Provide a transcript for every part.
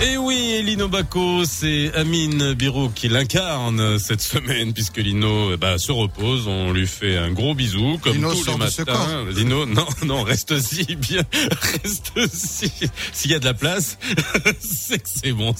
Et oui, Lino Baco, c'est Amine Birou qui l'incarne cette semaine puisque Lino bah, se repose. On lui fait un gros bisou comme Lino tous les matins. Lino, non, non, reste-y bien, reste-y. S'il y a de la place, c'est que c'est bon.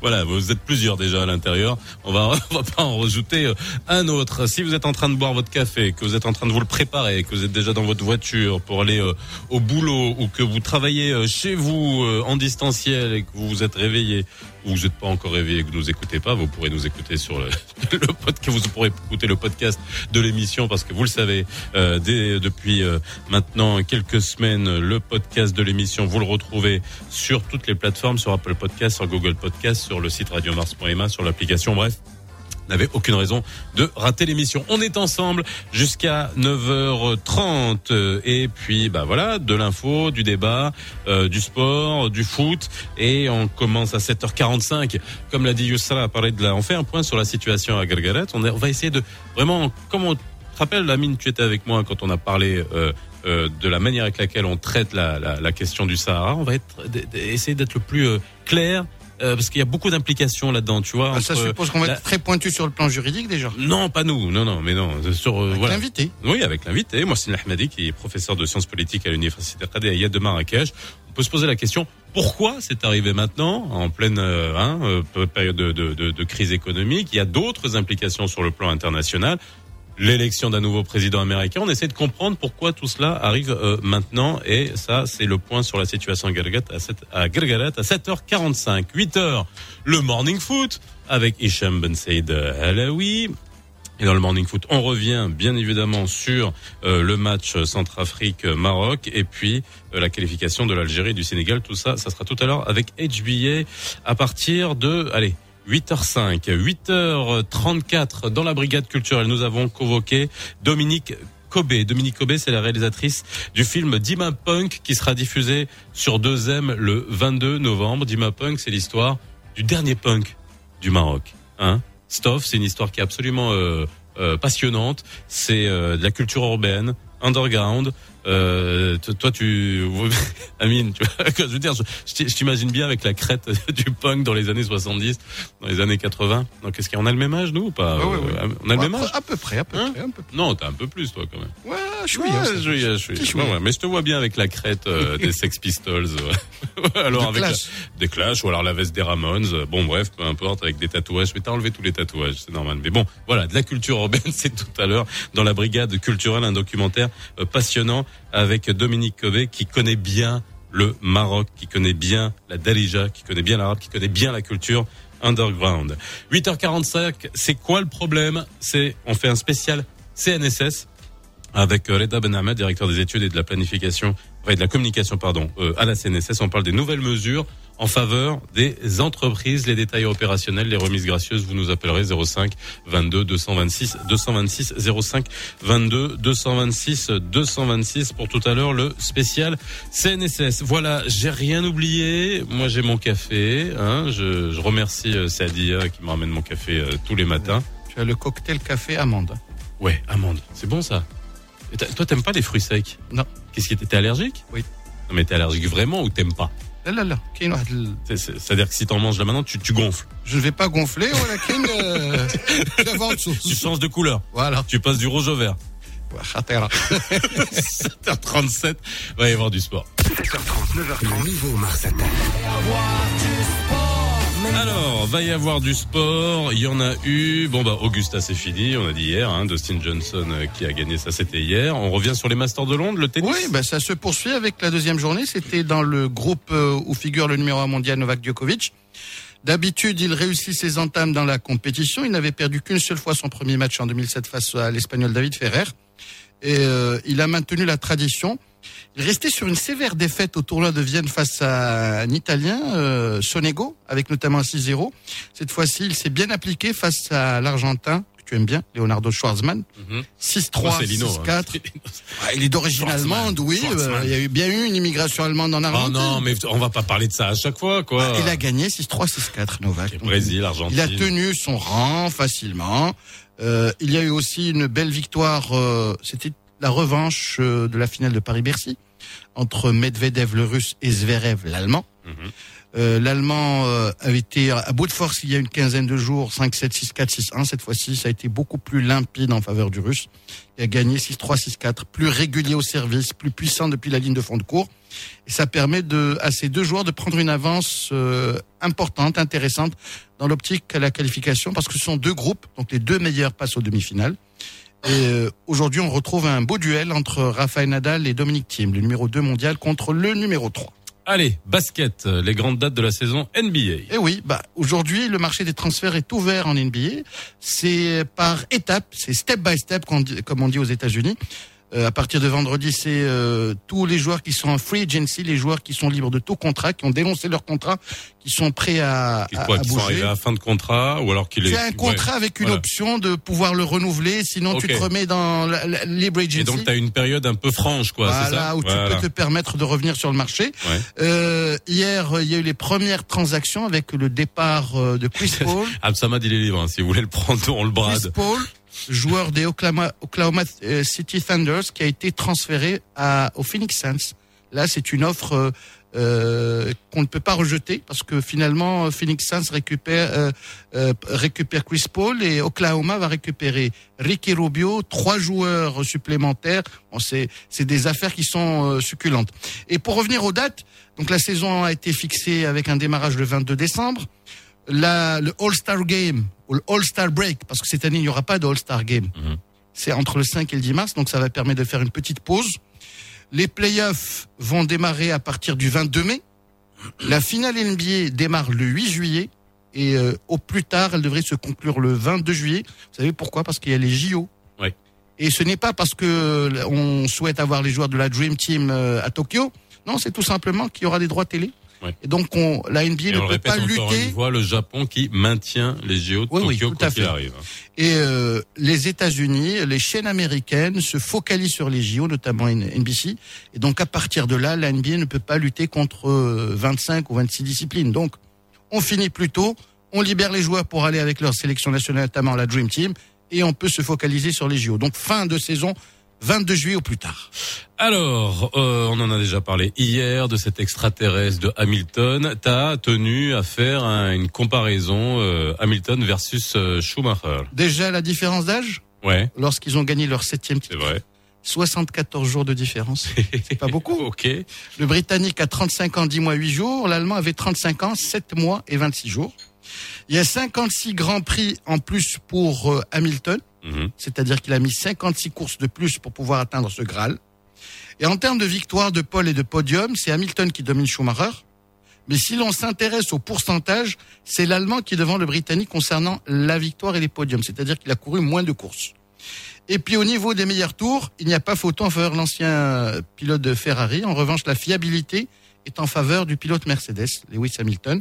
Voilà, vous êtes plusieurs déjà à l'intérieur. On va, on va pas en rajouter euh, un autre. Si vous êtes en train de boire votre café, que vous êtes en train de vous le préparer, que vous êtes déjà dans votre voiture pour aller euh, au boulot ou que vous travaillez euh, chez vous euh, en distanciel et que vous vous êtes réveillé ou vous n'êtes pas encore réveillé et que vous nous écoutez pas, vous pourrez nous écouter sur le, le podcast. Vous pourrez écouter le podcast de l'émission parce que vous le savez, euh, dès, depuis euh, maintenant quelques semaines, le podcast de l'émission, vous le retrouvez sur toutes les plateformes, sur Apple Podcast, sur Google Podcast, sur le site radiomars.ma, sur l'application. Bref, n'avait aucune raison de rater l'émission. On est ensemble jusqu'à 9h30 euh, et puis bah voilà, de l'info, du débat, euh, du sport, du foot et on commence à 7h45 comme l'a dit Youssala à parler de la on fait un point sur la situation à Gargaret. On, on va essayer de vraiment comme on te rappelle Lamine, tu étais avec moi quand on a parlé euh, euh, de la manière avec laquelle on traite la, la, la question du Sahara, on va être essayer d'être le plus euh, clair euh, parce qu'il y a beaucoup d'implications là-dedans, tu vois. Ah, ça suppose qu'on va la- être très pointu sur le plan juridique déjà. non, pas nous. Non, non, mais non. Sur euh, Avec voilà. l'invité. Oui, avec l'invité, Mohsin Ahmadi, qui est professeur de sciences politiques à l'université Qadéaïa de Marrakech. On peut se poser la question pourquoi c'est arrivé maintenant, en pleine euh, hein, période de, de- de- de crise économique? Il y a d'autres implications sur le plan international. L'élection d'un nouveau président américain. On essaie de comprendre pourquoi tout cela arrive euh, maintenant. Et ça, c'est le point sur la situation à Gargaret à, 7, à Gargaret à 7h45. 8h, le morning foot avec Hicham Ben Said Alaoui. Et dans le morning foot, on revient bien évidemment sur euh, le match Centrafrique-Maroc et puis euh, la qualification de l'Algérie et du Sénégal. Tout ça, ça sera tout à l'heure avec HBA à partir de, allez, 8h05, 8h34 dans la brigade culturelle. Nous avons convoqué Dominique Kobé. Dominique Kobé, c'est la réalisatrice du film Dima Punk qui sera diffusé sur 2M le 22 novembre. Dima Punk, c'est l'histoire du dernier punk du Maroc. Hein Stoff, c'est une histoire qui est absolument euh, euh, passionnante. C'est euh, de la culture urbaine, underground. Euh, toi, tu, Amine, tu vois, que je veux dire, je, je t'i- je t'imagine bien avec la crête du punk dans les années 70, dans les années 80. Donc, est-ce qu'on a le même âge, nous, ou pas? Ouais, ouais, ouais. Euh, On a le même À- âge? À peu près, à peu Hein? près, un peu près. Non, t'as un peu plus, toi, quand même. Ouais, je suis. Hein, je suis, je suis. Mais je te vois bien avec la crête euh, des Sex Pistols. ouais. alors De avec Clash. la- des Clash ou alors la veste des Ramones. euh, Bon bref, peu importe, avec des tatouages. Mais t'as enlevé tous les tatouages, c'est normal. Mais bon, voilà, de la culture urbaine, c'est tout à l'heure dans la brigade culturelle un documentaire passionnant avec Dominique Covey qui connaît bien le Maroc, qui connaît bien la Darija, qui connaît bien l'arabe, qui connaît bien la culture underground. 8h45, c'est quoi le problème? C'est on fait un spécial CNSS avec euh, Reda Ben Ahmed, directeur des études et de la planification, et de la communication, pardon, euh, à la CNSS. On parle des nouvelles mesures en faveur des entreprises, les détails opérationnels, les remises gracieuses. Vous nous appellerez 05 22 226 226 05 22 226 226 pour tout à l'heure le spécial CNSS. Voilà, j'ai rien oublié. Moi, j'ai mon café. Hein. Je, je remercie euh, Sadia qui me ramène mon café euh, tous les matins. Tu as le cocktail café amande. Ouais, amande. C'est bon ça. Et toi, t'aimes pas les fruits secs? Non. Qu'est-ce qui était T'es allergique? Oui. Non, mais t'es allergique vraiment ou t'aimes pas? Là, là, là. كاين واحد ال- C'est- c'est- C'est-à-dire que si t'en manges là maintenant, tu, tu gonfles. Je ne vais pas gonfler, ولكن euh, je vais avoir autre chose. Tu changes de couleur. Voilà. Tu passes du rouge au vert. خطيرة. 7h37, va y avoir du sport. 7h30, 9h30, le nouveau Mars Attack. Alors, va y avoir du sport. Il y en a eu. Bon, bah, Augusta, c'est fini. On a dit hier, hein, Dustin Johnson euh, qui a gagné ça, c'était hier. On revient sur les Masters de Londres, le tennis. Oui, ben ça se poursuit avec la deuxième journée. C'était dans le groupe euh, où figure le numéro 1 mondial Novak Djokovic. D'habitude, il réussit ses entames dans la compétition. Il n'avait perdu qu'une seule fois son premier match en 2007 face à l'Espagnol David Ferrer. Et euh, il a maintenu la tradition. Il restait sur une sévère défaite au tournoi de Vienne face à un Italien, euh, Sonego, avec notamment un 6-0. Cette fois-ci, il s'est bien appliqué face à l'Argentin, que tu aimes bien, Leonardo Schwarzman. Mhm. 6-3, Moi, c'est Lino, 6-4. hein. Ah, il est d'origine allemande, oui. Euh, il y a eu bien eu une immigration allemande en Oh Argentine. non, mais on va pas parler de ça à chaque fois, quoi. Ah, il a gagné 6-3, 6-4, Novak. Brésil, Argentine. Il a tenu son rang facilement. Euh, il y a eu aussi une belle victoire. euh, C'était la revanche euh, de la finale de Paris-Bercy entre Medvedev le russe et Zverev l'allemand. Mhm. Euh, L'Allemand euh, avait été à bout de force il y a une quinzaine de jours, 5-7, 6-4, 6-1. Cette fois-ci, ça a été beaucoup plus limpide en faveur du Russe. Il a gagné 6-3, 6-4, plus régulier au service, plus puissant depuis la ligne de fond de cours. Et ça permet de, à ces deux joueurs de prendre une avance euh, importante, intéressante dans l'optique à la qualification, parce que ce sont deux groupes, donc les deux meilleurs passent aux demi-finales. Et euh, aujourd'hui, on retrouve un beau duel entre Rafael Nadal et Dominique Thiem, le numéro 2 mondial contre le numéro 3. Allez, basket, les grandes dates de la saison NBA. Et oui, bah aujourd'hui le marché des transferts est ouvert en NBA. C'est par étapes, c'est step by step comme on dit aux États-Unis. Euh, à partir de vendredi, c'est euh, tous les joueurs qui sont en free agency, les joueurs qui sont libres de tout contrat, qui ont dénoncé leur contrat, qui sont prêts à, Qui, à, quoi, à qui sont arrivés bouger. à la fin de contrat ou alors qu'il est. C'est un ouais. contrat avec une voilà. option de pouvoir le renouveler, sinon tu Ok. te remets dans la, la libre agency. Et donc t'as une période un peu franche, quoi, Voilà, ça où Voilà. tu peux te permettre de revenir sur le marché. Ouais. Euh, hier, euh, il y a eu les premières transactions avec le départ euh, de Chris Paul. Absamad, il est libre. hein. Si vous voulez le prendre, on le Chris brade. Paul, joueur des Oklahoma, euh, City Thunders, qui a été transféré à, au Phoenix Suns. Là, c'est une offre euh, euh, qu'on ne peut pas rejeter parce que finalement, euh, Phoenix Suns récupère, euh, récupère Chris Paul et Oklahoma va récupérer Ricky Rubio, trois joueurs supplémentaires. Bon, c'est, des affaires qui sont succulentes. Et pour revenir aux dates, donc la saison a été fixée avec un démarrage le 22 décembre la, le All-Star Game All-Star Break, parce que cette année, il n'y aura pas de All-Star Game. Mhm. C'est entre le 5 et le 10 mars, donc ça va permettre de faire une petite pause. Les playoffs vont démarrer à partir du 22 mai. La finale NBA démarre le 8 juillet. Et euh, au plus tard, elle devrait se conclure le 22 juillet. Vous savez pourquoi? Parce qu'il y a les JO. Ouais. Et ce n'est pas parce que euh, on souhaite avoir les joueurs de la Dream Team euh, à Tokyo. Non, c'est tout simplement qu'il y aura des droits télé. Ouais. Et donc, on, la NBA Et ne on le peut répète pas encore lutter. une fois, le Japon qui maintient les JO de Oui, Tokyo qu'il fait. arrive. Et euh, les États-Unis, les chaînes américaines se focalisent sur les JO, notamment NBC. Et donc à partir de là, la NBA ne peut pas lutter contre euh, 25 ou 26 disciplines. Donc on finit plus tôt, on libère les joueurs pour aller avec leur sélection nationale, notamment la Dream Team, et on peut se focaliser sur les JO. Donc fin de saison, 22 juillet au plus tard. Alors, euh, on en a déjà parlé hier de cet extraterrestre de Hamilton. T'as tenu à faire un- une comparaison euh, Hamilton versus euh, Schumacher. Déjà la différence d'âge, Ouais, lorsqu'ils ont gagné leur septième c'est titre, vrai. 74 jours de différence. C'est pas beaucoup. ok. Le Britannique a 35 ans, 10 mois, 8 jours. L'Allemand avait 35 ans, 7 mois et 26 jours. Il y a 56 grands prix en plus pour euh, Hamilton, Mhm. c'est-à-dire qu'il a mis 56 courses de plus pour pouvoir atteindre ce Graal. Et en termes de victoire de Paul et de podium, c'est Hamilton qui domine Schumacher. Mais si l'on s'intéresse au pourcentage, c'est l'Allemand qui est devant le Britannique concernant la victoire et les podiums, c'est-à-dire qu'il a couru moins de courses. Et puis au niveau des meilleurs tours, il n'y a pas photo en faveur de l'ancien pilote de Ferrari. En revanche, la fiabilité est en faveur du pilote Mercedes, Lewis Hamilton,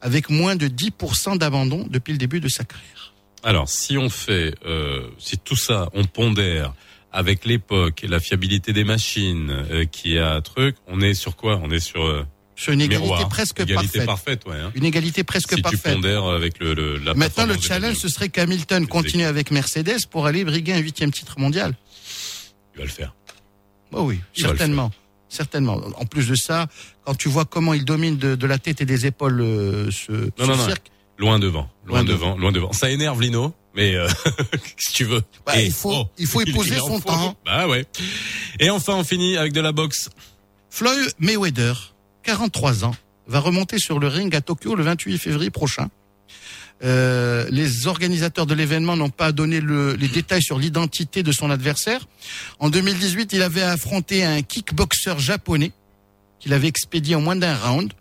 avec moins de 10% d'abandon depuis le début de sa carrière. Alors, si on fait, euh, si tout ça, on pondère avec l'époque, la fiabilité des machines, euh, qui a truc, on est sur quoi? On est sur euh, Sur une égalité miroir. presque égalité parfaite. parfaite, ouais. hein. Une égalité presque si tu parfaite. pondères avec le, le la Maintenant, le challenge, ce serait qu'Hamilton continue avec Mercedes pour aller briguer un huitième titre mondial. tu vas le faire. Oh oui, Il va certainement. Certainement. En plus de ça, quand tu vois comment il domine de, de la tête et des épaules euh, ce, ce non, non. Loin devant, loin, Loin devant, loin devant. Ça énerve Lino, mais euh, si tu veux. Bah, Et- il faut- oh, il faut épouser il son faut. temps. Bah ouais. Et enfin, on finit avec de la boxe. Floyd Mayweather, 43 ans, va remonter sur le ring à Tokyo le 28 février prochain. Euh, les organisateurs de l'événement n'ont pas donné le- les détails sur l'identité de son adversaire. En 2018, il avait affronté un kickboxer japonais qu'il avait expédié en moins d'un round.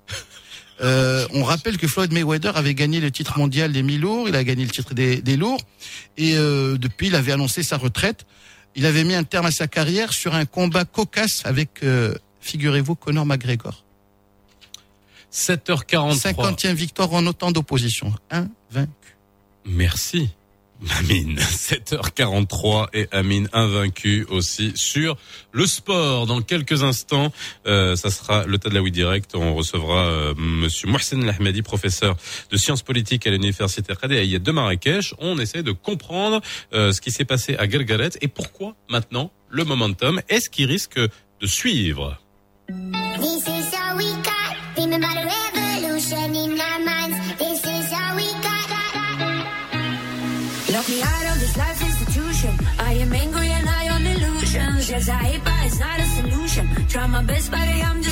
Euh, on rappelle que Floyd Mayweather avait gagné le titre mondial des mi-lourds, il a gagné le titre des, des lourds, et euh, depuis, il avait annoncé sa retraite. Il avait mis un terme à sa carrière sur un combat cocasse avec, euh, figurez-vous, Conor McGregor. 7h43. 50e victoire en autant d'opposition. Un vaincu. Merci. Amine, 7h43 et Amine invaincu aussi sur le sport. Dans quelques instants, euh, ça sera le Tadlaoui Direct. On recevra euh, Monsieur Mohsen Lahmedi, professeur de sciences politiques à l'université Qadéaïa de Marrakech. On essaie de comprendre euh, ce qui s'est passé à Galgaret et pourquoi maintenant le momentum. Est-ce qu'il risque de suivre? My best, buddy, I'm just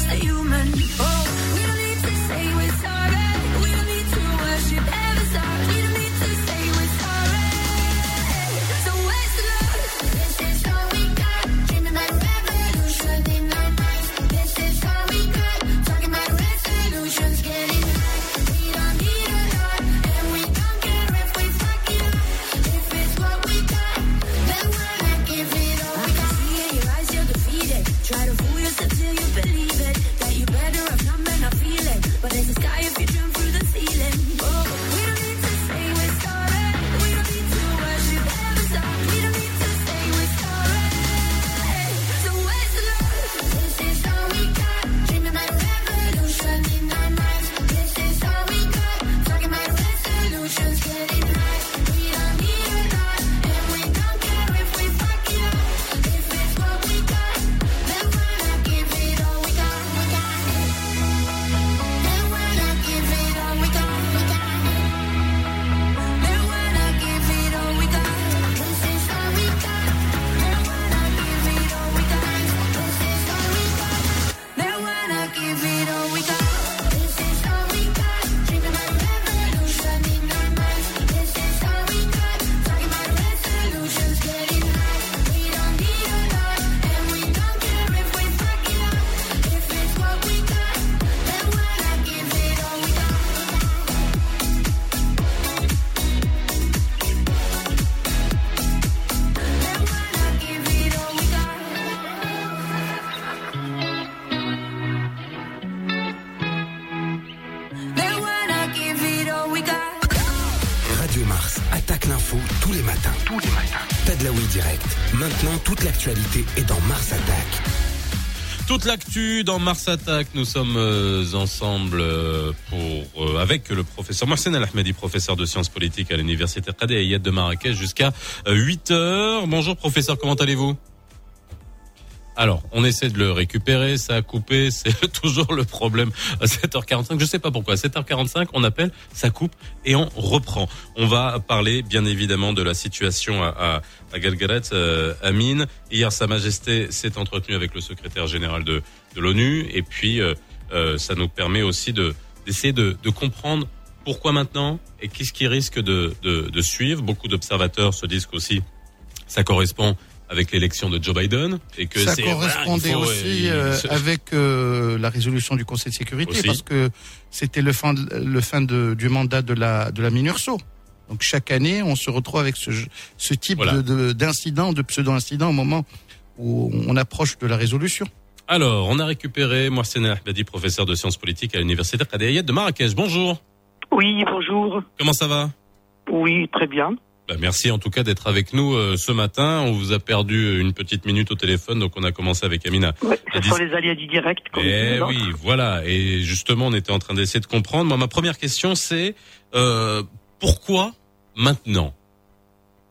l'actu dans Mars Attack, nous sommes euh, ensemble euh, pour euh, avec le professeur Mohsen El Ahmedi, professeur de sciences politiques à l'université Qadé Ayad de Marrakech jusqu'à 8 heures. Bonjour professeur, comment allez-vous? Alors, on essaie de le récupérer, ça a coupé, c'est toujours le problème à 7h45. Je sais pas pourquoi. À 7h45, on appelle, ça coupe et on reprend. On va parler, bien évidemment, de la situation à, à, à Galgaret, euh, Amine. Hier, Sa Majesté s'est entretenu avec le secrétaire général de, de l'ONU et puis euh, euh, ça nous permet aussi de d'essayer de, de comprendre pourquoi maintenant et qu'est-ce qui risque de, de, de suivre. Beaucoup d'observateurs se disent qu'aussi ça correspond avec l'élection de Joe Biden et que ça correspondait voilà, il faut, aussi euh, euh, se- avec euh, la résolution du Conseil de sécurité Aussi. parce que c'était le fin, de- le fin de, du mandat de la de la MINURSO. Donc chaque année, on se retrouve avec ce, ce type Voilà. de- de d'incident, de, pseudo-incident au moment où on approche de la résolution. Alors, on a récupéré Mohsen El Ahmedi, professeur de sciences politiques à l'université de Marrakech. Bonjour. Oui, bonjour. Comment ça va? Oui, très bien. Bah, merci en tout cas d'être avec nous euh, ce matin. On vous a perdu une petite minute au téléphone, donc on a commencé avec Amina. Ouais, ce sont les aléas du direct. comme Eh oui, voilà. Et justement, on était en train d'essayer de comprendre. Moi, ma première question, c'est euh, pourquoi maintenant?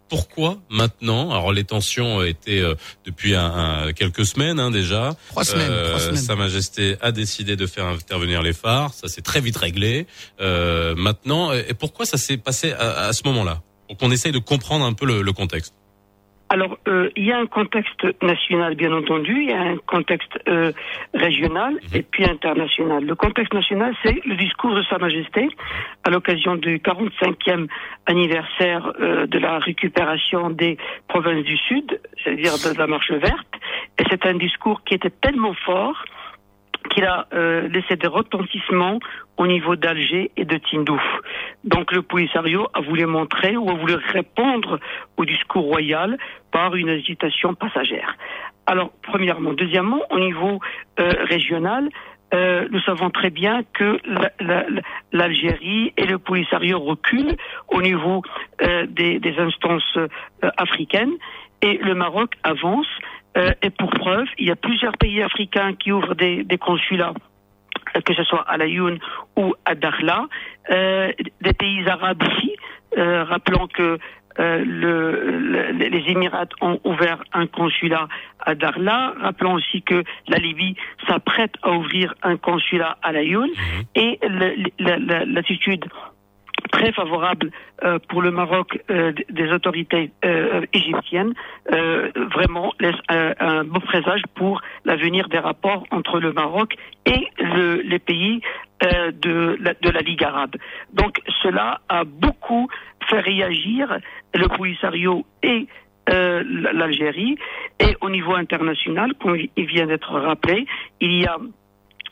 Pourquoi maintenant? Alors, les tensions étaient euh, depuis un, un- quelques semaines hein, déjà. Trois semaines. Euh, trois semaines. Sa Majesté a décidé de faire intervenir les phares. Ça s'est très vite réglé. Euh, maintenant, et pourquoi ça s'est passé à, à ce moment-là? Pour qu'on essaye de comprendre un peu le, le contexte. Alors, euh, il y a un contexte national, bien entendu, il y a un contexte euh, régional et puis international. Le contexte national, c'est le discours de Sa Majesté à l'occasion du 45e anniversaire euh, de la récupération des provinces du Sud, c'est-à-dire de la Marche verte. Et c'est un discours qui était tellement fort qu'il a euh, laissé des retentissements au niveau d'Alger et de Tindouf. Donc le Polisario a voulu montrer ou a voulu répondre au discours royal par une hésitation passagère. Alors, premièrement. Deuxièmement, au niveau euh, régional, euh, nous savons très bien que la- la- la- l'Algérie et le Polisario reculent au niveau des, instances africaines et le Maroc avance. Euh, et pour preuve, il y a plusieurs pays africains qui ouvrent des, des consulats euh, que ce soit à Laayoune ou à Dakhla, euh, des pays arabes aussi. Euh, rappelons que euh, le, le- les Émirats ont ouvert un consulat à Darla. Rappelons aussi que la Libye s'apprête à ouvrir un consulat à Laayoune et le- le- la- l'attitude très favorable euh, pour le Maroc euh, des autorités euh, égyptiennes euh, vraiment laisse un, un beau présage pour l'avenir des rapports entre le Maroc et le- les pays euh, de, la, de la Ligue arabe. Donc cela a beaucoup fait réagir le Polisario et euh, l'Algérie et au niveau international, comme il vient d'être rappelé, il y a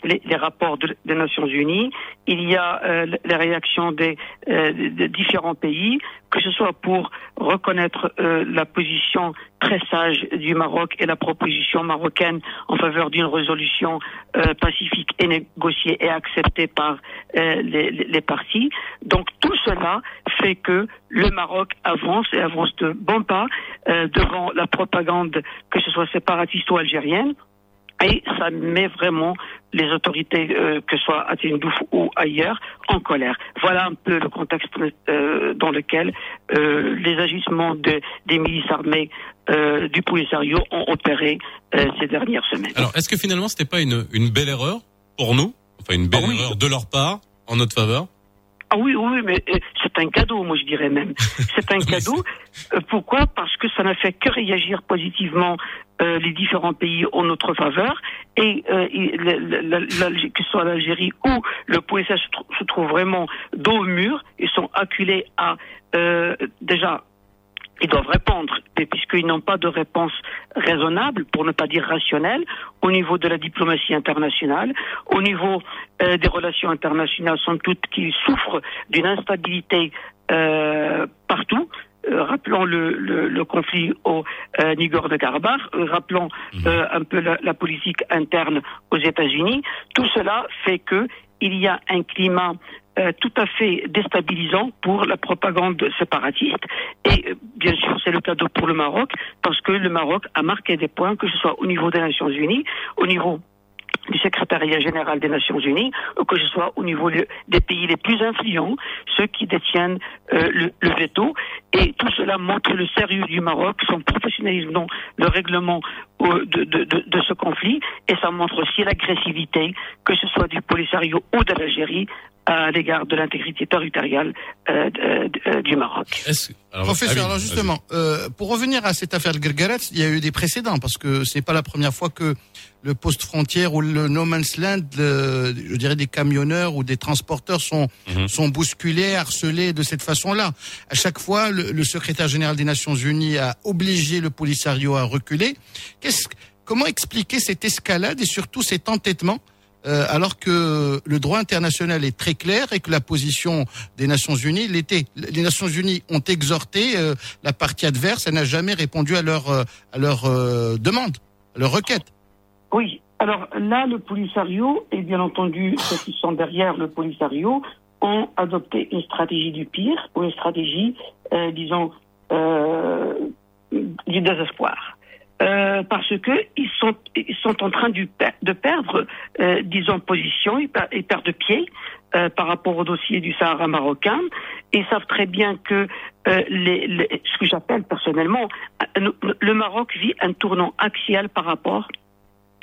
les, rapports de- des Nations Unies, il y a euh, les réactions des, euh, des- différents pays, que ce soit pour reconnaître euh, la position très sage du Maroc et la proposition marocaine en faveur d'une résolution pacifique et négociée et acceptée par les, les- partis. Donc tout cela fait que le Maroc avance et avance de bons pas devant la propagande, que ce soit séparatiste ou algérienne. Et ça met vraiment les autorités, euh, que ce soit à Tindouf ou ailleurs, en colère. Voilà un peu le contexte euh, dans lequel euh, les agissements de- des milices armées du Polisario ont opéré ces dernières semaines. Alors, est-ce que finalement, c'était pas une, une belle erreur pour nous? Enfin, une belle Ah oui. erreur de leur part, en notre faveur? Ah oui, oui, mais c'est un cadeau, moi je dirais même. C'est un cadeau. Pourquoi? Parce que ça n'a fait que réagir positivement euh, les différents pays en notre faveur. Et euh, que ce soit l'Algérie ou le PSA se, se trouve vraiment dos au mur. Ils sont acculés à euh, déjà ils doivent répondre, puisqu'ils n'ont pas de réponse raisonnable, pour ne pas dire rationnelle, au niveau de la diplomatie internationale, au niveau des relations internationales, sont toutes qui souffrent d'une instabilité partout. Euh, rappelons le, le, le conflit au euh, Nigor de Karabakh, euh, rappelons euh, un peu la, la politique interne aux États-Unis. Tout cela fait que il y a un climat euh, tout à fait déstabilisant pour la propagande séparatiste. Et euh, bien sûr, c'est le cadeau pour le Maroc, parce que le Maroc a marqué des points, que ce soit au niveau des Nations Unies, au niveau du secrétariat général des Nations Unies, que ce soit au niveau des pays les plus influents, ceux qui détiennent euh, le, veto. Et tout cela montre le sérieux du Maroc, son professionnalisme dans le règlement euh, de ce conflit, et ça montre aussi l'agressivité, que ce soit du Polisario ou de l'Algérie, à l'égard de l'intégrité territoriale euh, de- du Maroc. Est-ce alors, Professeur, ah oui, alors justement, euh, pour revenir à cette affaire de Gergaret, il y a eu des précédents parce que c'est pas la première fois que le poste frontière ou le no man's land, le- je dirais des camionneurs ou des transporteurs sont Mhm. sont bousculés, harcelés de cette façon-là. À chaque fois, le, le secrétaire général des Nations Unies a obligé le Polisario à reculer. Qu'est-ce, comment expliquer cette escalade et surtout cet entêtement euh, alors que le droit international est très clair et que la position des Nations Unies l'était. Les Nations Unies ont exhorté euh, la partie adverse, elle n'a jamais répondu à leur euh, à demande, à leur requête. Oui. Alors là, le Polisario, et bien entendu ceux qui sont derrière le Polisario, ont adopté une stratégie du pire, ou une stratégie, disons, du désespoir. Euh, parce que ils sont ils sont en train de perdre euh, disons position. Ils, per- ils perdent pied euh, par rapport au dossier du Sahara marocain. Ils savent très bien que euh, les, les- ce que j'appelle personnellement euh, le Maroc vit un tournant axial par rapport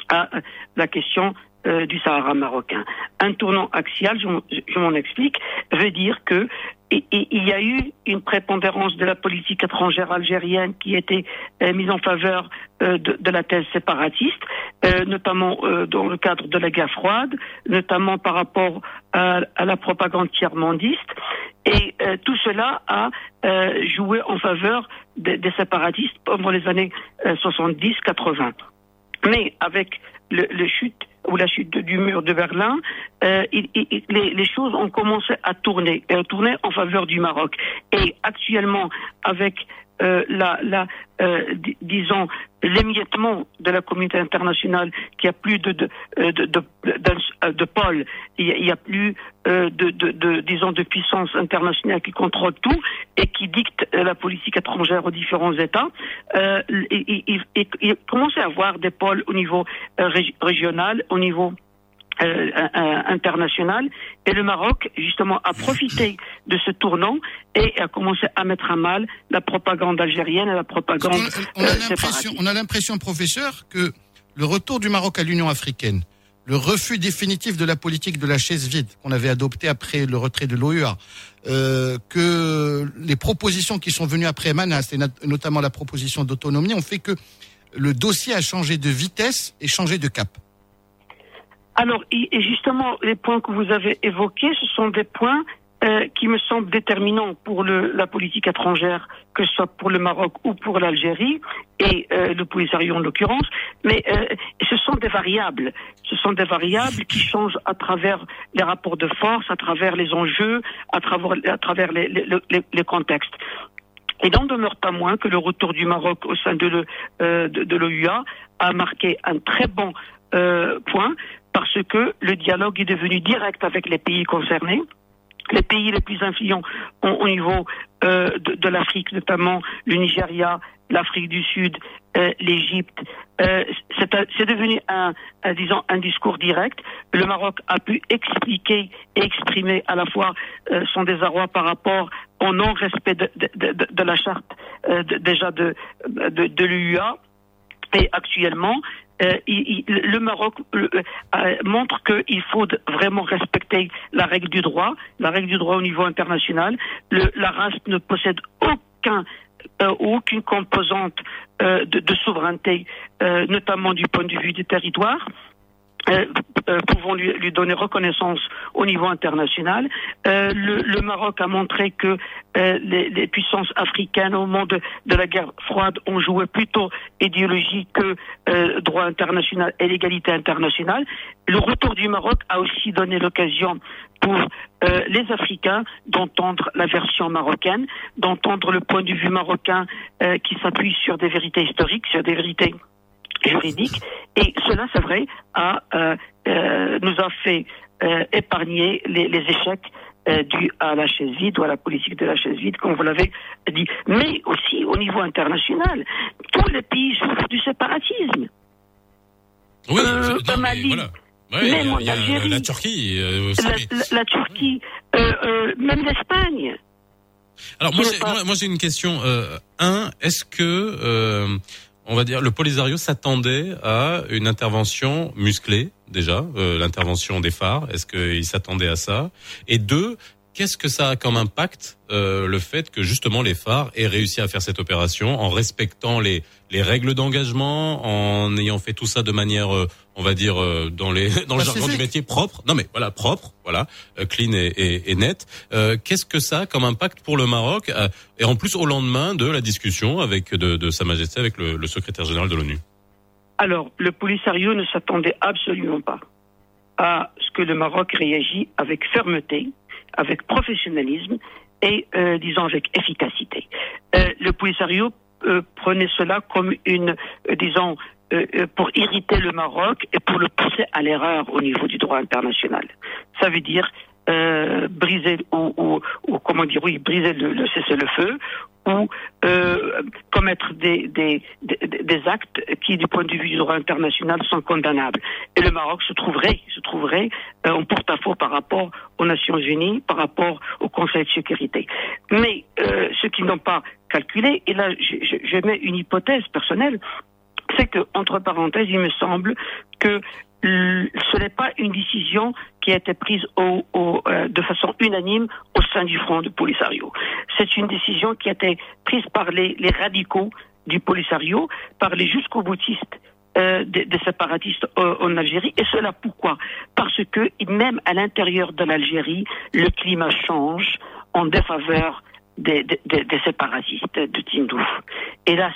à la question euh, du Sahara marocain. Un tournant axial, je, m'en- explique, veut dire que il y a eu une prépondérance de la politique étrangère algérienne qui était euh, mise en faveur euh, de, la thèse séparatiste, notamment dans le cadre de la guerre froide, notamment par rapport à, la propagande tiers-mondiste. Et tout cela a joué en faveur des, séparatistes pendant les années euh, 70-80. Mais avec le chute ou la chute du mur de Berlin, euh, les, les choses ont commencé à tourner, euh, tourner en faveur du Maroc. Et actuellement, avec euh, la, la euh, di- disons l'émiettement de la communauté internationale, qui a plus de de euh, de, de, de pôles, il y a, plus euh, de, disons de puissance internationale qui contrôle tout et qui dicte la politique étrangère aux différents États. Euh, il- il commence à avoir des pôles au niveau rég- régional, au niveau international. Et le Maroc, justement, a profité de ce tournant et a commencé à mettre à mal la propagande algérienne et la propagande On, on euh, a l'impression, séparatiste. on a l'impression, professeur, que le retour du Maroc à l'Union africaine, le refus définitif de la politique de la chaise vide qu'on avait adoptée après le retrait de l'OUA, euh, que les propositions qui sont venues après Manas, et notamment la proposition d'autonomie, ont fait que le dossier a changé de vitesse et changé de cap. Alors, et et justement, les points que vous avez évoqués, ce sont des points euh, qui me semblent déterminants pour le, la politique étrangère, que ce soit pour le Maroc ou pour l'Algérie, et euh, le Polisario en l'occurrence. Mais euh, ce sont des variables. Ce sont des variables qui changent à travers les rapports de force, à travers les enjeux, à travers, à travers les, les, les, les contextes. Il n'en demeure pas moins que le retour du Maroc au sein de euh, de, de l'OUA a marqué un très bon euh, point parce que le dialogue est devenu direct avec les pays concernés. Les pays les plus influents au, au niveau euh, de, l'Afrique, notamment le Nigeria, l'Afrique du Sud, euh, l'Égypte, euh, c'est devenu un, disons, un discours direct. Le Maroc a pu expliquer et exprimer à la fois son désarroi par rapport au non-respect de, la charte déjà de, de, de l'UA. Et actuellement, euh, le Maroc euh, euh, montre qu'il faut vraiment respecter la règle du droit, la règle du droit au niveau international. La race ne possède aucun aucune composante de, souveraineté, notamment du point de vue du territoire. Euh, euh, pouvons lui, donner reconnaissance au niveau international. Euh, le, Maroc a montré que les, puissances africaines au moment de, la guerre froide ont joué plutôt idéologie que droit international et l'égalité internationale. Le retour du Maroc a aussi donné l'occasion pour les Africains d'entendre la version marocaine, d'entendre le point de vue marocain qui s'appuie sur des vérités historiques, sur des vérités juridique. Et cela, c'est vrai, a, euh, euh, nous a fait euh, épargner les, les échecs dus à la chaise vide ou à la politique de la chaise vide, comme vous l'avez dit. Mais aussi au niveau international, tous les pays souffrent du séparatisme. Oui, non, Mali, voilà. Ouais, a- même en Algérie. la Turquie. La, Turquie, même l'Espagne. Alors moi, moi, moi, j'ai une question. Un, est-ce que on va dire le Polisario s'attendait à une intervention musclée déjà, euh, l'intervention des phares. Est-ce qu'il s'attendait à ça? Et deux, qu'est-ce que ça a comme impact euh, le fait que justement les phares aient réussi à faire cette opération en respectant les les règles d'engagement, en ayant fait tout ça de manière, euh, on va dire euh, dans les dans le jargon du métier propre? Non mais voilà propre, voilà euh, clean et, et, et net. Euh, Qu'est-ce que ça a comme impact pour le Maroc euh, et en plus au lendemain de la discussion avec de, de Sa Majesté avec le, le secrétaire général de l'ONU? Alors, le Polisario ne s'attendait absolument pas à ce que le Maroc réagit avec fermeté, avec professionnalisme et, euh, disons, avec efficacité. Euh, le Polisario euh, prenait cela comme une, euh, disons, euh, euh, pour irriter le Maroc et pour le pousser à l'erreur au niveau du droit international. Ça veut dire euh, briser ou, comment dire oui briser le, le cessez-le-feu ou euh, commettre des, des, actes qui, du point de vue du droit international, sont condamnables. Et le Maroc se trouverait, euh, en porte-à-faux par rapport aux Nations Unies, par rapport au Conseil de sécurité. Mais ceux qui n'ont pas calculé, et là je, je, mets une hypothèse personnelle, c'est que, entre parenthèses, il me semble que ce n'est pas une décision qui a été prise au, au, euh, de façon unanime au sein du Front du Polisario. C'est une décision qui a été prise par les, les radicaux du Polisario, par les jusqu'au boutistes euh, des, des séparatistes euh, en Algérie. Et cela pourquoi? Parce que même à l'intérieur de l'Algérie, le climat change en défaveur des séparatistes de Tindouf. Et là,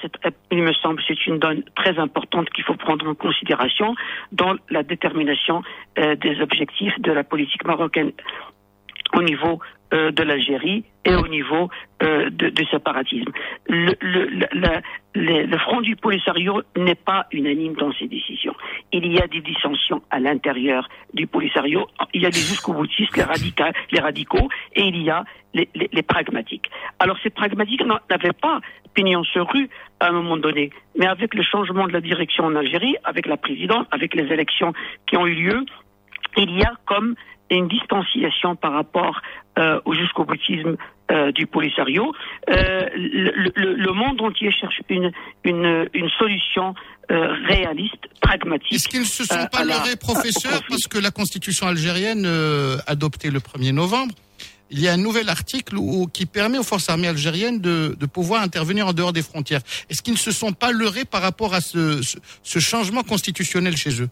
il me semble c'est une donne très importante qu'il faut prendre en considération dans la détermination euh, des objectifs de la politique marocaine au niveau euh, de l'Algérie et au niveau euh, du séparatisme. Le, Front du Polisario n'est pas unanime dans ses décisions. Il y a des dissensions à l'intérieur du Polisario. Il y a les jusqu'au boutistes, les, radicaux, les radicaux, et il y a les, pragmatiques. Alors ces pragmatiques n'avaient pas pignon sur rue à un moment donné, mais avec le changement de la direction en Algérie, avec la présidence, avec les élections qui ont eu lieu, il y a comme une distanciation par rapport euh, au jusqu'au boutisme euh, du Polisario. Euh, le, le- le monde entier cherche une, une, une solution euh, réaliste, pragmatique. Est-ce qu'ils ne se sont pas la- leurrés, professeur, parce que la constitution algérienne, adoptée le 1er novembre, il y a un nouvel article où- qui permet aux forces armées algériennes de, de pouvoir intervenir en dehors des frontières. Est-ce qu'ils ne se sont pas leurrés par rapport à ce, ce, ce changement constitutionnel chez eux?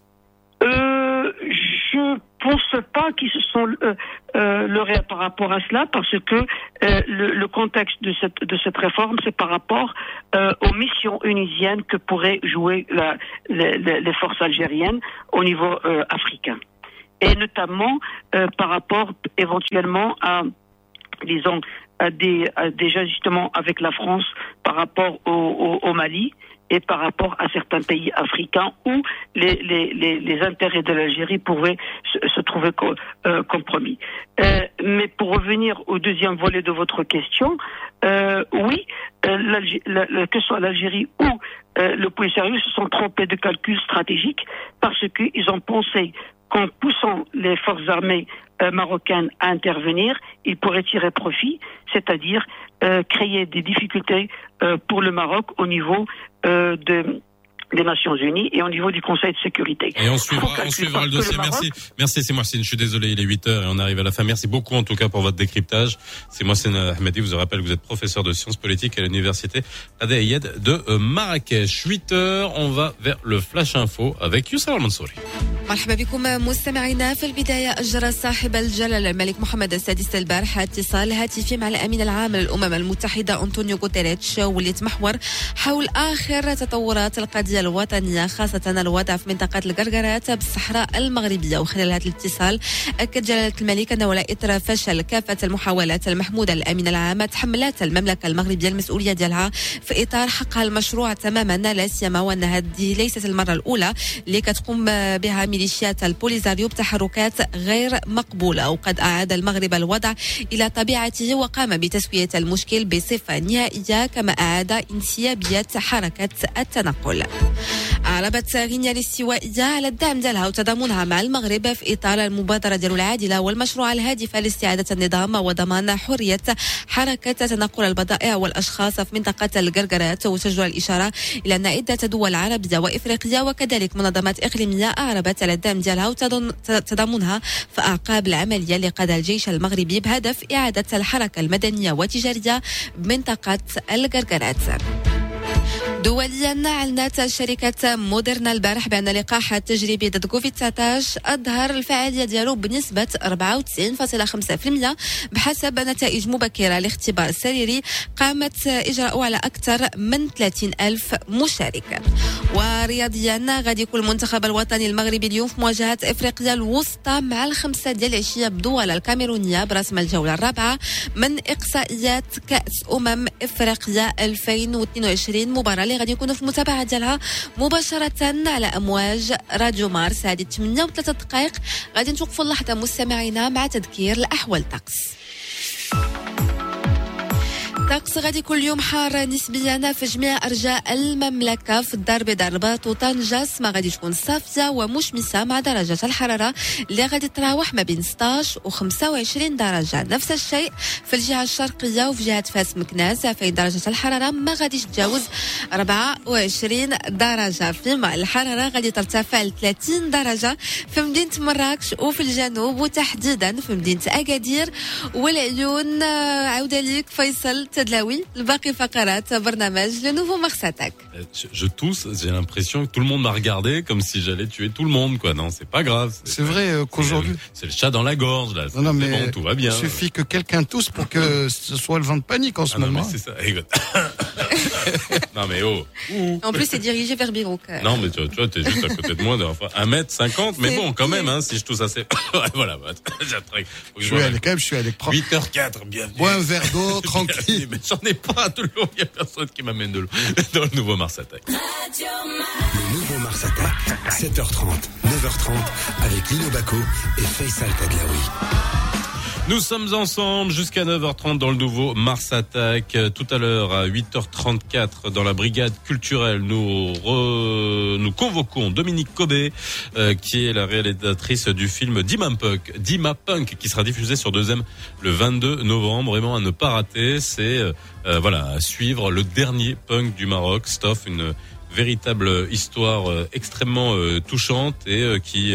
Pense pas qu'ils se sont euh, euh, leurrés par rapport à cela, parce que euh, le, contexte de cette de cette réforme, c'est par rapport euh, aux missions unisiennes que pourraient jouer la- les, forces algériennes au niveau euh, africain, et notamment euh, par rapport éventuellement à disons à des, à des ajustements avec la France par rapport au, au Mali et par rapport à certains pays africains où les, intérêts de l'Algérie pourraient se, trouver euh, compromis. Euh, mais pour revenir au deuxième volet de votre question, euh, oui, que ce soit l'Algérie ou le Polisario se sont trompés de calcul stratégique parce qu'ils ont pensé qu'en poussant les forces armées marocaines à intervenir, ils pourraient tirer profit, c'est-à-dire créer des difficultés pour le Maroc au niveau de, des Nations Unies et au niveau du Conseil de sécurité. Et on Faut suivra, on calculer suivra parce le que dossier. Maroc- Merci. Merci, c'est Mohsin. Je suis désolé, il est 8 heures et on arrive à la fin. Merci beaucoup, en tout cas, pour votre décryptage. C'est Mohsin Ahmedi. Je vous rappelle que vous êtes professeur de sciences politiques à l'université Adé Ayed de euh, Marrakech. 8 heures, on va vers le Flash Info avec Youssef Al-Mansouri. مرحبا بكم مستمعينا في البداية أجرى صاحب الجلالة الملك محمد السادس البارحة اتصال هاتفي مع الأمين العام للأمم المتحدة أنطونيو غوتيريتش واللي يتمحور حول آخر تطورات القضية الوطنية خاصة الوضع في منطقة القرقرات بالصحراء المغربية. وخلال هذا الاتصال أكد جلالة الملك أنه ولا إثر فشل كافة المحاولات المحمودة للأمين العام تحملت المملكة المغربية المسؤولية ديالها في إطار حقها المشروع تماما لا سيما وأن هذه ليست المرة الأولى اللي كتقوم بها ميليشيات البوليزاريو بتحركات غير مقبولة. وقد أعاد المغرب الوضع إلى طبيعته وقام بتسوية المشكل بصفة نهائية كما أعاد انسيابية حركة التنقل. أعربت غينيا الاستوائية على الدعم ديالها وتضامنها مع المغرب في إطار المبادرة ديال العادلة والمشروع الهادف لاستعادة النظام وضمان حرية حركة تنقل البضائع والأشخاص في منطقة القرقرات وتجدر الإشارة إلى أن عدة دول عربية وإفريقية وكذلك منظمات إقليمية أعربت على الدعم ديالها وتضامنها في أعقاب العملية اللي قادها الجيش المغربي بهدف إعادة الحركة المدنية والتجارية بمنطقة القرقرات دوليا اعلنت شركة موديرنا البارح بأن اللقاح التجريبي ضد كوفيد 19 أظهر الفعالية ديالو بنسبة 94.5% بحسب نتائج مبكرة لاختبار سريري قامت إجراؤه على أكثر من 30 ألف مشارك. ورياضيا غادي يكون المنتخب الوطني المغربي اليوم في مواجهة إفريقيا الوسطى مع الخمسة ديال العشية بدولا الكاميرونية برسم الجولة الرابعة من إقصائيات كأس أمم إفريقيا 2022 مباراة اللي غادي يكونوا في المتابعة ديالها مباشرة على أمواج راديو مارس. هذه 8 و3 دقائق. غادي نتوقفوا اللحظة مستمعينا مع تذكير الأحوال الطقس الطقس غادي كل يوم حار نسبيا في جميع أرجاء المملكة في الدار البيضاء الرباط وطنجه ما غادي تكون صافية ومشمسة مع درجات الحرارة اللي غادي تراوح ما بين 16 و 25 درجة. نفس الشيء في الجهة الشرقية وفي جهة فاس مكناس فين درجة الحرارة ما غاديش تتجاوز 24 درجة. فيما الحرارة غادي ترتفع ل 30 درجة في مدينة مراكش وفي الجنوب وتحديدا في مدينة أكادير والعيون. عوده ليك فيصل De la Tadlaoui, le Baqi Fakarat, le nouveau Mars Attack. Euh, je, tousse, j'ai l'impression que tout le monde m'a regardé comme si j'allais tuer tout le monde, quoi. Non, c'est pas grave. C'est vrai euh, qu'aujourd'hui. Euh, c'est le chat dans la gorge, là. Non, non mais tout va bien. Il suffit que quelqu'un tousse pour que ce soit le vent de panique en ce moment. Non, mais hein. ça. non, mais oh. En plus, c'est dirigé vers Biron. Non, mais tu, vois, tu vois, t'es juste à côté de moi, enfin, 1m50, mais bon, quand même, hein, si je tousse assez. voilà, bah, je suis allé, quand même, je suis allé. 8h04, bienvenue. Bois un verre d'eau, tranquille. Mais j'en ai pas de l'eau, il y a personne qui m'amène de l'eau dans le nouveau Mars Attack. Le nouveau Mars Attack, 7h30, 9h30, avec Lino Baco et Faisal Tadlaoui. Nous sommes ensemble jusqu'à 9h30 dans le nouveau Mars Attack. Euh, Tout à l'heure à 8h34 dans la brigade culturelle, nous re- nous convoquons Dominique Cobé, euh, qui est la réalisatrice du film Dima Punk, Dima Punk, qui sera diffusé sur 2M le 22 novembre. Vraiment à ne pas rater. C'est euh, euh, voilà à suivre le dernier punk du Maroc, Stoff, une véritable histoire euh, extrêmement touchante et qui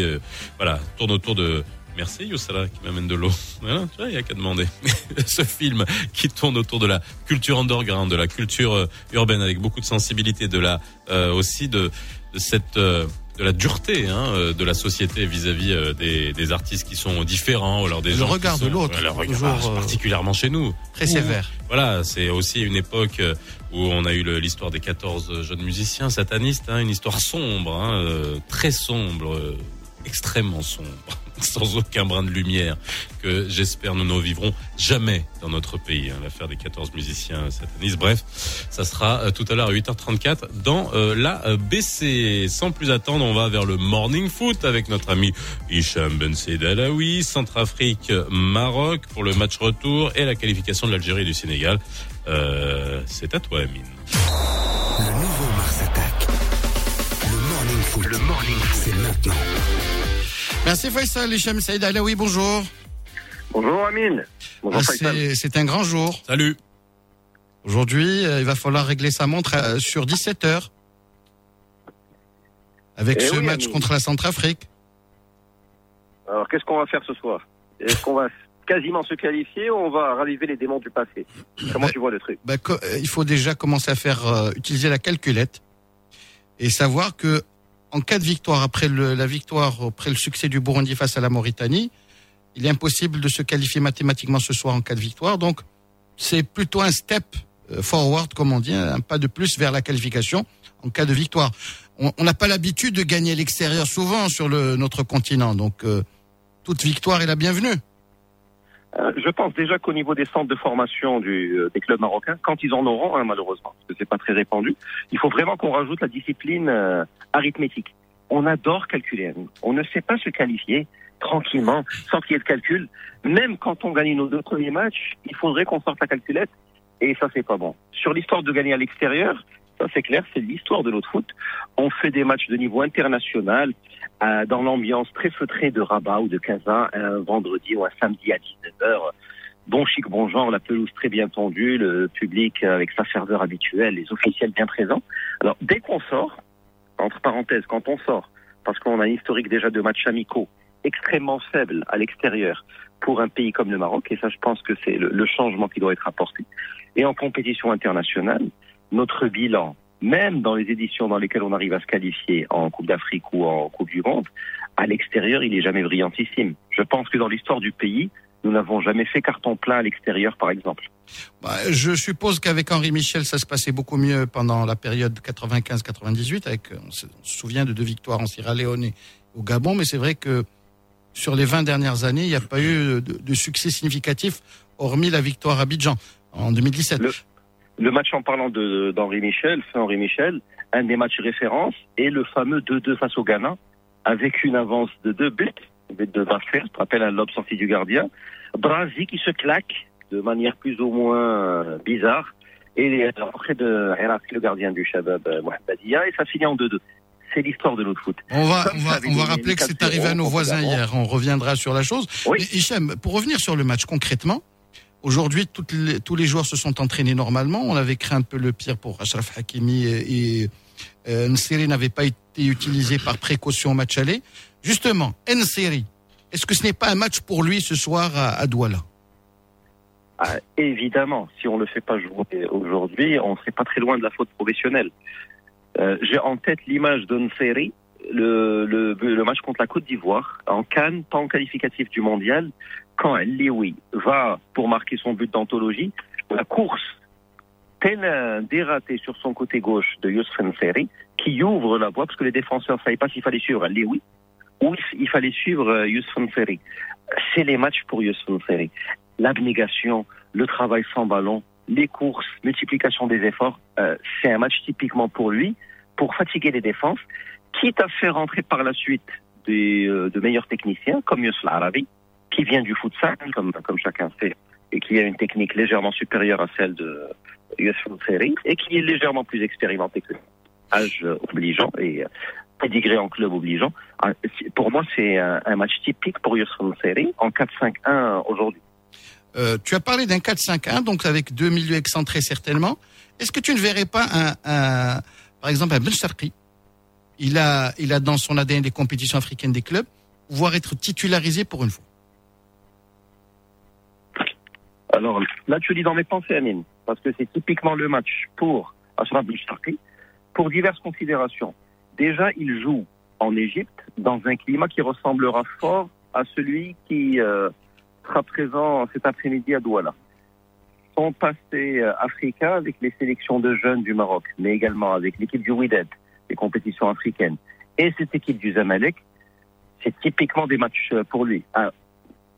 voilà tourne autour de Merci Youssala qui m'amène de l'eau. Voilà, tu vois, il y a qu'à demander. Ce film qui tourne autour de la culture underground, de la culture euh, urbaine avec beaucoup de sensibilité, de la euh, aussi de, de cette euh, de la dureté hein, de la société vis-à-vis des, des artistes qui sont différents, ou alors des Le gens regard de sont- l'autre, Ouais, le regard, toujours, euh, particulièrement chez nous. Très Où- sévère. Voilà, c'est aussi une époque où on a eu l'histoire des 14 jeunes musiciens satanistes, hein, une histoire sombre, hein, très sombre, extrêmement sombre, sans aucun brin de lumière, que j'espère nous ne vivrons jamais dans notre pays. hein, L'affaire des 14 musiciens satanistes. Bref, ça sera euh, tout à l'heure à 8h34 dans euh, la euh, BC. Sans plus attendre, on va vers le morning foot avec notre ami Hicham Ben Said Alaoui, Centrafrique, Maroc pour le match retour et la qualification de l'Algérie et du Sénégal. Euh, c'est à toi, Amine. Le nouveau Mars Attack. Le morning foot. Le morning foot. C'est maintenant. Merci Faisal, Hicham Saïd Alaoui, bonjour. Bonjour Amine. Bonjour Ah, Faisal. c'est c'est un grand jour. Salut. Aujourd'hui, euh, il va falloir régler sa montre euh, sur 17 heures. Avec Eh ce oui, match Amine. contre la Centrafrique. Alors qu'est-ce qu'on va faire ce soir? Est-ce qu'on va quasiment se qualifier ou on va raviver les démons du passé? Comment Bah, tu vois le truc? Bah, euh, il faut déjà commencer à faire euh, utiliser la calculette et savoir que en cas de victoire après le, la victoire après le succès du Burundi face à la Mauritanie, il est impossible de se qualifier mathématiquement ce soir en cas de victoire. Donc c'est plutôt un step euh, forward comme on dit, un pas de plus vers la qualification en cas de victoire. On on n'a pas l'habitude de gagner à l'extérieur souvent sur le, notre continent, donc euh, toute victoire est la bienvenue. Euh, Je pense déjà qu'au niveau des centres de formation du, euh, des clubs marocains, quand ils en auront, hein, malheureusement, parce que c'est pas très répandu, il faut vraiment qu'on rajoute la discipline euh, arithmétique. On adore calculer. On ne sait pas se qualifier tranquillement, sans qu'il y ait de calcul. Même quand on gagne nos deux premiers matchs, il faudrait qu'on sorte la calculette. Et ça, c'est pas bon. Sur l'histoire de gagner à l'extérieur, ça c'est clair, c'est l'histoire de notre foot. On fait des matchs de niveau international euh, dans l'ambiance très feutrée de Rabat ou de Casa un vendredi ou un samedi à 19h. Bon chic, bon genre, la pelouse très bien tendue, le public avec sa ferveur habituelle, les officiels bien présents. Alors dès qu'on sort, entre parenthèses, quand on sort, parce qu'on a un historique déjà de matchs amicaux extrêmement faible à l'extérieur pour un pays comme le Maroc, et ça je pense que c'est le, le changement qui doit être apporté. Et en compétition internationale, notre bilan, même dans les éditions dans lesquelles on arrive à se qualifier en Coupe d'Afrique ou en Coupe du Monde, à l'extérieur, il est jamais brillantissime. Je pense que dans l'histoire du pays, nous n'avons jamais fait carton plein à l'extérieur, par exemple. Bah, je suppose qu'avec Henri Michel, ça se passait beaucoup mieux pendant la période 95-98. Avec, euh, on se, on se souvient de deux victoires en Sierra Leone et au Gabon, mais c'est vrai que sur les 20 dernières années, il n'y a pas eu de, de succès significatif, hormis la victoire à Abidjan en 2017. Le- Le match en parlant d'Henri Michel, Henri Michel, un des matchs référence, est le fameux 2-2 face au Ghana, avec une avance de deux buts, but de Basfer, je te rappelle un lob sorti du gardien, Brazi qui se claque de manière plus ou moins euh, bizarre, et l'entrée de Herakli, le gardien du Shabab euh, Mohamedia, et ça finit en 2-2. C'est l'histoire de notre foot. On va, on va, on va rappeler que c'est 4-0 arrivé à nos voisins hier. On reviendra sur la chose. Oui. Mais Hichem, pour revenir sur le match concrètement, aujourd'hui, tous les joueurs se sont entraînés normalement. On avait craint un peu le pire pour Ashraf Hakimi et, et euh, Nsiri n'avait pas été utilisé par précaution au match aller. Justement, Nsiri, est-ce que ce n'est pas un match pour lui ce soir à, Douala? Ah, évidemment, si on ne le fait pas jouer aujourd'hui, on ne serait pas très loin de la faute professionnelle. Euh, J'ai en tête l'image d'une série, le, match contre la Côte d'Ivoire, en Cannes, pas qualificatif du mondial, quand Lewy va pour marquer son but d'anthologie, la course, tel un dératé sur son côté gauche de Youssef Nseri, qui ouvre la voie, parce que les défenseurs ne savaient pas s'il fallait suivre Lewy ou il fallait suivre Youssef Nseri. C'est les matchs pour Youssef Nseri l'abnégation, le travail sans ballon, les courses, multiplication des efforts, euh, c'est un match typiquement pour lui, pour fatiguer les défenses, quitte à faire rentrer par la suite des, euh, de meilleurs techniciens comme Youssef Arabi, qui vient du futsal, comme, comme chacun sait, et qui a une technique légèrement supérieure à celle de Youssef Ferry, et qui est légèrement plus expérimenté que âge obligeant et euh, pédigré en club obligeant. Ah, Pour moi, c'est un, un match typique pour Youssef Ferry en 4-5-1 aujourd'hui. Euh, tu as parlé d'un 4-5-1, donc avec deux milieux excentrés certainement. Est-ce que tu ne verrais pas un, un- par exemple, un Ben Il a, il a dans son ADN des compétitions africaines des clubs, pouvoir être titularisé pour une fois. Alors là, tu lis dans mes pensées, Amine, parce que c'est typiquement le match pour Ashraf Boucharki, pour diverses considérations. Déjà, il joue en Égypte dans un climat qui ressemblera fort à celui qui euh, sera présent cet après-midi à Douala. Son passé euh, africain avec les sélections de jeunes du Maroc, mais également avec l'équipe du Wydad, les compétitions africaines, et cette équipe du Zamalek, c'est typiquement des matchs euh, pour lui. Un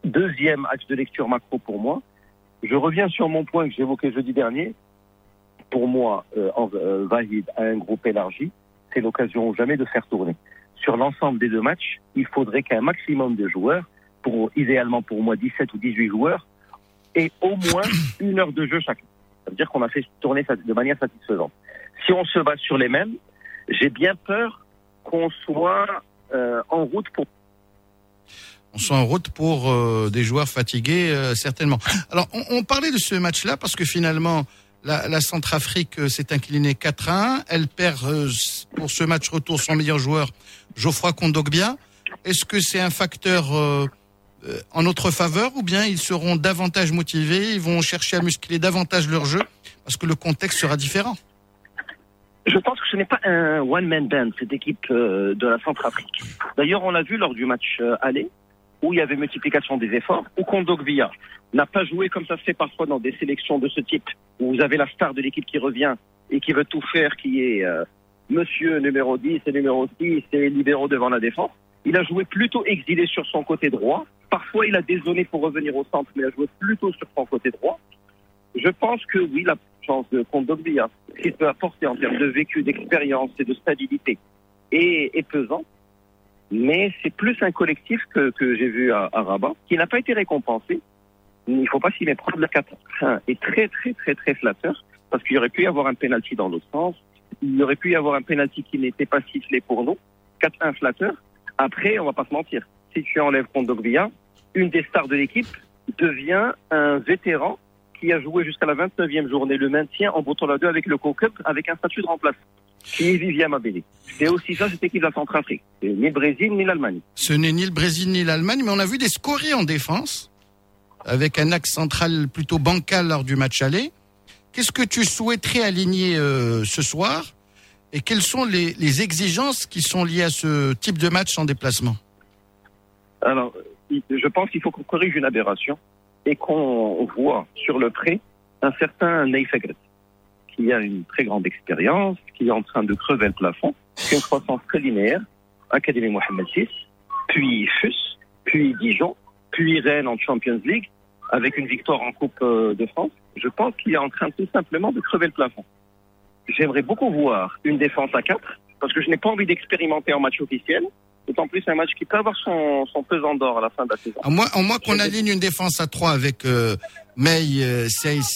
deuxième axe de lecture macro pour moi, je reviens sur mon point que j'évoquais jeudi dernier. Pour moi, euh, euh, un groupe élargi. C'est l'occasion jamais de faire tourner. Sur l'ensemble des deux matchs, il faudrait qu'un maximum de joueurs, pour idéalement pour moi 17 ou 18 joueurs, aient au moins une heure de jeu chacun. Ça veut dire qu'on a fait tourner de manière satisfaisante. Si on se base sur les mêmes, j'ai bien peur qu'on soit euh, en route pour On soit en route pour euh, des joueurs fatigués, euh, certainement. Alors, on, parlait de ce match-là parce que finalement, la, Centrafrique s'est inclinée 4-1. Elle perd pour ce match retour son meilleur joueur, Geoffroy Kondogbia. Est-ce que c'est un facteur en notre faveur ou bien ils seront davantage motivés, ils vont chercher à muscler davantage leur jeu parce que le contexte sera différent? Je pense que ce n'est pas un one-man band, cette équipe euh, de la Centrafrique. D'ailleurs, on l'a vu lors du match euh, aller, où il y avait multiplication des efforts, où Kondogbia n'a pas joué comme ça se fait parfois dans des sélections de ce type, où vous avez la star de l'équipe qui revient et qui veut tout faire, qui est euh, monsieur numéro 10 et numéro 6 et libéraux devant la défense. Il a joué plutôt exilé sur son côté droit. Parfois, il a dézonné pour revenir au centre, mais il a joué plutôt sur son côté droit. Je pense que oui, la chance de Kondogbia, ce qu'il peut apporter en termes de vécu, d'expérience et de stabilité est, pesant. Mais c'est plus un collectif que, que j'ai vu à, Rabat, qui n'a pas été récompensé. Il ne faut pas s'y méprendre. Le 4 est très, très, très, très flatteur, parce qu'il aurait pu y avoir un penalty dans l'autre sens. Il aurait pu y avoir un penalty qui n'était pas sifflé pour nous. 4-1 flatteur. Après, on va pas se mentir. Si tu enlèves Kondogbia, une des stars de l'équipe devient un vétéran qui a joué jusqu'à la 29e journée le maintien en bouton la 2 avec le Co-Cup avec un statut de remplaçant, qui est Vivian Mabélé. C'est aussi ça, cette équipe de la Centrafrique. Ni le Brésil ni l'Allemagne. Ce n'est ni le Brésil ni l'Allemagne, mais on a vu des scories en défense, avec un axe central plutôt bancal lors du match aller. Qu'est-ce que tu souhaiterais aligner euh, ce soir? Et quelles sont les, les exigences qui sont liées à ce type de match en déplacement? Alors, je pense qu'il faut qu'on corrige une aberration et qu'on voit sur le pré un certain Neifegret, qui a une très grande expérience, qui est en train de crever le plafond, qui a une croissance très linéaire, Académie Mohamed VI, puis FUS, puis Dijon, puis Rennes en Champions League, avec une victoire en Coupe euh, de France. Je pense qu'il est en train tout simplement de crever le plafond. J'aimerais beaucoup voir une défense à 4, parce que je n'ai pas envie d'expérimenter en match officiel, d'autant plus un match qui peut avoir son, son pesant d'or à la fin de la saison. À moins, qu'on aligne une défense à 3 avec euh, May, euh,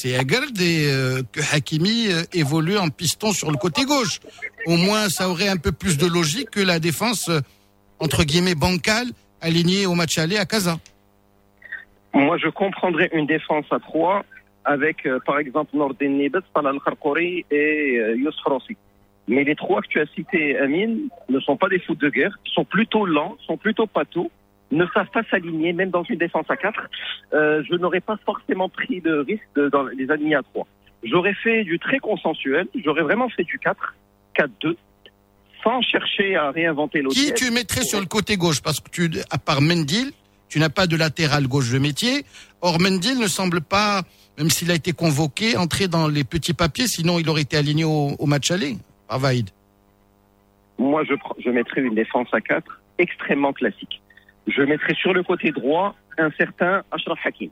et Agard et euh, que Hakimi euh, évolue en piston sur le côté gauche. Au moins, ça aurait un peu plus de logique que la défense, entre guillemets, bancale, alignée au match aller à Casa. Moi, je comprendrais une défense à 3 avec, par exemple, Nordin Nibet, Talal Kharkouri et Youssef Rossi. Mais les trois que tu as cités, Amine, ne sont pas des foot de guerre, sont plutôt lents, sont plutôt patous, ne savent pas s'aligner, même dans une défense à 4. Euh, je n'aurais pas forcément pris de risque de, dans les aligner à 3. J'aurais fait du très consensuel, j'aurais vraiment fait du 4, 4-2, sans chercher à réinventer l'autre. Qui tu mettrais sur le côté gauche? Parce que tu, à part Mendil, tu n'as pas de latéral gauche de métier. Or, Mendil ne semble pas, même s'il a été convoqué, entrer dans les petits papiers, sinon il aurait été aligné au, au match aller. Vaïd. Moi, je, je mettrais une défense à 4 extrêmement classique. Je mettrais sur le côté droit un certain Ashraf Hakim.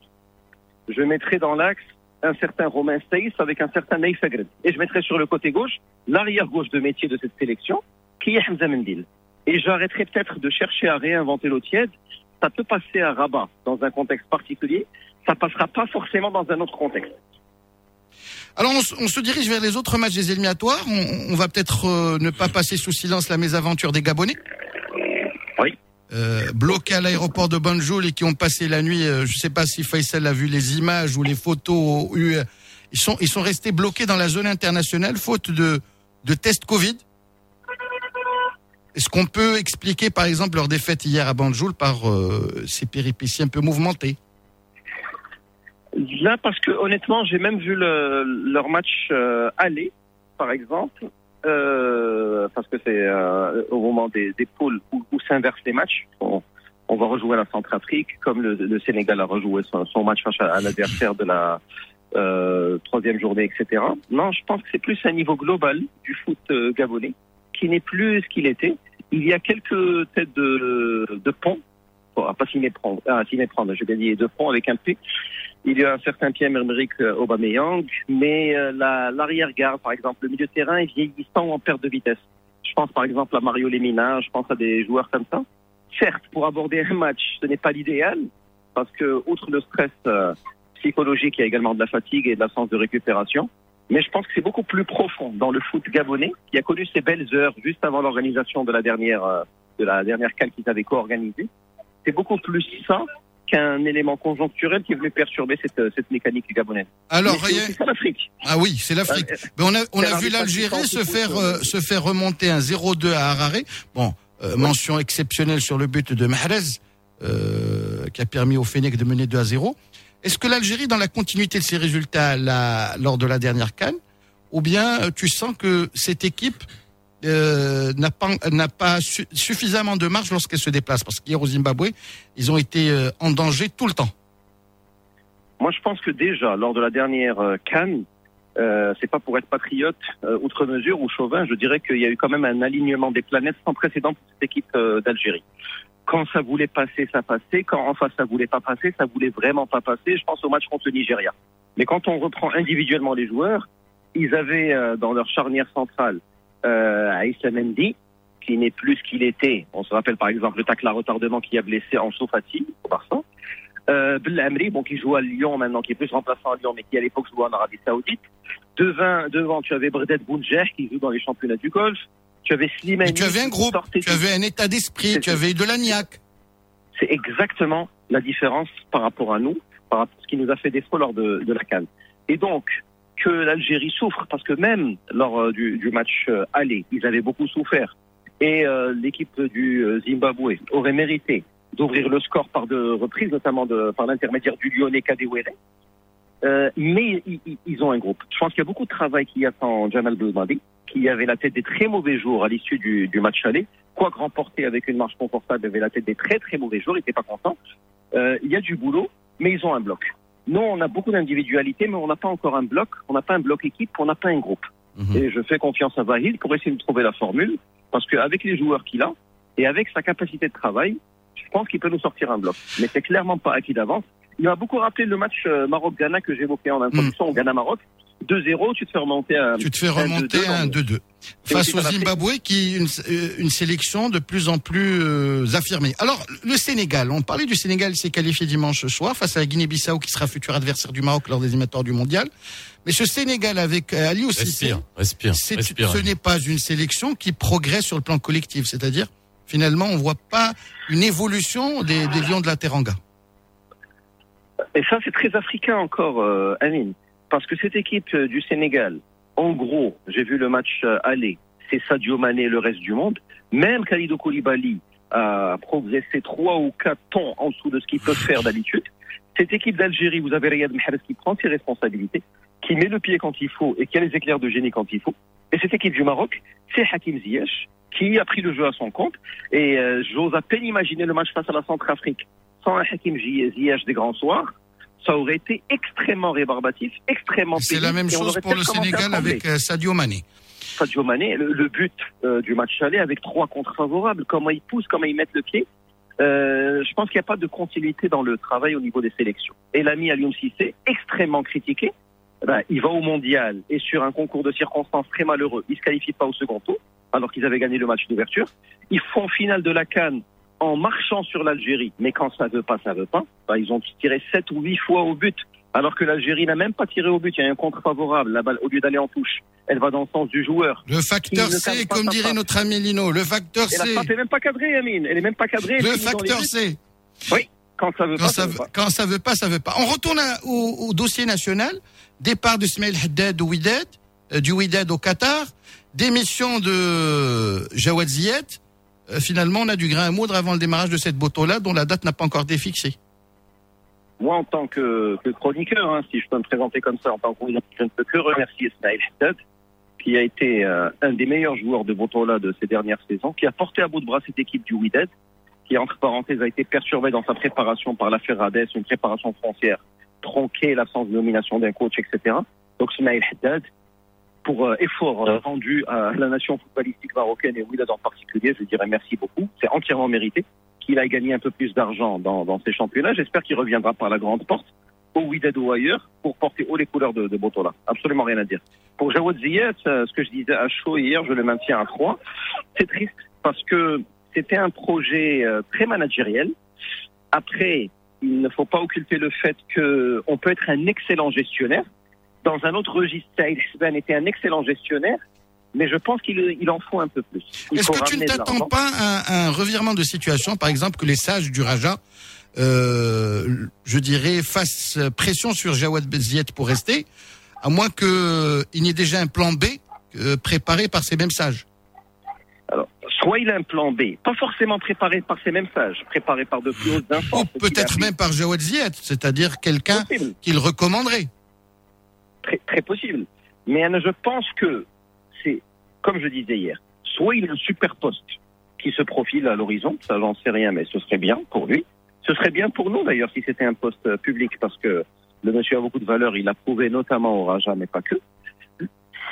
Je mettrais dans l'axe un certain Romain Seyss avec un certain Naïf Agred. Et je mettrais sur le côté gauche l'arrière gauche de métier de cette sélection, qui est Hamza Mendil. Et j'arrêterais peut-être de chercher à réinventer l'eau tiède ça peut passer à Rabat dans un contexte particulier, ça passera pas forcément dans un autre contexte. Alors on, se- on se dirige vers les autres matchs des éliminatoires. On, on va peut-être euh, ne pas passer sous silence la mésaventure des Gabonais. Oui. Euh, bloqués à l'aéroport de Banjul et qui ont passé la nuit. euh, je sais pas si Faisal a vu les images ou les photos. eu, euh, ils sont ils sont restés bloqués dans la zone internationale faute de de tests Covid. Est-ce qu'on peut expliquer par exemple leur défaite hier à Banjul par euh, ces péripéties un peu mouvementées? Là, parce que honnêtement, j'ai même vu le, leur match euh, aller, par exemple, euh, parce que c'est euh, au moment des, des poules où, où s'inversent les matchs. On, on va rejouer la Centrafrique, comme le, le Sénégal a rejoué son, son match face à, à l'adversaire de la euh, troisième journée, etc. Non, je pense que c'est plus un niveau global du foot euh, gabonais qui n'est plus ce qu'il était. Il y a quelques têtes de, de pont, bon, pas s'y méprendre, à s'y méprendre, je vais dire de pont avec un P. Il y a un certain Pierre-Emerick euh, Aubameyang, mais euh, la- l'arrière-garde, par exemple, le milieu de terrain est vieillissant en perte de vitesse. Je pense par exemple à Mario Lemina, je pense à des joueurs comme ça. Certes, pour aborder un match, ce n'est pas l'idéal, parce que outre le stress euh, psychologique, il y a également de la fatigue et de l'absence de récupération. Mais je pense que c'est beaucoup plus profond dans le foot gabonais, qui a connu ses belles heures juste avant l'organisation de la dernière euh, de la dernière qu'ils avaient co-organisée. C'est beaucoup plus ça qu'un élément conjoncturel qui est venu perturber cette, euh, cette mécanique gabonaise. Alors, Mais c'est l'Afrique. Ah oui, c'est l'Afrique. Euh, Mais on a, on a vu l'Algérie se faire, pousse, euh, se faire remonter un 0-2 à Harare. Bon, euh, mention exceptionnelle sur le but de Mahrez, euh, qui a permis au Fennec de mener 2 à 0. Est-ce que l'Algérie, dans la continuité de ses résultats là, lors de la dernière canne, ou bien euh, tu sens que cette équipe euh, n'a pas, pas su- suffisamment de marge lorsqu'elle se déplace Parce qu'hier au Zimbabwe, ils ont été euh, en danger tout le temps. Moi, je pense que déjà, lors de la dernière euh, Cannes, euh, c'est pas pour être patriote outre mesure ou chauvin, je dirais qu'il y a eu quand même un alignement des planètes sans précédent pour cette équipe d'Algérie. Quand ça voulait passer, ça passait. Quand en face ça voulait pas passer, ça voulait vraiment pas passer. Je pense au match contre le Nigeria. Mais quand on reprend individuellement les joueurs, ils avaient dans leur charnière centrale euh, Aïssa Mendy, qui n'est plus ce qu'il était. On se rappelle par exemple le tacle à retardement qui a blessé Ansu Fati au Barça. Euh, bon, qui joue à Lyon maintenant, qui est plus remplaçant à Lyon, mais qui à l'époque jouait en Arabie Saoudite. Devant, devant tu avais Bredet Bounjer, qui joue dans les championnats du golf. Tu avais Slimani. Et tu avais un groupe, tu du- avais un état d'esprit, tu avais de l'agnac. C'est exactement la différence par rapport à nous, par rapport à ce qui nous a fait défaut lors de, de la Cannes. Et donc, que l'Algérie souffre, parce que même lors euh, du, match euh, aller, ils avaient beaucoup souffert. Et euh, l'équipe du Zimbabwe aurait mérité d'ouvrir le score par deux reprises, notamment par l'intermédiaire du Lyonnais Kadewere. Euh, mais ils, ont un groupe. Je pense qu'il y a beaucoup de travail qui attend Jamal Belmadi, qui avait la tête des très mauvais jours à l'issue du, match aller. Quoique remporté avec une marche confortable, avait la tête des très très mauvais jours, il n'était pas content. Il y a du boulot, mais ils ont un bloc. Nous, on a beaucoup d'individualité, mais on n'a pas encore un bloc. On n'a pas un bloc équipe, on n'a pas un groupe. Mhm. Et je fais confiance à Vahid pour essayer de trouver la formule, parce qu'avec les joueurs qu'il a et avec sa capacité de travail, je pense qu'il peut nous sortir un bloc. Mais c'est clairement pas acquis d'avance. Il m'a beaucoup rappelé le match euh, Maroc-Ghana que j'évoquais en introduction, au Ghana-Maroc. 2-0, tu te fais remonter à Tu te fais un remonter 2-2 à un dans le- 2-2. C'est Face au. Zimbabwe, qui est une, euh, une sélection de plus en plus euh, affirmée. Alors, le Sénégal, on parlait du Sénégal, il s'est qualifié dimanche soir face à la Guinée-Bissau, qui sera futur adversaire du Maroc lors des éliminatoires du mondial. Mais ce Sénégal avec euh, Ali aussi, Respire, respire, ce n'est pas une sélection qui progresse sur le plan collectif. C'est-à-dire, finalement, on voit pas une évolution des, des Lions de la Teranga. Et ça, c'est très africain encore, euh, Amine. Parce que cette équipe euh, du Sénégal, en gros, j'ai vu le match euh, aller, c'est Sadio Mané et le reste du monde. Même Khalidou Koulibaly a progressé trois ou quatre tons en dessous de ce qu'il peut faire d'habitude. Cette équipe d'Algérie, vous avez Riyad Mahrez qui prend ses responsabilités, qui met le pied quand il faut et qui a les éclairs de génie quand il faut. Et cette équipe du Maroc, c'est Hakim Ziyech qui a pris le jeu à son compte. Et euh, j'ose à peine imaginer le match face à la Centrafrique sans un Hakim Ziyech des grands soirs. Ça aurait été extrêmement rébarbatif, extrêmement C'est la même chose pour le Sénégal avec euh, Sadio Mané. Sadio Mané, le, le but euh, du match aller avec trois contre favorables, comment ils poussent, comment ils mettent le pied. Euh, je pense qu'il n'y a pas de continuité dans le travail au niveau des sélections. Et l'ami Alioum Cissé, extrêmement critiqué, eh ben, il va au mondial et sur un concours de circonstances très malheureux, il se qualifie pas au second tour, alors qu'ils avaient gagné le match d'ouverture. Ils font finale de la Cannes en marchant sur l'Algérie. Mais quand ça veut pas, ça veut pas. Bah, ils ont tiré sept ou huit fois au but, alors que l'Algérie n'a même pas tiré au but. Il y a un contre favorable. La balle, au lieu d'aller en touche, elle va dans le sens du joueur. Le facteur C, comme dirait notre ami Lino, le facteur C. frappe est même pas cadrée, Amine. Elle est même pas cadrée. elle Le facteur. C. Oui, quand ça veut Quand pas, ça, ça veut, veut pas. quand ça veut pas, ça veut pas. On retourne à- au, au dossier national. Départ de Smail Haddad au euh, du Wydad au Qatar. Démission de Jawad Ziyech. Euh, finalement, on a du grain à moudre avant le démarrage de cette moto-là, dont la date n'a pas encore été fixée. Moi, en tant que, que chroniqueur, hein, si je peux me présenter comme ça, en tant que je ne peux que remercier Ismaël Haddad, qui a été euh, un des meilleurs joueurs de Botola de ces dernières saisons, qui a porté à bout de bras cette équipe du Wydad, qui, entre parenthèses, a été perturbée dans sa préparation par l'affaire Rades, une préparation frontière tronquée, l'absence de nomination d'un coach, etc. Donc, Ismaël Haddad, pour euh, effort euh, rendu à la nation footballistique marocaine et Wydad en particulier, je dirais merci beaucoup. C'est entièrement mérité qu'il aille gagner un peu plus d'argent dans, dans ces championnats. J'espère qu'il reviendra par la grande porte, au Wydad ou ailleurs, pour porter haut les couleurs de, de Botola. Absolument rien à dire. Pour Jawad Ziyech, euh, ce que je disais à chaud hier, je le maintiens à 3. C'est triste parce que c'était un projet très managériel. Après, il ne faut pas occulter le fait qu'on peut être un excellent gestionnaire. Dans un autre registre, Saïd Sben était un excellent gestionnaire, mais je pense qu'il il en faut un peu plus. Est-ce que tu ne t'attends pas à un revirement de situation, par exemple, que les sages du Raja, euh, je dirais, fassent pression sur Jawad Ziyech pour rester, à moins qu'il n'y ait déjà un plan B euh, préparé par ces mêmes sages? Alors, soit il a un plan B, pas forcément préparé par ces mêmes sages, préparé par de plus hautes Ou instances. peut-être même par Jawad Ziyech, c'est-à-dire quelqu'un qu'il recommanderait. Très, très possible. Mais je pense que c'est, comme je disais hier, soit il a un super poste qui se profile à l'horizon, ça j'en sais rien, mais ce serait bien pour lui. Ce serait bien pour nous d'ailleurs si c'était un poste euh, public, parce que le monsieur a beaucoup de valeur, il a prouvé notamment au Raja, mais pas que.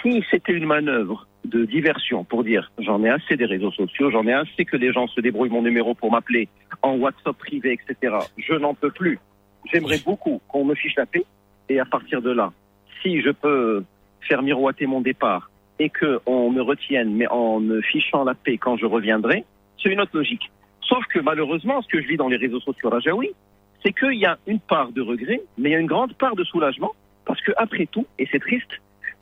Si c'était une manœuvre de diversion pour dire j'en ai assez des réseaux sociaux, j'en ai assez que les gens se débrouillent mon numéro pour m'appeler en WhatsApp privé, etc. Je n'en peux plus. J'aimerais beaucoup qu'on me fiche la paix et à partir de là, si je peux faire miroiter mon départ et que on me retienne, mais en me fichant la paix quand je reviendrai, c'est une autre logique. Sauf que malheureusement, ce que je lis dans les réseaux sociaux rajaoui, c'est qu'il y a une part de regret, mais il y a une grande part de soulagement, parce que après tout, et c'est triste,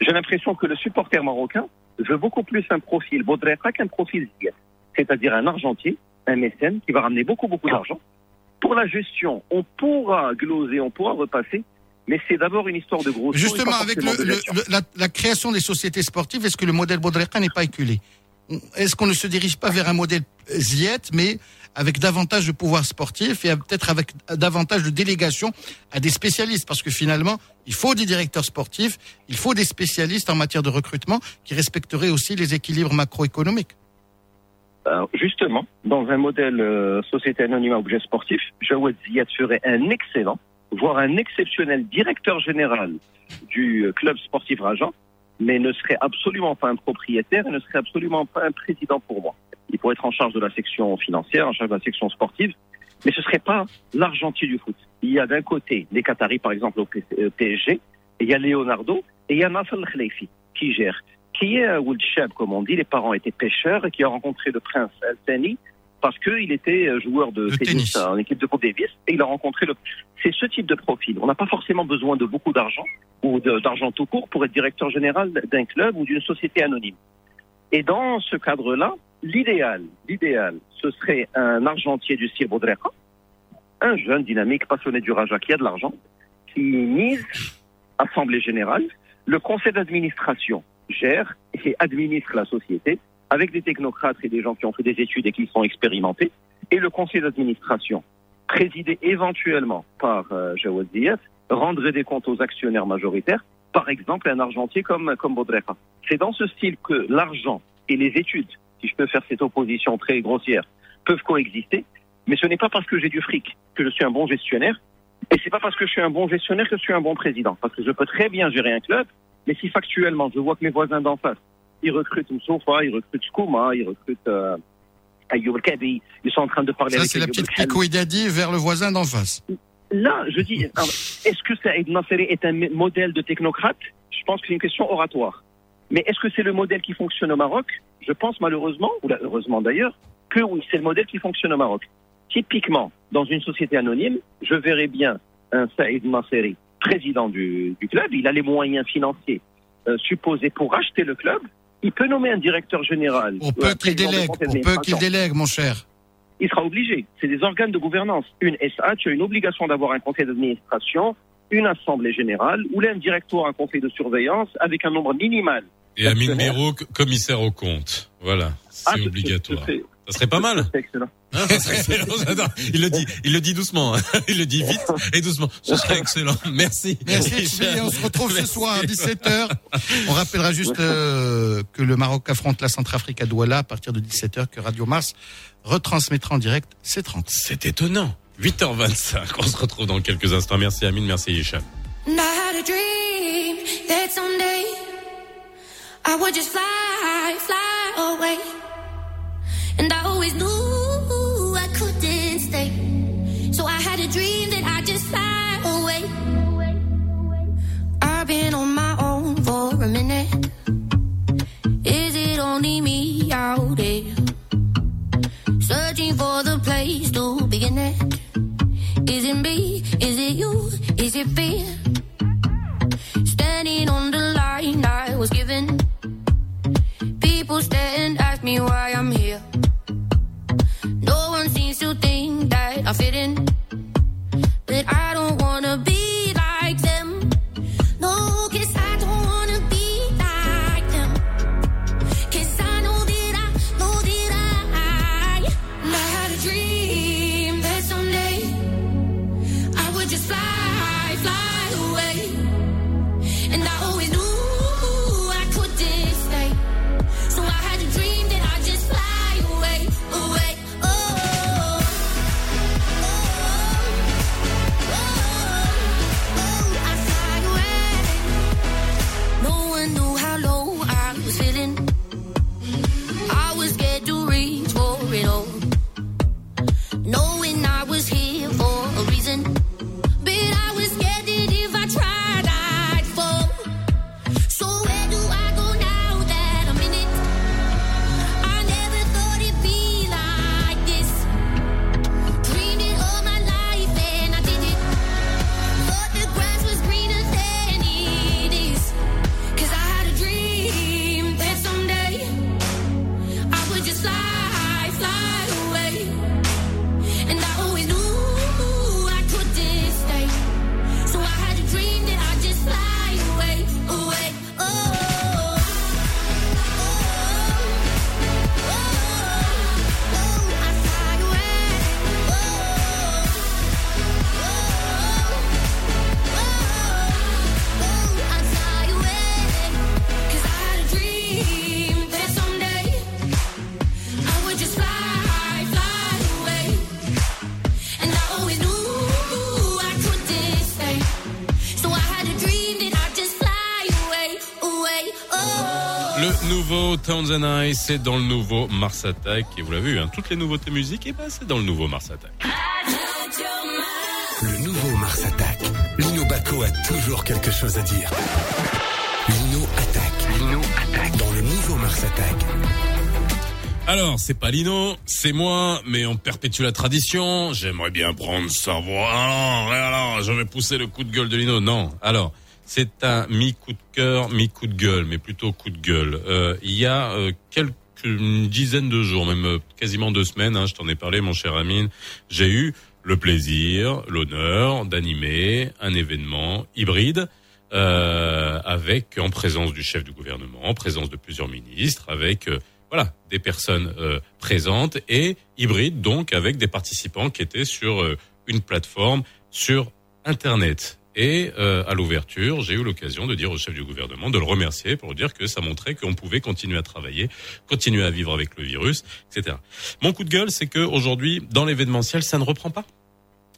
j'ai l'impression que le supporter marocain veut beaucoup plus un profil Baudreka qu'un profil Ziyech. C'est-à-dire un argentier, un mécène qui va ramener beaucoup, beaucoup d'argent. Pour la gestion, on pourra gloser, on pourra repasser, mais c'est d'abord une histoire de gros. Justement, avec le- le- le- la, la création des sociétés sportives, est-ce que le modèle Baudreka n'est pas éculé Est-ce qu'on ne se dirige pas vers un modèle Ziet, mais avec davantage de pouvoir sportif et peut-être avec davantage de délégation à des spécialistes Parce que finalement, il faut des directeurs sportifs, il faut des spécialistes en matière de recrutement qui respecteraient aussi les équilibres macroéconomiques. Justement, dans un modèle euh, société anonyme à objet sportif, Jawad Ziyad serait un excellent, voire un exceptionnel directeur général du euh, club sportif Rajan, mais ne serait absolument pas un propriétaire et ne serait absolument pas un président pour moi. Il pourrait être en charge de la section financière, en charge de la section sportive, mais ce serait pas l'argentier du foot. Il y a d'un côté les Qataris, par exemple, au P- euh, PSG, et il y a Leonardo, et il y a Nasser Khleifi, qui gère qui est un Wood Shab, comme on dit. Les parents étaient pêcheurs et qui a rencontré le prince Al Thani parce qu'il était euh, joueur de De tennis, tennis. en équipe de Coupe Davis et il a rencontré le. C'est ce type de profil. On n'a pas forcément besoin de beaucoup d'argent ou d'argent tout court pour être directeur général d'un club ou d'une société anonyme. Et dans ce cadre-là, l'idéal, l'idéal, ce serait un argentier du Sir Baudreka, un jeune dynamique passionné du Raja qui a de l'argent, qui mise assemblée générale, le conseil d'administration gère et administre la société avec des technocrates et des gens qui ont fait des études et qui sont expérimentés, et le conseil d'administration, présidé éventuellement par euh, Jawad rendrait des comptes aux actionnaires majoritaires, par exemple un argentier comme, comme Baudreka. C'est dans ce style que l'argent et les études, si je peux faire cette opposition très grossière, peuvent coexister, mais ce n'est pas parce que j'ai du fric que je suis un bon gestionnaire, et c'est pas parce que je suis un bon gestionnaire que je suis un bon président, parce que je peux très bien gérer un club, mais si factuellement, je vois que mes voisins d'en face, ils recrutent Moussoufa, ils recrutent Skouma, ils recrutent euh, Ayoub Kabi, ils sont en train de parler Ça, avec c'est la petite picoïdadie vers le voisin d'en face. Là, je dis, est-ce que Saïd Nasseri est un modèle de technocrate? Je pense que c'est une question oratoire. Mais est-ce que c'est le modèle qui fonctionne au Maroc? Je pense malheureusement, ou heureusement d'ailleurs, que oui, c'est le modèle qui fonctionne au Maroc. Typiquement, dans une société anonyme, je verrais bien un Saïd Nasseri, président du, du club, il a les moyens financiers euh, supposés pour acheter le club. Il peut nommer un directeur général. On ou peut un qu'il délègue, conseil on peut qu'il d'administration délègue, mon cher. il sera obligé. C'est des organes de gouvernance. Une SA, tu as une obligation d'avoir un conseil d'administration, une assemblée générale, ou là un directoire, un conseil de surveillance, avec un nombre minimal. Et Amine. Béraud, commissaire au compte. Voilà, c'est Ah, c'est- obligatoire. Ça serait pas mal. C'est excellent. Hein, ça serait excellent, j'adore. Il le dit, il le dit doucement. hein. Il le dit vite et doucement. Ce serait excellent. Merci. Merci. On se retrouve ce soir à 17h. On rappellera juste euh, que le Maroc affronte la Centrafrique à Douala à partir de 17h, que Radio Mars retransmettra en direct C30. C'est étonnant. 8h25. On se retrouve dans quelques instants. Merci Amine, merci Hicham. And I had a dream that someday I would just fly, fly away. And I always knew only me out there? Searching for the place to begin at. Is it me? Is it you? Is it fear? Standing on the line I was given. People stare and ask me why I'm here. No one seems to think that I fit in. But I Le nouveau Townsend Eye, c'est dans le nouveau Mars Attack. Et vous l'avez vu, hein, toutes les nouveautés musiques, et ben c'est dans le nouveau Mars Attack. Le nouveau Mars Attack. Lino Baco a toujours quelque chose à dire. Lino attaque. Lino attaque. Dans le nouveau Mars Attack. Alors, c'est pas Lino, c'est moi, mais on perpétue la tradition. J'aimerais bien prendre sa voix. Alors, alors, je vais pousser le coup de gueule de Lino. Non. Alors, c'est un mi-coup de cœur, mi-coup de gueule, mais plutôt coup de gueule. Euh, il y a euh, quelques une dizaine de jours, même euh, quasiment deux semaines, hein, je t'en ai parlé, mon cher Amine, j'ai eu le plaisir, l'honneur d'animer un événement hybride euh, avec en présence du chef du gouvernement, en présence de plusieurs ministres, avec voilà des personnes présentes et hybrides donc avec des participants qui étaient sur une plateforme sur internet. Et euh, à l'ouverture, j'ai eu l'occasion de dire au chef du gouvernement de le remercier pour dire que ça montrait qu'on pouvait continuer à travailler, continuer à vivre avec le virus, etc. Mon coup de gueule, c'est que aujourd'hui, dans l'événementiel, ça ne reprend pas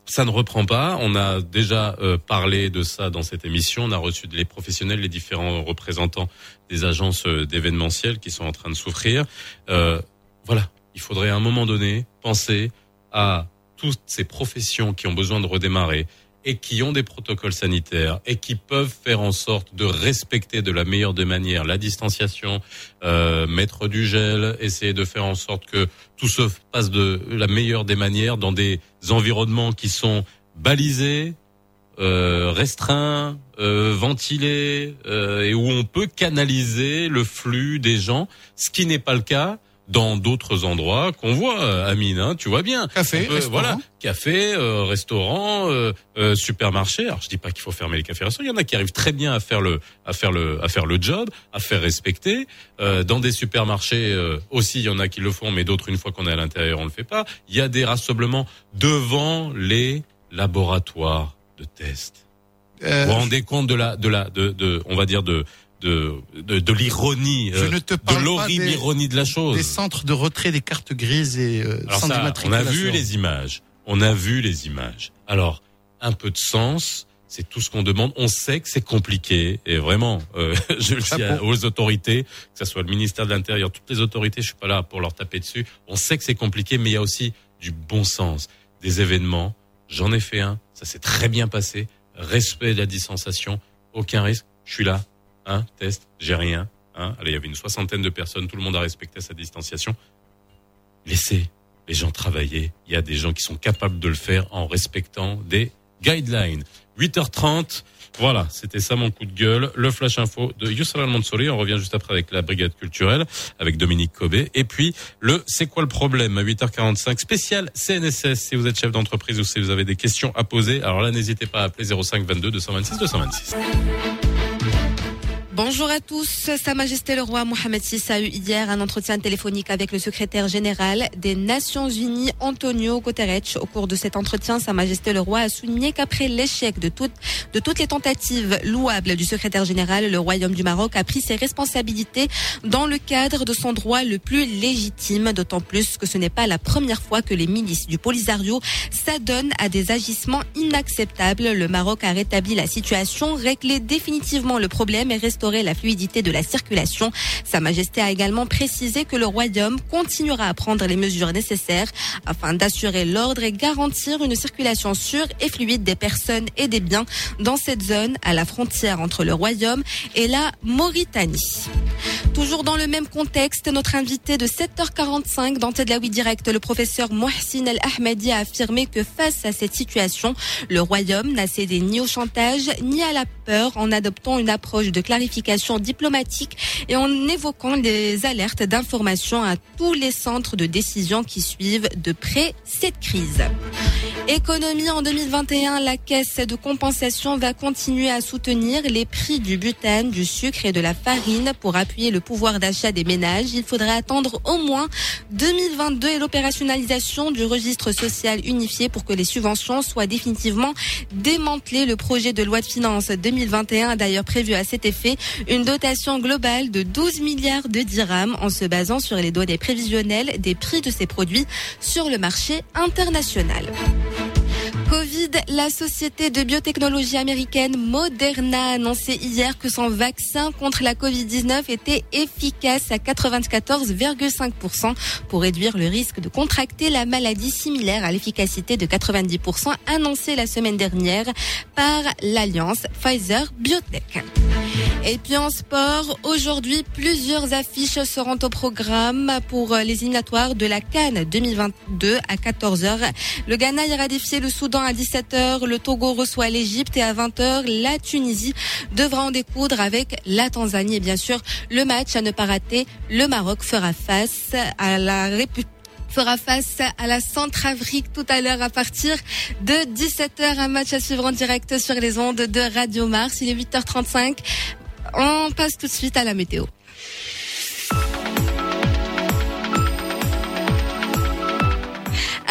ça ne reprend pas. On a déjà euh, parlé de ça dans cette émission. On a reçu les professionnels, les différents représentants des agences euh, d'événementiel qui sont en train de souffrir. Euh, voilà, il faudrait à un moment donné penser à toutes ces professions qui ont besoin de redémarrer et qui ont des protocoles sanitaires et qui peuvent faire en sorte de respecter de la meilleure des manières la distanciation, euh, mettre du gel, essayer de faire en sorte que tout se passe de la meilleure des manières dans des environnements qui sont balisés, euh, restreints, euh, ventilés euh, et où on peut canaliser le flux des gens, ce qui n'est pas le cas dans d'autres endroits qu'on voit, euh, Amine, hein, tu vois bien. Café, peut- restaurant. voilà, café, euh, restaurant, euh, euh, supermarché. Alors je dis pas qu'il faut fermer les cafés restaurants. Il y en a qui arrivent très bien à faire le, à faire le, à faire le job, à faire respecter. Euh, dans des supermarchés euh, aussi, il y en a qui le font, mais d'autres une fois qu'on est à l'intérieur, on le fait pas. Il y a des rassemblements devant les laboratoires de tests. Vous vous rendez compte de la, de la, de, de, on va dire de, de, de, de l'ironie, Je euh, ne te de l'horrible ironie de la chose. des centres de retrait des cartes grises et euh, Alors sans ça, on a vu les images. On a vu les images. Alors, un peu de sens, c'est tout ce qu'on demande. On sait que c'est compliqué et vraiment, euh, je le dis à- aux autorités, que ce soit le ministère de l'Intérieur, toutes les autorités, je suis pas là pour leur taper dessus. On sait que c'est compliqué, mais il y a aussi du bon sens, des événements. J'en ai fait un, ça s'est très bien passé. Respect de la distanciation, aucun risque. Je suis là, test, j'ai rien. Hein. Allez, il y avait une soixantaine de personnes, tout le monde a respecté sa distanciation. Laissez les gens travailler. Il y a des gens qui sont capables de le faire en respectant des guidelines. 8h30. Voilà, c'était ça mon coup de gueule. Le flash info de Youssef Mansouri. On revient juste après avec la brigade culturelle, avec Dominique Cobé. Et puis, le C'est quoi le problème à 8h45 spécial CNSS. Si vous êtes chef d'entreprise ou si vous avez des questions à poser, alors là, n'hésitez pas à appeler 05 22 226 226. Bonjour à tous. Sa Majesté le roi Mohamed VI a eu hier un entretien téléphonique avec le secrétaire général des Nations Unies, Antonio Guterres. Au cours de cet entretien, Sa Majesté le roi a souligné qu'après l'échec de toutes, de toutes les tentatives louables du secrétaire général, le Royaume du Maroc a pris ses responsabilités dans le cadre de son droit le plus légitime, d'autant plus que ce n'est pas la première fois que les milices du Polisario s'adonnent à des agissements inacceptables. Le Maroc a rétabli la situation, réglé définitivement le problème et restauré la fluidité de la circulation. Sa Majesté a également précisé que le Royaume continuera à prendre les mesures nécessaires afin d'assurer l'ordre et garantir une circulation sûre et fluide des personnes et des biens dans cette zone à la frontière entre le Royaume et la Mauritanie. Toujours dans le même contexte, notre invité de 7h45 dans Tedlaoui Direct, le professeur Mohsin El Ahmadi a affirmé que face à cette situation, le Royaume n'a cédé ni au chantage ni à la en adoptant une approche de clarification diplomatique et en évoquant les alertes d'information à tous les centres de décision qui suivent de près cette crise. Économie en 2021, la caisse de compensation va continuer à soutenir les prix du butane, du sucre et de la farine pour appuyer le pouvoir d'achat des ménages. Il faudra attendre au moins 2022 et l'opérationnalisation du registre social unifié pour que les subventions soient définitivement démantelées. Le projet de loi de finances 2021 a d'ailleurs prévu à cet effet une dotation globale de 12 milliards de dirhams en se basant sur les données prévisionnelles des prix de ces produits sur le marché international. Covid, la société de biotechnologie américaine Moderna a annoncé hier que son vaccin contre la Covid-19 était efficace à 94,5% pour réduire le risque de contracter la maladie similaire à l'efficacité de 90% annoncée la semaine dernière par l'alliance Pfizer-Biotech. Et puis en sport, aujourd'hui, plusieurs affiches seront au programme pour les éliminatoires de la Cannes 2022 à 14h. Le Ghana ira défier le Soudan à 17h, le Togo reçoit l'Égypte et à 20h, la Tunisie devra en découdre avec la Tanzanie. Et bien sûr, le match à ne pas rater, le Maroc fera face à la fera face à la Centrafrique tout à l'heure à partir de 17h. Un match à suivre en direct sur les ondes de Radio Mars. Il est 8h35. On passe tout de suite à la météo.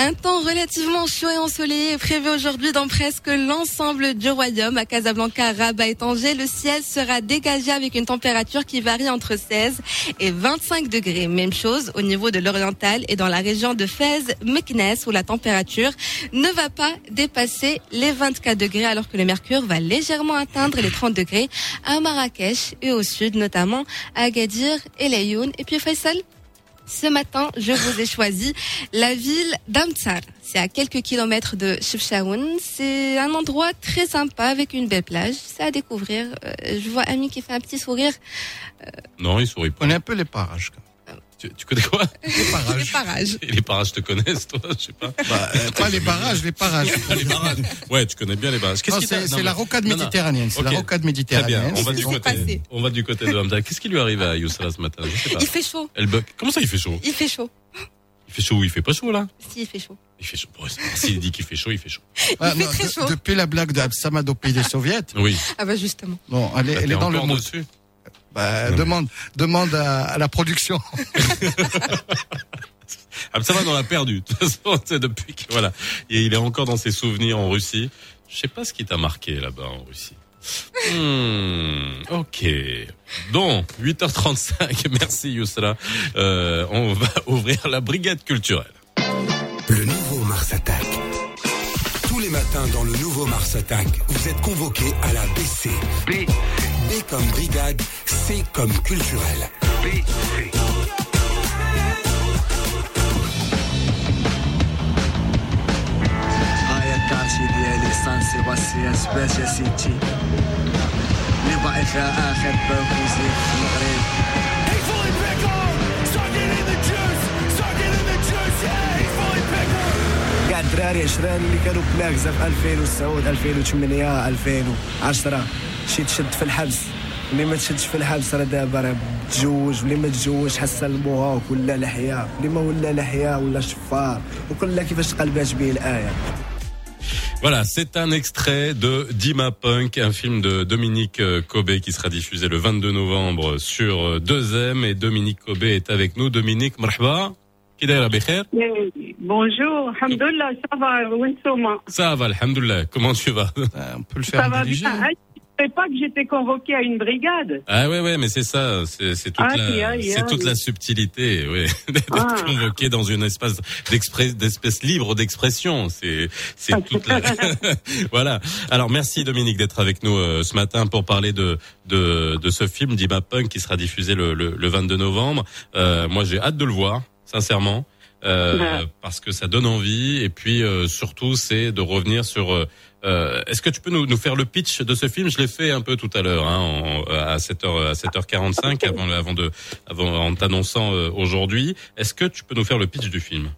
Un temps relativement chaud et ensoleillé est prévu aujourd'hui dans presque l'ensemble du royaume. À Casablanca, Rabat et Tanger, le ciel sera dégagé avec une température qui varie entre 16 et 25 degrés. Même chose au niveau de l'oriental et dans la région de Fès, Meknes, où la température ne va pas dépasser les 24 degrés alors que le mercure va légèrement atteindre les 30 degrés à Marrakech et au sud, notamment à Agadir et Layoun. Et puis Faisal? Ce matin, je vous ai choisi la ville d'Amtsar. C'est à quelques kilomètres de Chefchaouen. C'est un endroit très sympa avec une belle plage. C'est à découvrir. Euh, je vois Ami qui fait un petit sourire. Non, il sourit pas. On est un peu les parages. quand Tu, tu connais quoi. Les Les parages. parages. Et les parages te connaissent, toi Je sais pas. Bah, euh, pas les barrages, les parages. les parages. Ouais, tu connais bien les parages. Non, qui t'a- c'est non, la rocade Non, non. méditerranéenne. C'est la rocade Très méditerranéenne. bien. On va du côté. On va du côté de Hamza. Qu'est-ce qui lui arrive à Youssala ce matin Je sais pas. Il fait chaud. Elle bug. Comment ça, il fait chaud Il fait chaud. Il fait chaud ou il fait pas chaud là Si, il fait chaud. Il fait chaud. Bon, S'il dit qu'il fait chaud, il fait chaud. Ah, Il fait non, très de- chaud. Depuis la blague d'Absamad au pays des soviets, Oui. Ah bah justement. bon, elle est, Bah, elle est dans le mood. dessus. Bah, demande, demande à, à la production. Ah, ça va, on l'a perdu. De toute façon, c'est depuis que, voilà. Et il est encore dans ses souvenirs en Russie. Je sais pas ce qui t'a marqué là-bas en Russie. Hmm, ok. Bon, 8h35. Merci Youssala. Euh, on va ouvrir la brigade culturelle. Le nouveau Mars Attack. Tous les matins dans le nouveau Mars Attack, vous êtes convoqués à la BC. B. B comme brigade, C comme culturel. BC. هاي الكارتي ديالي سانسي يا سيتي اللي باقي فيها اخر بوكوزي في المغرب كاع الدراري عشران اللي كانوا بلاكزا في 2009 2008 2010 شي تشد في الحبس اللي ما تشدش في الحبس راه دابا راه تزوج واللي ما تزوج حسن الموهوك ولا لحيه اللي ما ولا لحيه ولا شفار وكلها كيفاش قلبات به الايه Voilà, c'est un extrait de Dima Punk, un film de Dominique euh, Cobé qui sera diffusé le 22 novembre sur euh, 2M et Dominique Cobé est avec nous. Dominique, marhaba. Kidayra Bekher Bonjour, Alhamdulillah, ça va, Winsouma. Ça va, alhamdoulilah. Comment tu vas Euh, On peut le faire Ça en va dirigé. bien. Ah, savais pas que j'étais convoquée à une brigade. Ah ouais, ouais, mais c'est ça, c'est toute, Aïe, la, aïe, c'est toute la subtilité, ouais, d'être Ah. convoqué dans une espace d'espèce libre d'expression. C'est, c'est toute la. voilà. Alors merci Dominique d'être avec nous euh, ce matin pour parler de de, de ce film Dima Punk qui sera diffusé le, le, le 22 novembre. Euh, moi, j'ai hâte de le voir, sincèrement. Euh, Ouais. parce que ça donne envie et puis euh, surtout c'est de revenir sur euh, est-ce que tu peux nous, faire le pitch de ce film? Je l'ai fait un peu tout à l'heure, hein, à 7h à 7h45 avant avant de en t'annonçant euh, aujourd'hui. Est-ce que tu peux nous faire le pitch du film?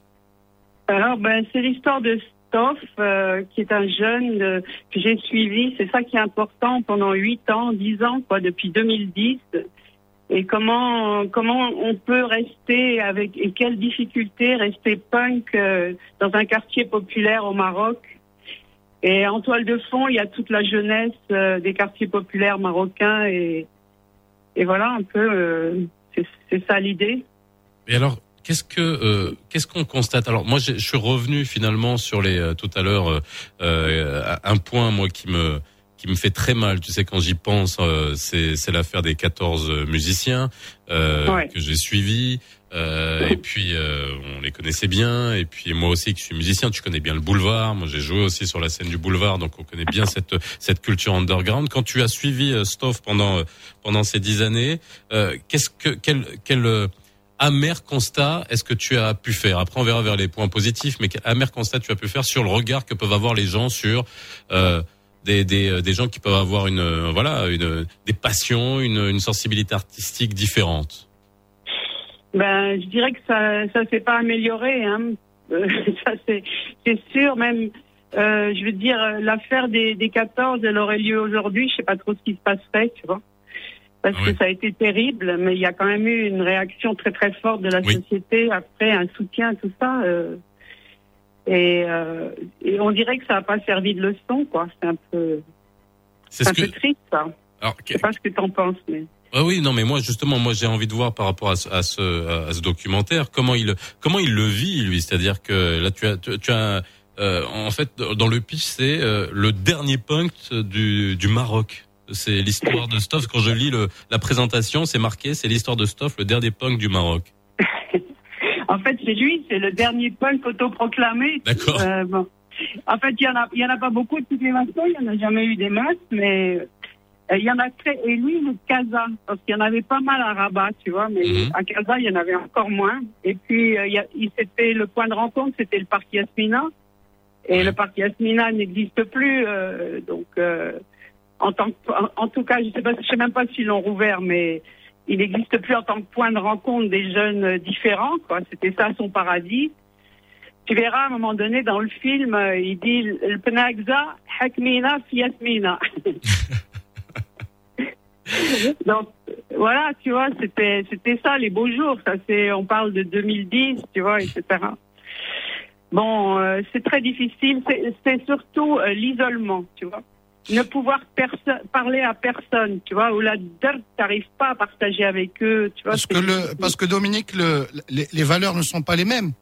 Alors, ben, c'est l'histoire de Stoff, euh, qui est un jeune que j'ai suivi. C'est ça qui est important pendant 8 ans, 10 ans, quoi, depuis 2010. Et comment comment on peut rester avec et quelles difficultés rester punk dans un quartier populaire au Maroc. Et en toile de fond, il y a toute la jeunesse euh, des quartiers populaires marocains et et voilà un peu euh, c'est ça l'idée. Et alors, qu'est-ce que euh, qu'est-ce qu'on constate? Alors moi, je suis revenu finalement sur les tout à l'heure un point moi qui me qui me fait très mal. Tu sais, quand j'y pense, euh, c'est c'est l'affaire des 14 musiciens euh, Ouais. que j'ai suivis. Euh, et puis euh, on les connaissait bien. Et puis moi aussi, qui suis musicien, tu connais bien le boulevard. Moi, j'ai joué aussi sur la scène du boulevard, donc on connaît bien cette cette culture underground. Quand tu as suivi euh, Stoff pendant euh, pendant ces dix années, euh, qu'est-ce que quel quel euh, amer constat est-ce que tu as pu faire? Après, on verra vers les points positifs, mais quel amer constat tu as pu faire sur le regard que peuvent avoir les gens sur des, des, des gens qui peuvent avoir une voilà une des passions, une, une sensibilité artistique différente? Ben, je dirais que ça, ça s'est pas amélioré. Hein. Euh, ça c'est, sûr. Même, euh, je veux dire, euh, l'affaire des, des 14, elle aurait lieu aujourd'hui. Je sais pas trop ce qui se passerait, tu vois, parce Oui. que ça a été terrible. Mais il y a quand même eu une réaction très très forte de la Oui. société après, un soutien, tout ça. euh, et, euh, et on dirait que ça n'a pas servi de leçon, quoi. C'est un peu, C'est c'est ce un que peu triste, ça. alors Je sais pas ce que t'en penses, mais. Ah oui, non, mais moi justement, moi j'ai envie de voir par rapport à ce, à ce, à ce documentaire comment il comment il le vit lui, c'est-à-dire que là tu as tu, tu as euh, en fait dans le pitch c'est euh, le dernier punk du du Maroc. C'est l'histoire de Stoff. Quand je lis le, la présentation, c'est marqué, c'est l'histoire de Stoff, le dernier punk du Maroc. En fait, c'est lui, c'est le dernier punk autoproclamé. D'accord. Euh, bon. En fait, il y en a, il y en a pas beaucoup de toutes les façons. Il y en a jamais eu des masses, mais Il y en a très, et lui, de Casa, parce qu'il y en avait pas mal à Rabat, tu vois, mais Mhm. à Casa, il y en avait encore moins. Et puis, euh, il il, c'était le point de rencontre, c'était le parc Yasmina. Et Ouais. le parc Yasmina n'existe plus, euh, donc, euh, en tant que, en, en tout cas, je sais pas, je sais même pas s'ils l'ont rouvert, mais il n'existe plus en tant que point de rencontre des jeunes euh, différents, quoi. C'était ça son paradis. Tu verras à un moment donné dans le film, euh, il dit le Penagza, Hakmina, fi Yasmina. Donc voilà, tu vois, c'était c'était ça les beaux jours. Ça c'est, on parle de 2010, tu vois, etc. Bon, euh, c'est très difficile. C'est- surtout euh, l'isolement, tu vois. Ne pouvoir parler à personne, tu vois, ou la dirt, t'arrives pas à partager avec eux, tu vois. Parce que, le, parce que Dominique, le, les, les valeurs ne sont pas les mêmes.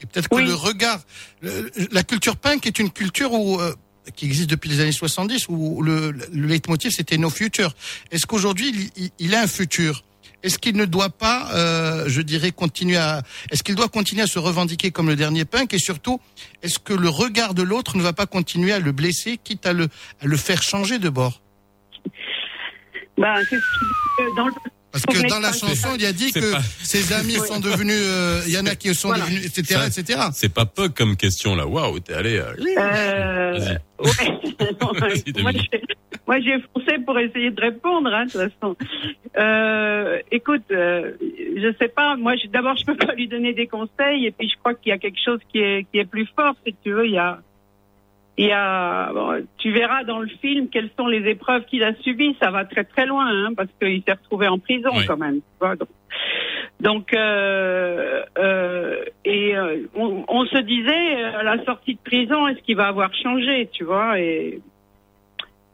Et peut-être que Oui. le regard, le- la culture punk est une culture où, euh, qui existe depuis les années 70, où le, le leitmotiv c'était no future. Est-ce qu'aujourd'hui il, a un futur? Est-ce qu'il ne doit pas, euh, je dirais, continuer à, est-ce qu'il doit continuer à se revendiquer comme le dernier punk? Et surtout, est-ce que le regard de l'autre ne va pas continuer à le blesser, quitte à le, à le faire changer de bord? Ben, c'est ce qui- euh, dans le Parce que dans la chanson, il a dit que pas- ses amis sont devenus, euh, il y en a qui sont Voilà. devenus, etc., Ça- etc. C'est pas peu comme question là. Waouh, t'es allé. euh, Euh, ouais. Moi, j'ai- foncé pour essayer de répondre, hein, de toute façon. Euh, écoute, euh, je sais pas. Moi, je- d'abord, je peux pas lui donner des conseils, et puis je crois qu'il y a quelque chose qui est qui est plus fort, si tu veux. Il y a, il y a. bon, tu verras dans le film quelles sont les épreuves qu'il a subies. Ça va très très loin, hein, parce qu'il s'est retrouvé en prison Oui. quand même. tu vois, donc. Donc, euh, euh, et euh, on, on se disait euh, à la sortie de prison, est-ce qu'il va avoir changé, tu vois et,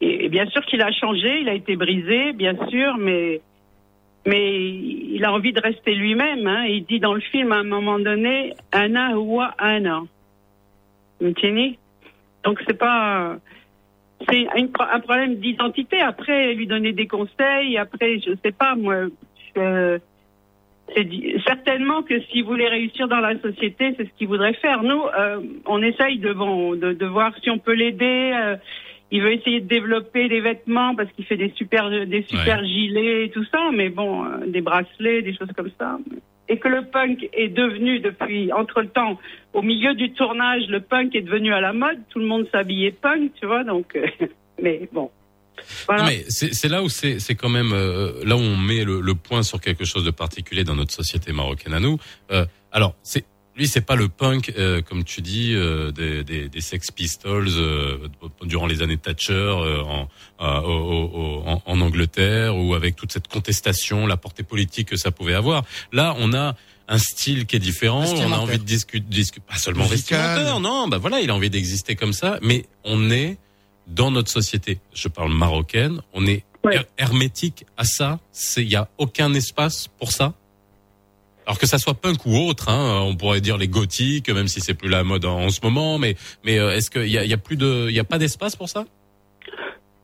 et, et bien sûr qu'il a changé, il a été brisé, bien sûr, mais mais il a envie de rester lui-même. Hein. Il dit dans le film à un moment donné, Anna huwa Anna. Fahmtini Donc c'est pas c'est un problème d'identité. Après, lui donner des conseils. Après, je sais pas moi. je- c'est di- certainement que s'il voulait réussir dans la société, c'est ce qu'il voudrait faire. Nous, euh, on essaye de, bon, de, de voir si on peut l'aider. euh, il veut essayer de développer des vêtements parce qu'il fait des super, des super gilets et tout ça, mais bon, euh, des bracelets, des choses comme ça. Et que le punk est devenu depuis, entre le temps, au milieu du tournage, le punk est devenu à la mode. Tout le monde s'habillait punk, tu vois. Donc, euh, mais bon. Mais c'est là où c'est quand même euh, là où on met le, le point sur quelque chose de particulier dans notre société marocaine à nous. Euh, alors c'est lui c'est pas le punk euh, comme tu dis euh, des, des, des Sex Pistols euh, durant les années Thatcher euh, en, euh, au- en, en Angleterre ou avec toute cette contestation, la portée politique que ça pouvait avoir. Là on a un style qui est différent, on a envie de discuter, discuter pas seulement vestimentaire, non, bah voilà, il a envie d'exister comme ça, mais on est dans notre société, je parle marocaine, on est Ouais. hermétique à ça. C'est, il y a aucun espace pour ça. Alors que ça soit punk ou autre, hein, on pourrait dire les gothiques, même si c'est plus la mode en, en ce moment, mais mais euh, est-ce qu'il y a, il y a plus de, il y a pas d'espace pour ça?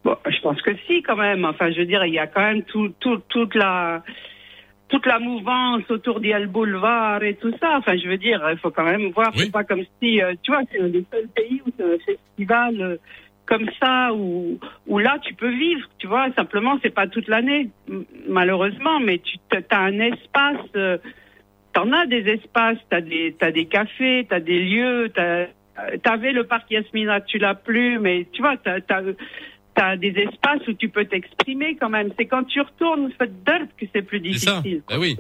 Bon, je pense que si, quand même. Enfin, je veux dire, il y a quand même tout, tout, toute la toute la mouvance autour d'Yal Boulevard et tout ça. Enfin, je veux dire, il faut quand même voir. Oui. C'est pas comme si, euh, tu vois, c'est un des seuls pays où c'est un festival euh, comme ça, où, où là, tu peux vivre, tu vois. Simplement, c'est pas toute l'année, malheureusement, mais tu as un espace. T'en as des espaces, t'as des, t'as des cafés, t'as des lieux, t'as, t'avais le parc Yasmina, tu l'as plus, mais tu vois, t'as, t'as, t'as des espaces où tu peux t'exprimer quand même. C'est quand tu retournes dirt que c'est plus C'est ça. difficile. Ah oui.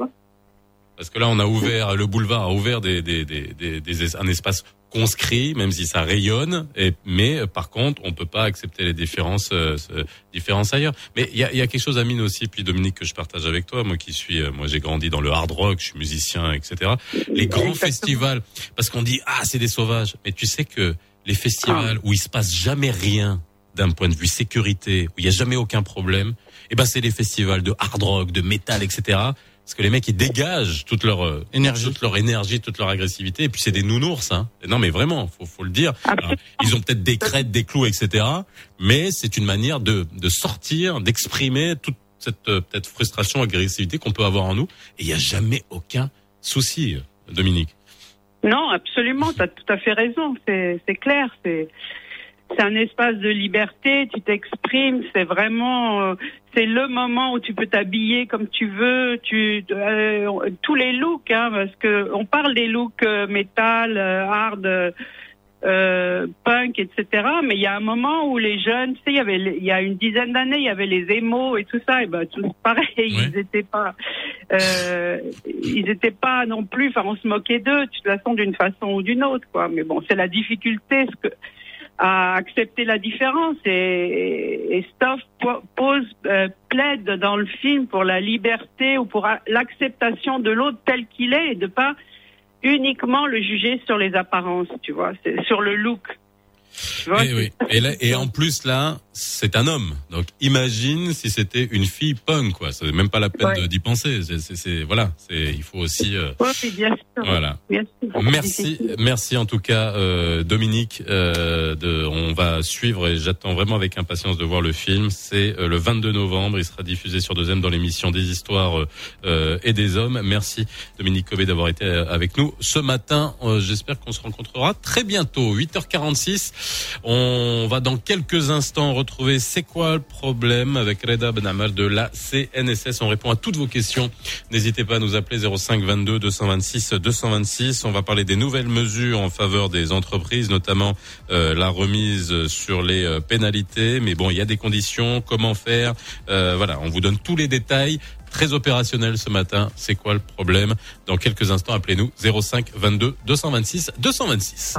Parce que là, on a ouvert le boulevard a ouvert des, des, des, des, des- un espace conscrit, même si ça rayonne. Et, mais euh, par contre, on peut pas accepter les différences, euh, ce- différences ailleurs. Mais il y a, il y a quelque chose, Amine aussi, puis Dominique que je partage avec toi. Moi qui suis, euh, moi j'ai grandi dans le hard rock, je suis musicien, etc. Les grands Exactement. festivals, parce qu'on dit ah c'est des sauvages. Mais tu sais que les festivals où il se passe jamais rien d'un point de vue sécurité, où il y a jamais aucun problème, eh ben c'est les festivals de hard rock, de métal, etc. Parce que les mecs ils dégagent toute leur euh, Énergie. toute leur énergie, toute leur agressivité. Et puis c'est des nounours, hein. Non mais vraiment, faut faut le dire. Alors, ils ont peut-être des crêtes, des clous, etc. Mais c'est une manière de de sortir, d'exprimer toute cette euh, peut-être frustration, agressivité qu'on peut avoir en nous. Et il y a jamais aucun souci, Dominique. Non, absolument, tu as tout à fait raison, c'est c'est clair. C'est c'est un espace de liberté, tu t'exprimes, c'est vraiment, euh, c'est le moment où tu peux t'habiller comme tu veux, tu, euh, tous les looks, hein, parce que on parle des looks euh, métal, euh, hard, euh, punk, etc. Mais il y a un moment où les jeunes, tu sais, il y avait, il y a une dizaine d'années, il y avait les émos et tout ça, et ben tout pareil, ils étaient pas, euh, ils étaient pas non plus, enfin on se moquait d'eux, de toute façon d'une façon ou d'une autre, quoi. Mais bon, c'est la difficulté, ce que à accepter la différence et, et Stoff po- pose euh, plaide dans le film pour la liberté ou pour l'acceptation de l'autre tel qu'il est et de pas uniquement le juger sur les apparences, tu vois, sur le look. Tu vois, Et, Eh oui. et, là, et en plus là, c'est un homme. Donc imagine si c'était une fille punk, quoi. C'est même pas la peine Ouais. d'y penser. C'est, voilà. C'est, il faut aussi. euh, Ouais, bien sûr. Voilà. Bien sûr. Merci, merci en tout cas euh, Dominique. Euh, de, on va suivre et j'attends vraiment avec impatience de voir le film. C'est euh, le 22 novembre. Il sera diffusé sur Deuxième dans l'émission des histoires euh, euh, et des hommes. Merci Dominique Cobé d'avoir été avec nous ce matin. J'espère qu'on se rencontrera très bientôt. 8h46. On va dans quelques instants retrouver c'est quoi le problème avec Reda Benamal de la CNSS. On répond à toutes vos questions. N'hésitez pas à nous appeler 05 22 226 226. On va parler des nouvelles mesures en faveur des entreprises, notamment euh, la remise sur les euh, pénalités. Mais bon, il y a des conditions. Comment faire? Euh, Voilà, on vous donne tous les détails. Très opérationnel ce matin. C'est quoi le problème? Dans quelques instants, appelez-nous 05 22 226 226.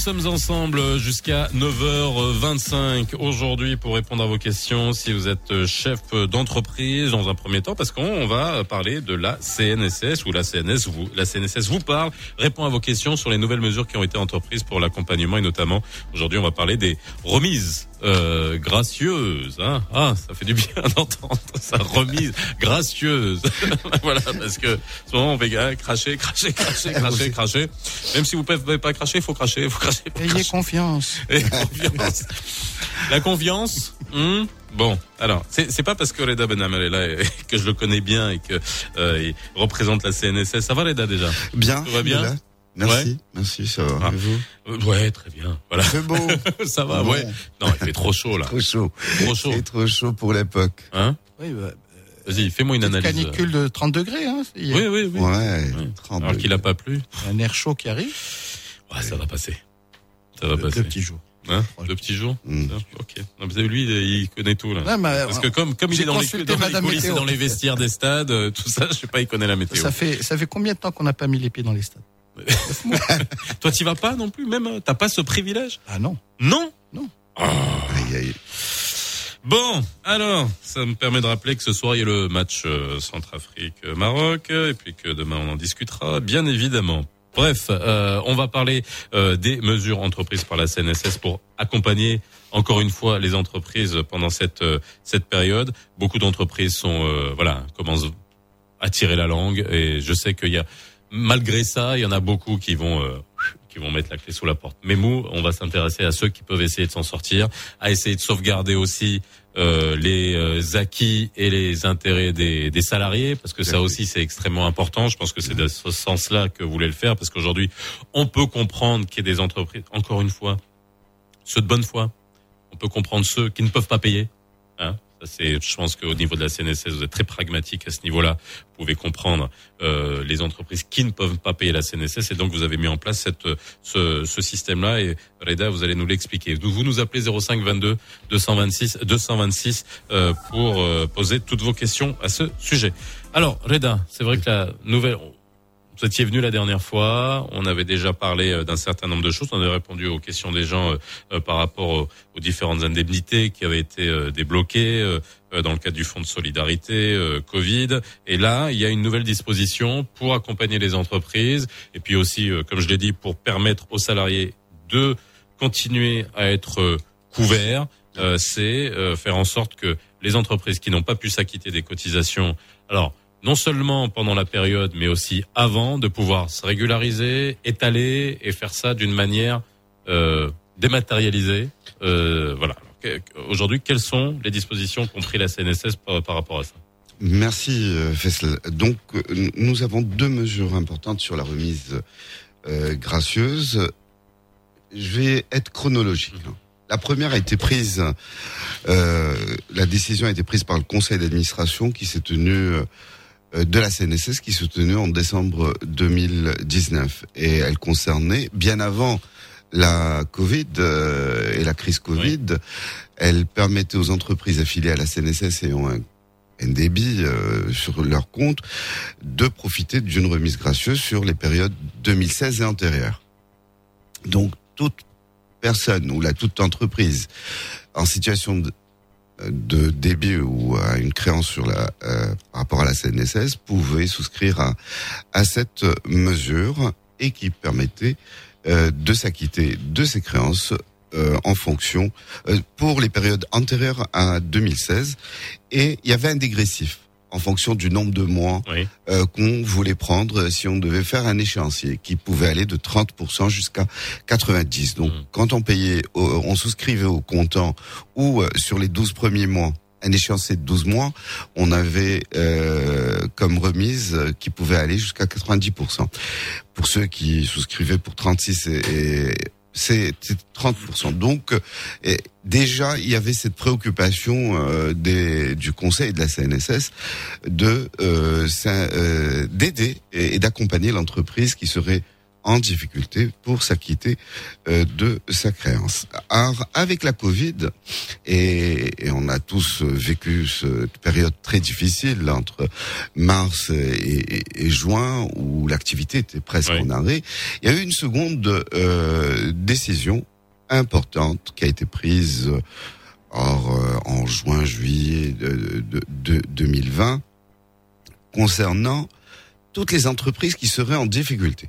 Sommes ensemble jusqu'à 9h25 aujourd'hui pour répondre à vos questions. Si vous êtes chef d'entreprise dans un premier temps, parce qu'on va parler de la CNSS ou la CNS vous, la CNSS vous parle, répond à vos questions sur les nouvelles mesures qui ont été entreprises pour l'accompagnement et notamment aujourd'hui on va parler des remises euh, gracieuses. Hein ah, ça fait du bien d'entendre ça, remise gracieuse. voilà, parce que souvent on fait ah, cracher, cracher, cracher, cracher, cracher. Même si vous pouvez pas cracher, il faut cracher, il faut cracher. faut Ayez cracher. confiance. Et confiance. La confiance. hmm, Bon, alors c'est c'est pas parce que Reda Ben Amel est là et que je le connais bien et que euh, il représente la CNSS. Ça va Reda déjà? Bien. Tout va bien? Là. Merci, Ouais. merci, ça va. Ah. Et vous Euh, Ouais, très bien. Voilà. C'est beau. Ça va, Bon. ouais. Non, il fait trop chaud là. Trop chaud. Trop chaud. C'est trop chaud pour l'époque. Hein Oui, bah, Vas-y, fais-moi une analyse. canicule de 30 degrés. Hein, Oui, oui, oui. Ouais. Ouais. 30 Alors qu'il a pas plu. un air chaud qui arrive. Ouais, ça va passer. Ça va De, passer. petits jours. Hein Le petit jour. Mm. Tiens, Ok. Non, vous avez lui, il connaît tout là. Ouais, mais, Parce que comme comme il est dans les, dans les Madame coulisses et Météo. dans les vestiaires des stades, euh, tout ça, je sais pas, il connaît la météo. ça fait ça fait combien de temps qu'on n'a pas mis les pieds dans les stades? Toi, t'y vas pas non plus, même. euh, T'as pas ce privilège? Ah non. Non? Aïe, aïe. Bon, alors, ça me permet de rappeler que ce soir, il y a le match euh, Centrafrique-Maroc, et puis que demain, on en discutera, bien évidemment. Bref, euh, on va parler euh, des mesures entreprises par la CNSS pour accompagner encore une fois les entreprises pendant cette euh, cette période. Beaucoup d'entreprises sont voilà commencent à tirer la langue et je sais qu'il y a malgré ça, il y en a beaucoup qui vont euh, qui vont mettre la clé sous la porte. Mais nous, on va s'intéresser à ceux qui peuvent essayer de s'en sortir, à essayer de sauvegarder aussi euh, les euh, acquis et les intérêts des, des salariés, parce que ça aussi c'est extrêmement important. Je pense que c'est de ce sens-là que vous voulez le faire, parce qu'aujourd'hui, on peut comprendre qu'il y ait des entreprises, encore une fois, ceux de bonne foi. On peut comprendre ceux qui ne peuvent pas payer. Hein c'est, je pense qu'au niveau de la CNSS, vous êtes très pragmatique à ce niveau-là. Vous pouvez comprendre euh, les entreprises qui ne peuvent pas payer la CNSS, et donc vous avez mis en place cette, ce, ce système-là. Et Reda, vous allez nous l'expliquer. Vous nous appelez 05 22 226 226 euh, pour euh, poser toutes vos questions à ce sujet. Alors Reda, c'est vrai que la nouvelle, vous étiez venu la dernière fois, on avait déjà parlé euh, d'un certain nombre de choses, on avait répondu aux questions des gens euh, euh, par rapport aux, différentes indemnités qui avaient été débloquées dans le cadre du fonds de solidarité Covid. Et là, il y a une nouvelle disposition pour accompagner les entreprises et puis aussi, comme je l'ai dit, pour permettre aux salariés de continuer à être couverts. C'est faire en sorte que les entreprises qui n'ont pas pu s'acquitter des cotisations, alors non seulement pendant la période, mais aussi avant, de pouvoir se régulariser, étaler et faire ça d'une manière euh, dématérialisée. Euh, voilà. Aujourd'hui, quelles sont les dispositions qu'ont pris la CNSS par, rapport à ça? Merci euh, Faisal. Donc nous avons deux mesures importantes sur la remise gracieuse. Je vais être chronologique. hein. La première a été prise, la décision a été prise par le conseil d'administration qui s'est tenu de la CNSS qui s'est tenu en décembre 2019 et elle concernait bien avant la Covid euh, et la crise Covid, elle permettait aux entreprises affiliées à la CNSS ayant un NDB euh, sur leur compte de profiter d'une remise gracieuse sur les périodes 2016 et antérieures. Donc toute personne ou la toute entreprise en situation de, débit ou à une créance sur la euh, par rapport à la CNSS pouvait souscrire à, à cette mesure et qui permettait euh, de s'acquitter de ses créances euh, en fonction euh, pour les périodes antérieures à 2016 et il y avait un dégressif en fonction du nombre de mois Oui. euh, qu'on voulait prendre si on devait faire un échéancier qui pouvait aller de 30% jusqu'à 90. Donc Mhm. quand on payait, on souscrivait au comptant ou euh, sur les 12 premiers mois un échéancier de 12 mois, on avait euh, comme remise euh, qui pouvait aller jusqu'à 90%. Pour ceux qui souscrivaient pour 36 et, et c'est c'est 30%. Donc euh, déjà il y avait cette préoccupation euh, des, du Conseil de la CNSS de euh, d'aider et d'accompagner l'entreprise qui serait en difficulté pour s'acquitter euh, de sa créance. Alors, avec la Covid, et, et on a tous euh, vécu cette période très difficile entre mars et, et- et juin, où l'activité était presque en arrêt, il y a eu une seconde euh, décision importante qui a été prise or, euh, en juin, juillet de, de- de 2020 concernant toutes les entreprises qui seraient en difficulté.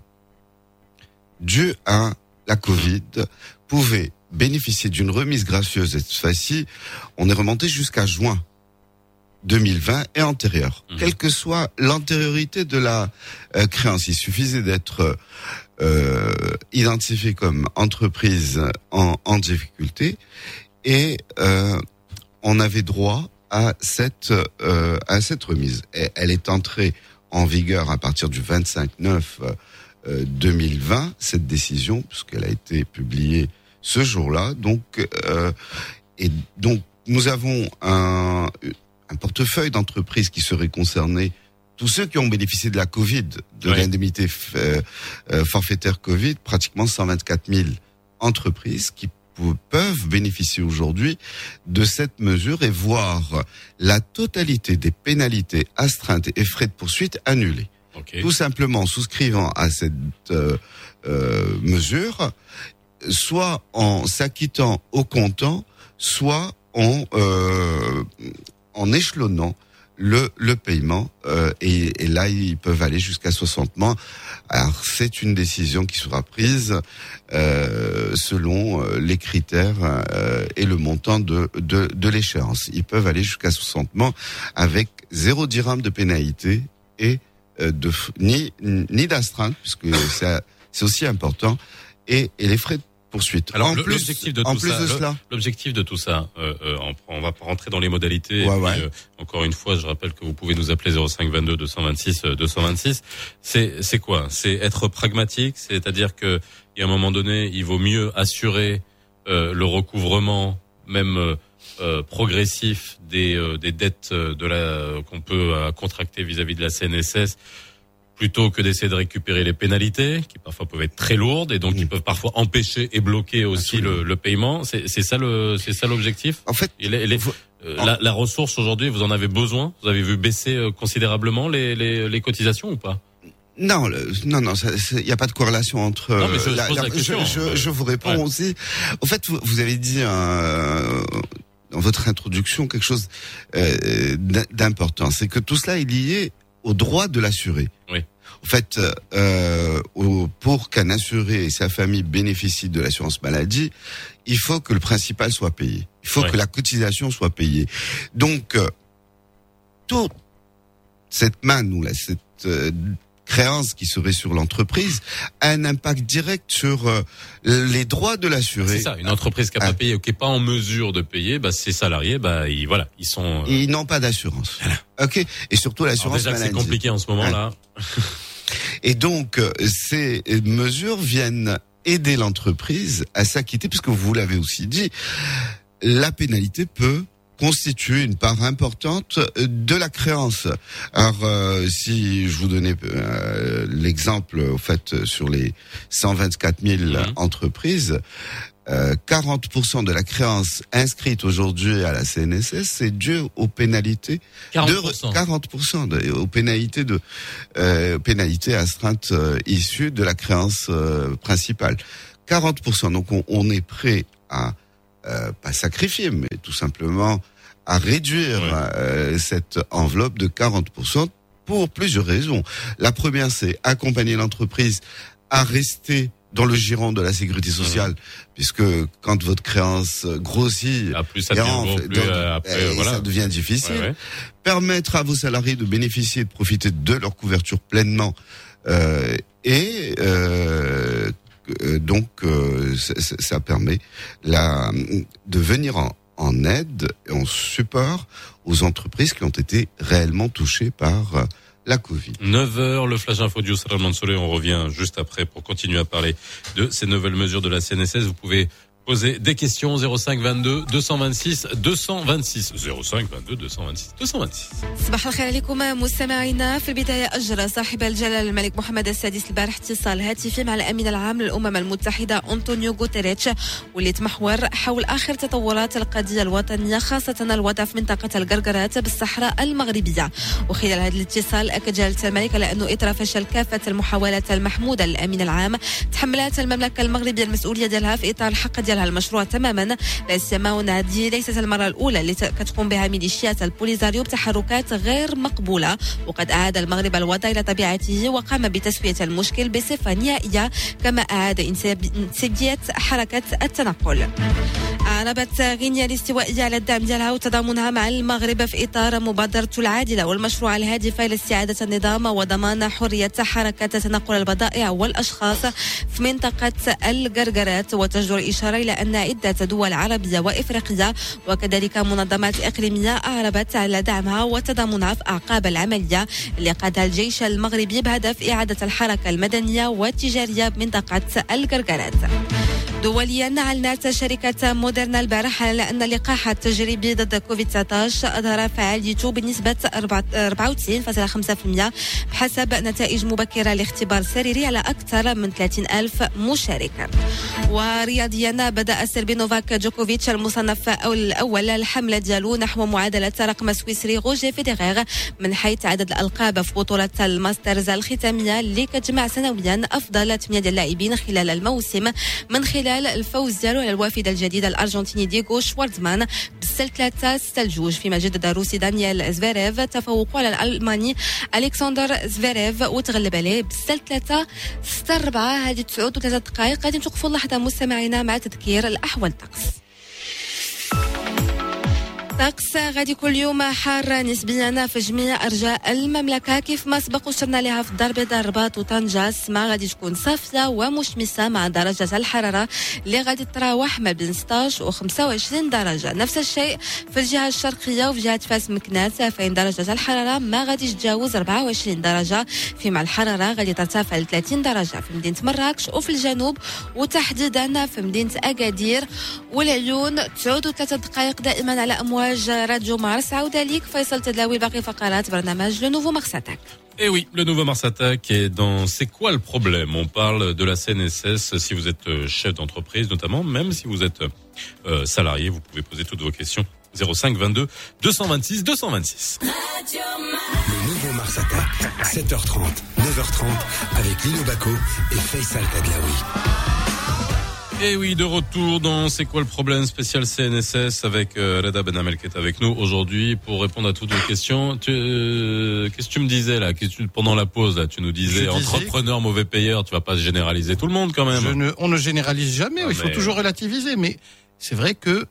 Dû à la Covid, pouvaient bénéficier d'une remise gracieuse et cette fois-ci, on est remonté jusqu'à juin 2020 et antérieur. Quelle que soit l'antériorité de la euh, créance, il suffisait d'être euh, identifié comme entreprise en, en difficulté et euh, on avait droit à cette euh, à cette remise. Et elle est entrée en vigueur à partir du 25 9 euh, 2020 cette décision puisqu'elle a été publiée ce jour-là. Donc euh, et donc nous avons un un portefeuille d'entreprises qui seraient concernées tous ceux qui ont bénéficié de la Covid, de l'indemnité euh, euh, forfaitaire Covid, pratiquement 124 000 entreprises qui peuvent bénéficier aujourd'hui de cette mesure et voir la totalité des pénalités, astreintes et frais de poursuite annulés. Tout simplement souscrivant à cette euh, euh, mesure, soit en s'acquittant au comptant, soit en euh, en échelonnant le, le paiement euh, et, et là ils peuvent aller jusqu'à 60 mois. Alors c'est une décision qui sera prise euh, selon euh, les critères et le montant de, de, de l'échéance. Ils peuvent aller jusqu'à 60 mois avec zéro dirham de pénalité et de f- ni ni d'astreinte puisque c'est c'est aussi important et, et les frais de poursuite. Alors en le- plus, l'objectif de de cela, l'objectif de tout ça, euh, euh, on, va rentrer dans les modalités. et Ouais, puis, ouais. euh, encore une fois, je rappelle que vous pouvez nous appeler 05 22 226 euh, 226. C'est c'est quoi? C'est être pragmatique, c'est-à-dire que il y a un moment donné, il vaut mieux assurer euh, le recouvrement, même euh, euh, progressif des euh, des dettes euh, de la qu'on peut euh, contracter vis-à-vis de la CNSS plutôt que d'essayer de récupérer les pénalités, qui parfois peuvent être très lourdes et donc qui peuvent parfois empêcher et bloquer aussi le, le paiement. C'est c'est ça le c'est ça l'objectif? En fait, la, la ressource aujourd'hui, vous en avez besoin? Vous avez vu baisser euh, considérablement les, les, les cotisations ou pas? Non, le- non, non, il n'y a pas de corrélation entre. Non, mais je- euh, je la je, je vous réponds Ouais. aussi. En fait, vous, vous avez dit euh, dans votre introduction quelque chose euh, d'im- d'important, c'est que tout cela est lié au droit de l'assuré. Oui. En fait, euh, pour qu'un assuré et sa famille bénéficient de l'assurance maladie, il faut que le principal soit payé. Il faut que la cotisation soit payée. Donc, euh, toute cette manne ou là, cette euh, créance qui serait sur l'entreprise a un impact direct sur euh, les droits de l'assuré. C'est ça. Une entreprise qui n'a pas payé ou qui n'est pas en mesure de payer, bah, ses salariés, bah, ils, voilà, ils sont. euh, Ils n'ont pas d'assurance. Ok? Et surtout l'assurance déjà que c'est maladie. compliqué en ce moment-là. Et donc, euh, ces mesures viennent aider l'entreprise à s'acquitter, puisque vous l'avez aussi dit, la pénalité peut constituer une part importante de la créance. Alors, euh, si je vous donnais euh, l'exemple, au fait, sur les 124 000 entreprises, euh, 40% de la créance inscrite aujourd'hui à la CNSS, c'est dû aux pénalités 40%. de 40% de, aux pénalités de euh, pénalités astreintes euh, issues de la créance euh, principale. 40%. Donc on, on est prêt à euh, pas sacrifier, mais tout simplement à réduire euh, cette enveloppe de 40% pour plusieurs raisons. La première, c'est accompagner l'entreprise à rester dans le giron de la sécurité sociale, puisque quand votre créance grossit, Ah, plus ça devient en gros, fait, plus, donc, euh, après, voilà. ça devient difficile. Ouais, ouais. Permettre à vos salariés de bénéficier de profiter de leur couverture pleinement, euh, et euh, donc euh, ça, permet de venir en, en aide et en support aux entreprises qui ont été réellement touchées par euh, la Covid. 9h, le flash info du Salam Mansouré. On revient juste après pour continuer à parler de ces nouvelles mesures de la CNSS. Vous pouvez poser des questions. 05 22 226 226 05 22 226 226 صباح الخير عليكم مستمعينا. في البداية أجرى صاحب الجلالة الملك محمد السادس البارح اتصال هاتفي مع الأمين العام للأمم المتحدة أنطونيو غوتيريتش واللي تمحور حول آخر تطورات القضية الوطنية خاصة الوضع في منطقة القرقرات بالصحراء المغربية. وخلال هذا الاتصال أكد جلالة الملك على أنه إثر فشل كافة المحاولات المحمودة للأمين العام تحملت المملكة المغربية المسؤولية ديالها في إطار الحق ديالها المشروع تماما سيما وأن هذه ليست المرة الأولى اللي كتقوم بها ميليشيات البوليزاريو بتحركات غير مقبولة. وقد أعاد المغرب الوضع إلى طبيعته وقام بتسوية المشكل بصفة نهائية كما انسياب- انسيابية حركة التنقل. أعربت غينيا الاستوائية على الدعم ديالها وتضامنها مع المغرب في إطار مبادرته العادلة والمشروع الهادفة إلى استعادة النظام وضمان حرية حركة تنقل البضائع والأشخاص في منطقة القرقرات وتجدر الإشارة إلى أن عدة دول عربية وإفريقية وكذلك منظمات إقليمية أعربت على دعمها وتضامنها في أعقاب العملية اللي قادها الجيش المغربي بهدف إعادة الحركة المدنية والتجارية بمنطقة القرقرات. دوليا. أعلنت شركة موديرنا البارحة أن اللقاح التجريبي ضد كوفيد 19 أظهر فعاليته بنسبة 94.5% بحسب نتائج مبكرة لاختبار سريري على أكثر من 30 ألف مشارك ورياضيا بدأ سيربي نوفاك جوكوفيتش المصنف أو الأول الحملة ديالو نحو معادلة رقم السويسري روجي فيديغير من حيث عدد الألقاب في بطولة الماسترز الختامية اللي كتجمع سنويا أفضل 8 ديال اللاعبين خلال الموسم من خلال الفوز ديالو على الوافد الجديد الأرجنتيني ديغو شوارتزمان بالسل 3 6 لجوج فيما جدد الروسي دانيال زفيريف تفوقه على الألماني ألكسندر زفيريف وتغلب عليه بالسل 3 6 4 هذه 9 وثلاثة دقائق. غادي نتوقفوا لحظة مستمعينا مع تذكير الأحوال. الطقس طقس غادي كل يوم حار نسبيا في جميع أرجاء المملكة. كيف ما سبق وشرنا لها في الدار البيضاء الرباط وطنجه السماء غادي تكون صافيه ومشمسة مع درجة الحرارة اللي غادي تراوح ما بين 16 و 25 درجة. نفس الشيء في الجهة الشرقية وفي جهة فاس مكناس. فين درجة الحرارة ما غادي تتجاوز 24 درجة. فيما الحرارة غادي ترتفع ل 30 درجة في مدينة مراكش وفي الجنوب. وتحديدا في مدينة أكادير والعيون تعود ثلاثة دقائق دائما على أمواج راديو مارس عوده ليك فيصل تدلاوي باقي فقرات برنامج لو نوفو مارساتاك Et oui, le nouveau Mars Attack est dans C'est quoi le problème On parle de la CNSS si vous êtes euh, chef d'entreprise notamment, même si vous êtes euh, salarié, vous pouvez poser toutes vos questions. 05 22 226 226. Le nouveau Mars Attack, 7h30, 9h30, avec Lino Baco et Faisal Tadlaoui. Et oui, de retour dans C'est quoi le problème spécial CNSS avec euh, Reda Benamel qui est avec nous aujourd'hui pour répondre à toutes vos questions. Euh, Qu'est-ce que tu me disais là? Que tu- Pendant la pause, là, tu nous disais, entrepreneur, mauvais payeur, tu vas pas généraliser tout le monde quand même. Je ne- on ne généralise jamais, Ah, il faut mais- toujours relativiser, mais c'est vrai que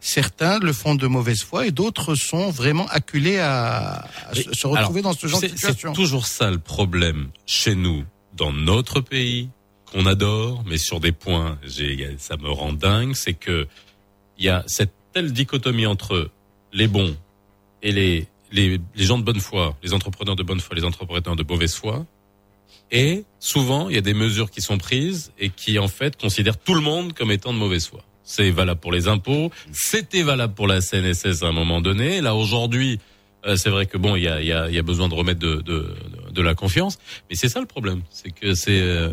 certains le font de mauvaise foi et d'autres sont vraiment acculés à, à se- retrouver Alors, dans ce genre de situation. C'est toujours ça le problème chez nous, dans notre pays, qu'on adore, mais sur des points, ça me rend dingue, c'est que il y a cette telle dichotomie entre les bons et les, les, gens de bonne foi, les entrepreneurs de bonne foi, les entrepreneurs de mauvaise foi. Et souvent, il y a des mesures qui sont prises et qui, en fait, considèrent tout le monde comme étant de mauvaise foi. C'est valable pour les impôts, c'était valable pour la CNSS à un moment donné. Là, aujourd'hui, euh, c'est vrai que bon, il y a, y, y a besoin de remettre de, de, de la confiance. Mais c'est ça le problème. C'est que c'est...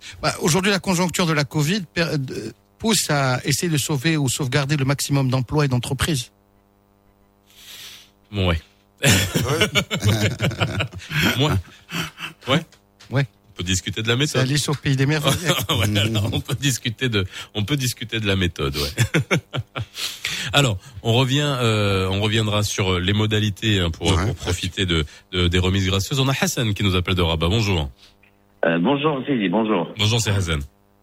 euh, Bah, Aujourd'hui, la conjoncture de la Covid de- pousse à essayer de sauver ou sauvegarder le maximum d'emplois et d'entreprises. Bon, ouais. Ouais Ouais. On peut discuter de la méthode. Alice au pays des merveilles. Ouais, alors, on peut discuter de, on peut discuter de la méthode, ouais. alors, on revient, euh, on reviendra sur les modalités hein, pour, Ouais. pour profiter de, de- des remises gracieuses. On a Hassan qui nous appelle de Rabat. Bonjour. Euh, bonjour Sidi, bonjour. Bonjour, c'est Hassan.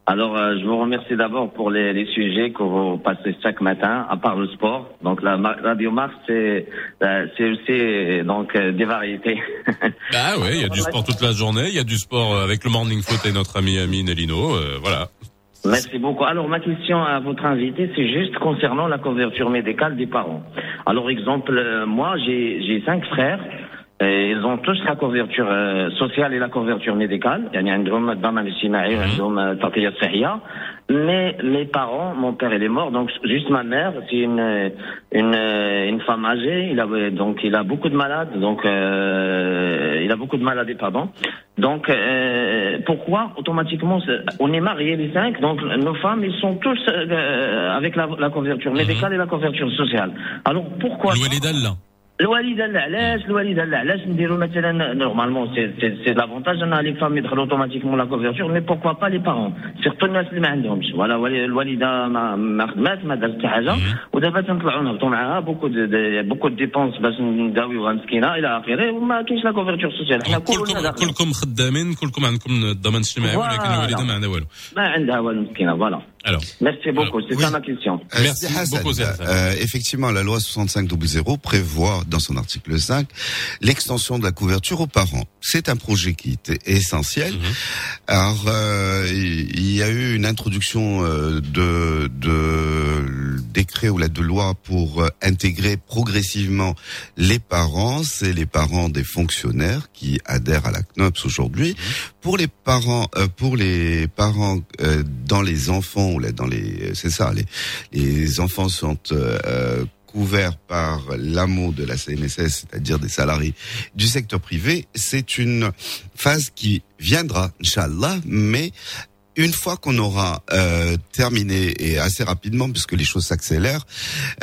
Alors, euh, je vous remercie d'abord pour les, les sujets que vous passez chaque matin, à part le sport. Donc, la Radio Mars, c'est euh, c'est aussi donc euh, des variétés. Bah ouais, il y a du sport toute la journée. Il y a du sport avec le morning foot et notre ami Amine Elino. euh, voilà. Merci beaucoup. Alors, ma question à votre invité, c'est juste concernant la couverture médicale des parents. Alors, exemple, moi, j'ai j'ai cinq frères ils ont tous la couverture euh, sociale et la couverture médicale. Il y a un drôme d'Amalissinaï, un mhm. drôme euh, d'Antillia Mais mes parents, mon père il est mort, donc juste ma mère, c'est une, une, euh, une femme âgée, il a, donc il a beaucoup de malades, donc euh, il a beaucoup de maladies, pardon. Donc euh, pourquoi automatiquement on est mariés les cinq, donc nos femmes ils sont tous euh, avec la, la couverture mhm. médicale et la couverture sociale. Alors pourquoi? Louis الوالدة لا علاش الوالدة لا؟ علاش نديروا مثلا نورمالمون سي سي سي لافونتاج ان لي فام يدخلوا اوتوماتيكمون لا كوفرتور مي بوركوا با لي بارون سيرتو الناس اللي ما عندهمش. ولا الوالدة ما ما خدمات ما دارت حتى حاجة ودابا تنطلعوا نهبطوا معاها بوكو دي بوكو ديبونس باش نداويوها مسكينه إلى آخره وما كاينش لا كوفرتور سوسيال حنا كلكم. كلكم خدامين كلكم عندكم الضمان الاجتماعي ولكن. الوالدة ما عندها والو. ما عندها والو مسكينة فوالا Alors, merci beaucoup, c'est oui. ma question. Merci Hassan. Euh, effectivement, la loi 6500 prévoit dans son article 5 l'extension de la couverture aux parents. C'est un projet qui était essentiel. Mm -hmm. Alors, euh, il y a eu une introduction euh, de, de décret ou de loi pour euh, intégrer progressivement les parents, c'est les parents des fonctionnaires qui adhèrent à la CNOPS aujourd'hui. Mhm. Pour les parents, pour les parents dans les enfants les, c'est ça, les, enfants sont euh, euh, couverts par l'AMO de la CNSS, c'est-à-dire des salariés du secteur privé. C'est une phase qui viendra, Inch'Allah, mais une fois qu'on aura euh, terminé et assez rapidement, puisque les choses s'accélèrent,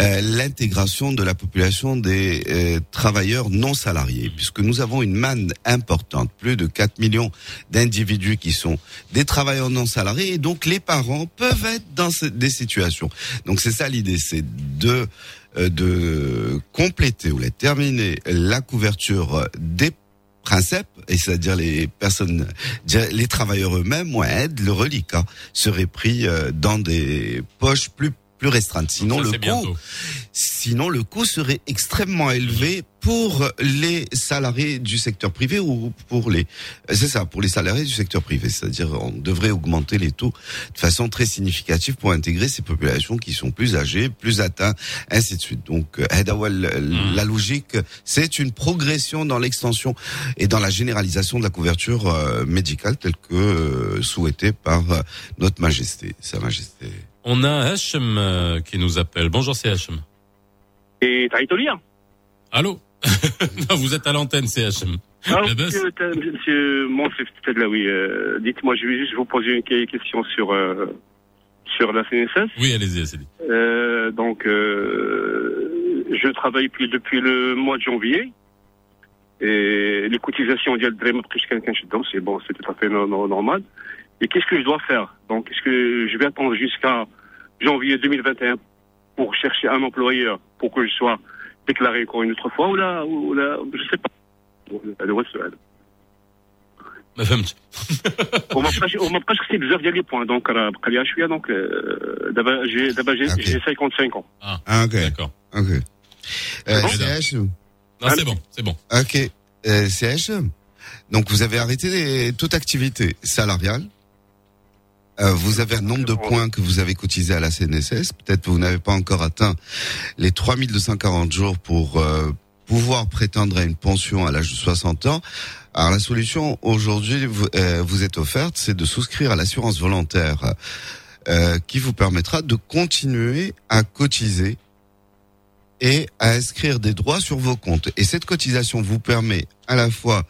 euh, l'intégration de la population des euh, travailleurs non salariés, puisque nous avons une manne importante, plus de 4 millions d'individus qui sont des travailleurs non salariés, et donc les parents peuvent être dans des situations. Donc c'est ça l'idée, c'est de euh, de compléter ou de terminer la couverture des principes, et c'est-à-dire les personnes, les travailleurs eux-mêmes, ouais, le reliquat serait pris euh, dans des poches plus plus restreinte. Sinon, le coût, sinon le coût serait extrêmement élevé pour les salariés du secteur privé ou pour les, c'est ça, pour les salariés du secteur privé. C'est-à-dire, on devrait augmenter les taux de façon très significative pour intégrer ces populations qui sont plus âgées, plus atteintes, ainsi de suite. Donc, euh, euh, la logique, c'est une progression dans l'extension et dans la généralisation de la couverture euh, médicale telle que souhaitée par notre majesté, sa majesté. On a Hachem euh, qui nous appelle. Bonjour, c'est Hachem. Et t'as italien Allô non, vous êtes à l'antenne, CHM. Ah, monsieur, monsieur Monsef, là, oui. Euh, Dites-moi, je vais juste vous poser une question sur, euh, sur la CNSS. Oui, allez-y, allez-y. Euh, donc, euh, je travaille depuis le mois de janvier. Et les cotisations, on dit, c'est bon, c'est tout à fait normal. et qu'est-ce que je dois faire donc est-ce que je vais attendre jusqu'à janvier 2021 pour chercher un employeur pour que je sois déclaré encore une autre fois ou là ou là je sais pas هذا هو السؤال ما فهمتش وما بقاش وما بقاش خصني بزاف ديال لي بوان دونك راه بقى لي شويه دونك آه، دابا جي دابا جي Ok. جي 55 ans Ah, ok. D'accord. Ok. Euh, bon CH, Non, c'est bon, c'est bon. Ok. Euh, CH, donc vous avez arrêté les- toute activité salariale. euh, vous avez un nombre de points que vous avez cotisé à la CNSS. Peut-être que vous n'avez pas encore atteint les 3240 jours pour euh, pouvoir prétendre à une pension à l'âge de 60 ans. Alors la solution aujourd'hui vous, euh, vous est offerte, c'est de souscrire à l'assurance volontaire qui vous permettra de continuer à cotiser et à inscrire des droits sur vos comptes. Et cette cotisation vous permet à la fois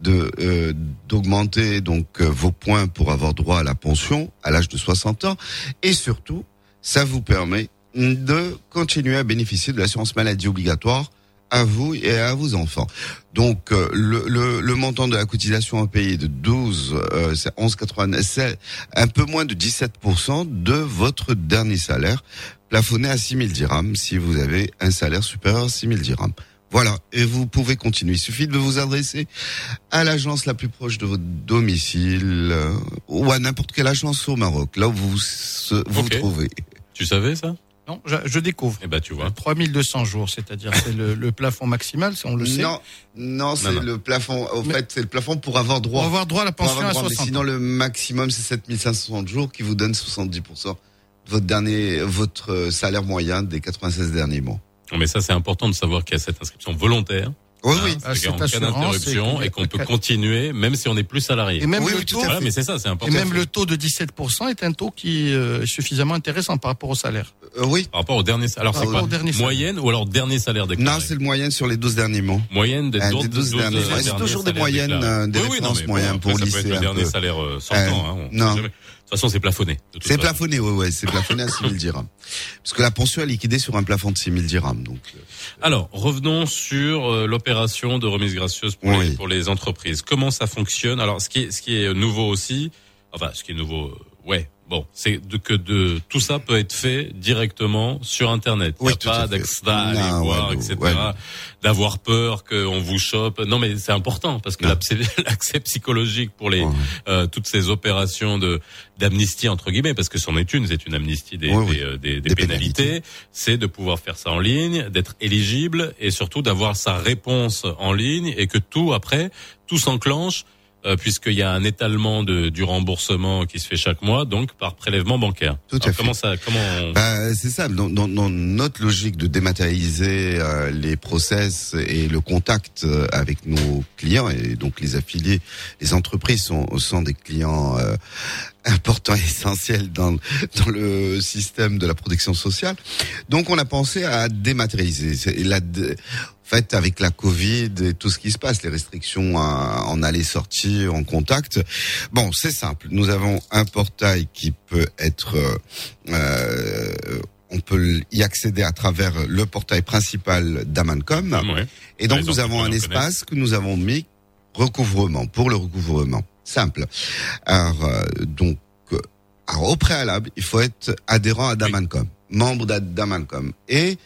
de euh, d'augmenter donc euh, vos points pour avoir droit à la pension à l'âge de 60 ans et surtout ça vous permet de continuer à bénéficier de l'assurance maladie obligatoire à vous et à vos enfants. Donc euh, le, le, le montant de la cotisation à payer de 12 euh, c'est 11,89 c'est un peu moins de 17% de votre dernier salaire plafonné à 6 000 dirhams si vous avez un salaire supérieur à 6 000 dirhams. Voilà, et vous pouvez continuer. Il suffit de vous adresser à l'agence la plus proche de votre domicile euh, ou à n'importe quelle agence au Maroc, là où vous se- vous, Ok. trouvez. Tu savais ça? Non, je, je découvre. Eh ben, tu vois. 3200 jours, c'est-à-dire c'est le, le plafond maximal, ça, on le sait. Non, non, c'est le plafond. Au Mais- fait, c'est le plafond pour avoir droit. Pour avoir droit à la pension à droit, mais 60 sinon le maximum c'est 7560 jours qui vous donne 70% de votre dernier, votre euh, salaire moyen des 96 derniers mois. Non, mais ça, c'est important de savoir qu'il y a cette inscription volontaire Oui, Hein, oui. Ah, c'est cas d'interruption et et qu'on peut continuer même si on n'est plus salarié. Et même Oui, le oui, taux, Voilà, mais c'est ça, c'est et important. même le taux de 17% est un taux qui euh, est suffisamment intéressant par rapport au salaire. Euh, oui. Par rapport au dernier alors Par c'est quoi salaire. Moyenne ou alors dernier salaire déclaré Non, c'est le moyen sur les 12 derniers mois. Moyenne des Euh, 12, des 12 derniers. Ouais, c'est toujours des moyennes, euh, des références moyennes pour après, ça lycée, peut être le dernier salaire euh, sortant. Euh, hein, non. Toute façon, c'est plafonné. C'est plafonné, ouais, ouais, c'est plafonné à 6 000 dirhams. Parce que la pension est liquidée sur un plafond de 6 000 dirhams. Donc, euh, Alors, revenons sur euh, l'opération de remise gracieuse pour, les, Oui. pour les entreprises. Comment ça fonctionne? Alors, ce qui est, ce qui est nouveau aussi, enfin, ce qui est nouveau, euh, ouais, bon, c'est de, que de tout ça peut être fait directement sur Internet. Il Oui, n'y a tout à pas fait. d'extra à aller Non, voir, ouais, etc. ouais. D'avoir peur qu'on vous chope. Non, mais c'est important parce que Non. l'accès psychologique pour les Ouais. euh, toutes ces opérations de d'amnistie entre guillemets, parce que c'en est une, c'est une amnistie des, Oui, oui. des, euh, des- des Des pénalités, c'est de pouvoir faire ça en ligne, d'être éligible et surtout d'avoir sa réponse en ligne et que tout après tout s'enclenche euh, puisqu'il y a un étalement de, du remboursement qui se fait chaque mois, donc par prélèvement bancaire. Tout à Alors, fait. Comment ça Comment on- Bah, c'est ça. Dans, dans- dans notre logique de dématérialiser euh, les process et le contact euh, avec nos clients et donc les affiliés, les entreprises sont, sont des clients euh, importants et essentiels dans, dans le système de la protection sociale. Donc, on a pensé à dématérialiser. La, fait, avec la Covid et tout ce qui se passe, les restrictions en aller sortir en contact, bon, c'est simple. Nous avons un portail qui peut être euh, euh, on peut y accéder à travers le portail principal d'Amancom. Ouais. Et donc Les nous avons un espace que nous avons mis recouvrement, pour le recouvrement. Simple. Alors, euh, donc, euh, alors, au préalable, il faut être adhérent à Damancom, membre d'A- d'Amancom. Et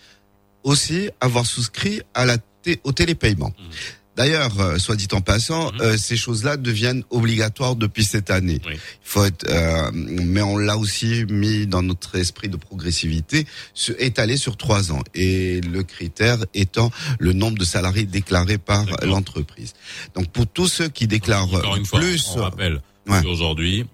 aussi avoir souscrit à la té- au télépaiement. Mhm. D'ailleurs, euh, soit dit en passant, Mhm. euh, ces choses-là deviennent obligatoires depuis cette année. Oui. Il faut être, euh, mais on l'a aussi mis dans notre esprit de progressivité, se- étalé sur trois ans. Et le critère étant le nombre de salariés déclarés par l'entreprise. Donc pour tous ceux qui déclarent une fois, plus, on rappelle Ouais. qu'aujourd'hui,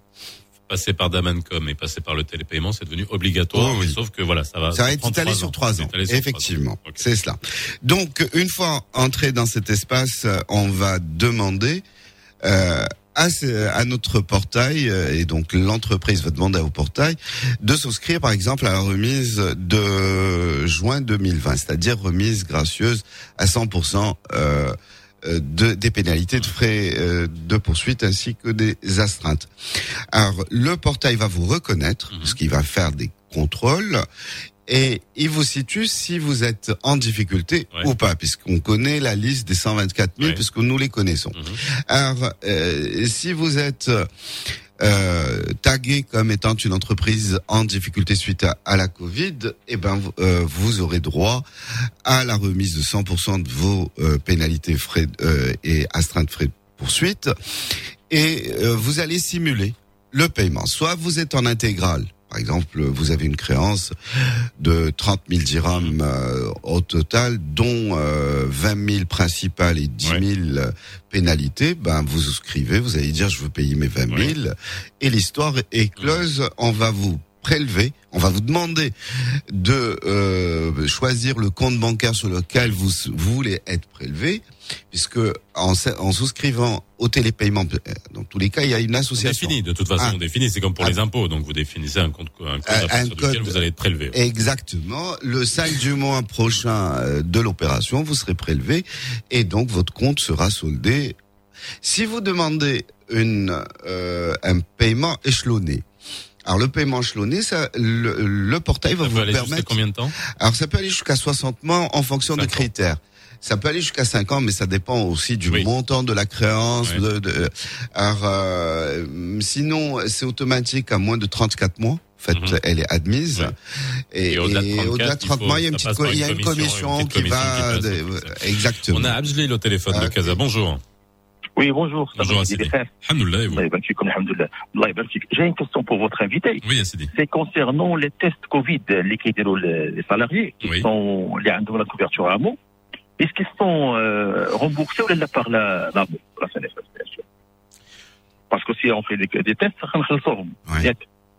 passer par Damancom et passer par le télépaiement, c'est devenu obligatoire. Oh oui. Sauf que voilà, ça va. ça va être étalé sur trois ans. Effectivement, c'est cela. Donc une fois entré dans cet espace, on va demander euh, à, à notre portail euh, et donc l'entreprise va demander au portail de souscrire par exemple à la remise de juin 2020, c'est-à-dire remise gracieuse à 100% euh, euh, de, des pénalités de frais euh, de poursuite ainsi que des astreintes. Alors le portail va vous reconnaître, Mhm. ce qui va faire des contrôles. Et il vous situe si vous êtes en difficulté Ouais. ou pas, puisqu'on connaît la liste des 124 000, Ouais. puisque nous les connaissons. Mhm. Alors, euh, si vous êtes euh, tagué comme étant une entreprise en difficulté suite à, à la Covid, eh ben, euh, vous aurez droit à la remise de 100% de vos euh, pénalités frais euh, et astreintes frais de poursuite. Et euh, vous allez simuler le paiement. Soit vous êtes en intégrale. Par exemple, vous avez une créance de 30 000 dirhams euh, au total, dont euh, 20 000 principales et 10 000 euh, pénalités. Ben, vous souscrivez, vous allez dire je veux payer mes 20 000 et l'histoire est close. On va vous prélever, on va vous demander de euh, choisir le compte bancaire sur lequel vous, vous voulez être prélevé, puisque en, en souscrivant au télépaiement, euh, dans tous les cas, il y a une On association. définit, de toute façon, Ah. on définit, c'est comme pour Ah. les impôts, donc vous définissez un compte, un Un- à code. vous allez être prélevé. Exactement. Le 5 du mois prochain euh, de l'opération, vous serez prélevé et donc votre compte sera soldé. Si vous demandez une, euh, un paiement échelonné, alors le paiement échelonné, ça, le, le portail va Ça vous peut aller permettre. combien de temps Alors ça peut aller jusqu'à 60 mois en fonction de ans. critères. Ça peut aller jusqu'à 5 ans, mais ça dépend aussi du Oui. montant de la créance. Ouais. De, de- alors, euh, sinon, c'est automatique à moins de 34 mois. En fait, Mhm. elle est admise. Ouais. Et, Et au-delà de et 34, au-delà de il 30 faut- mois, il y a une petite, co- il y a une commission, une qui commission va. qui passe, de- exactement. On a Abdel au téléphone de Ah. Casa. Bonjour. Oui, bonjour. Bonjour, Assidi. J'ai une question pour votre invité. Oui, C'est concernant les tests Covid, les les salariés qui sont, les ont la couverture à mot. Est-ce qu'ils sont remboursés ou par la, la, la CNFS, Parce que si on fait des, tests, ça va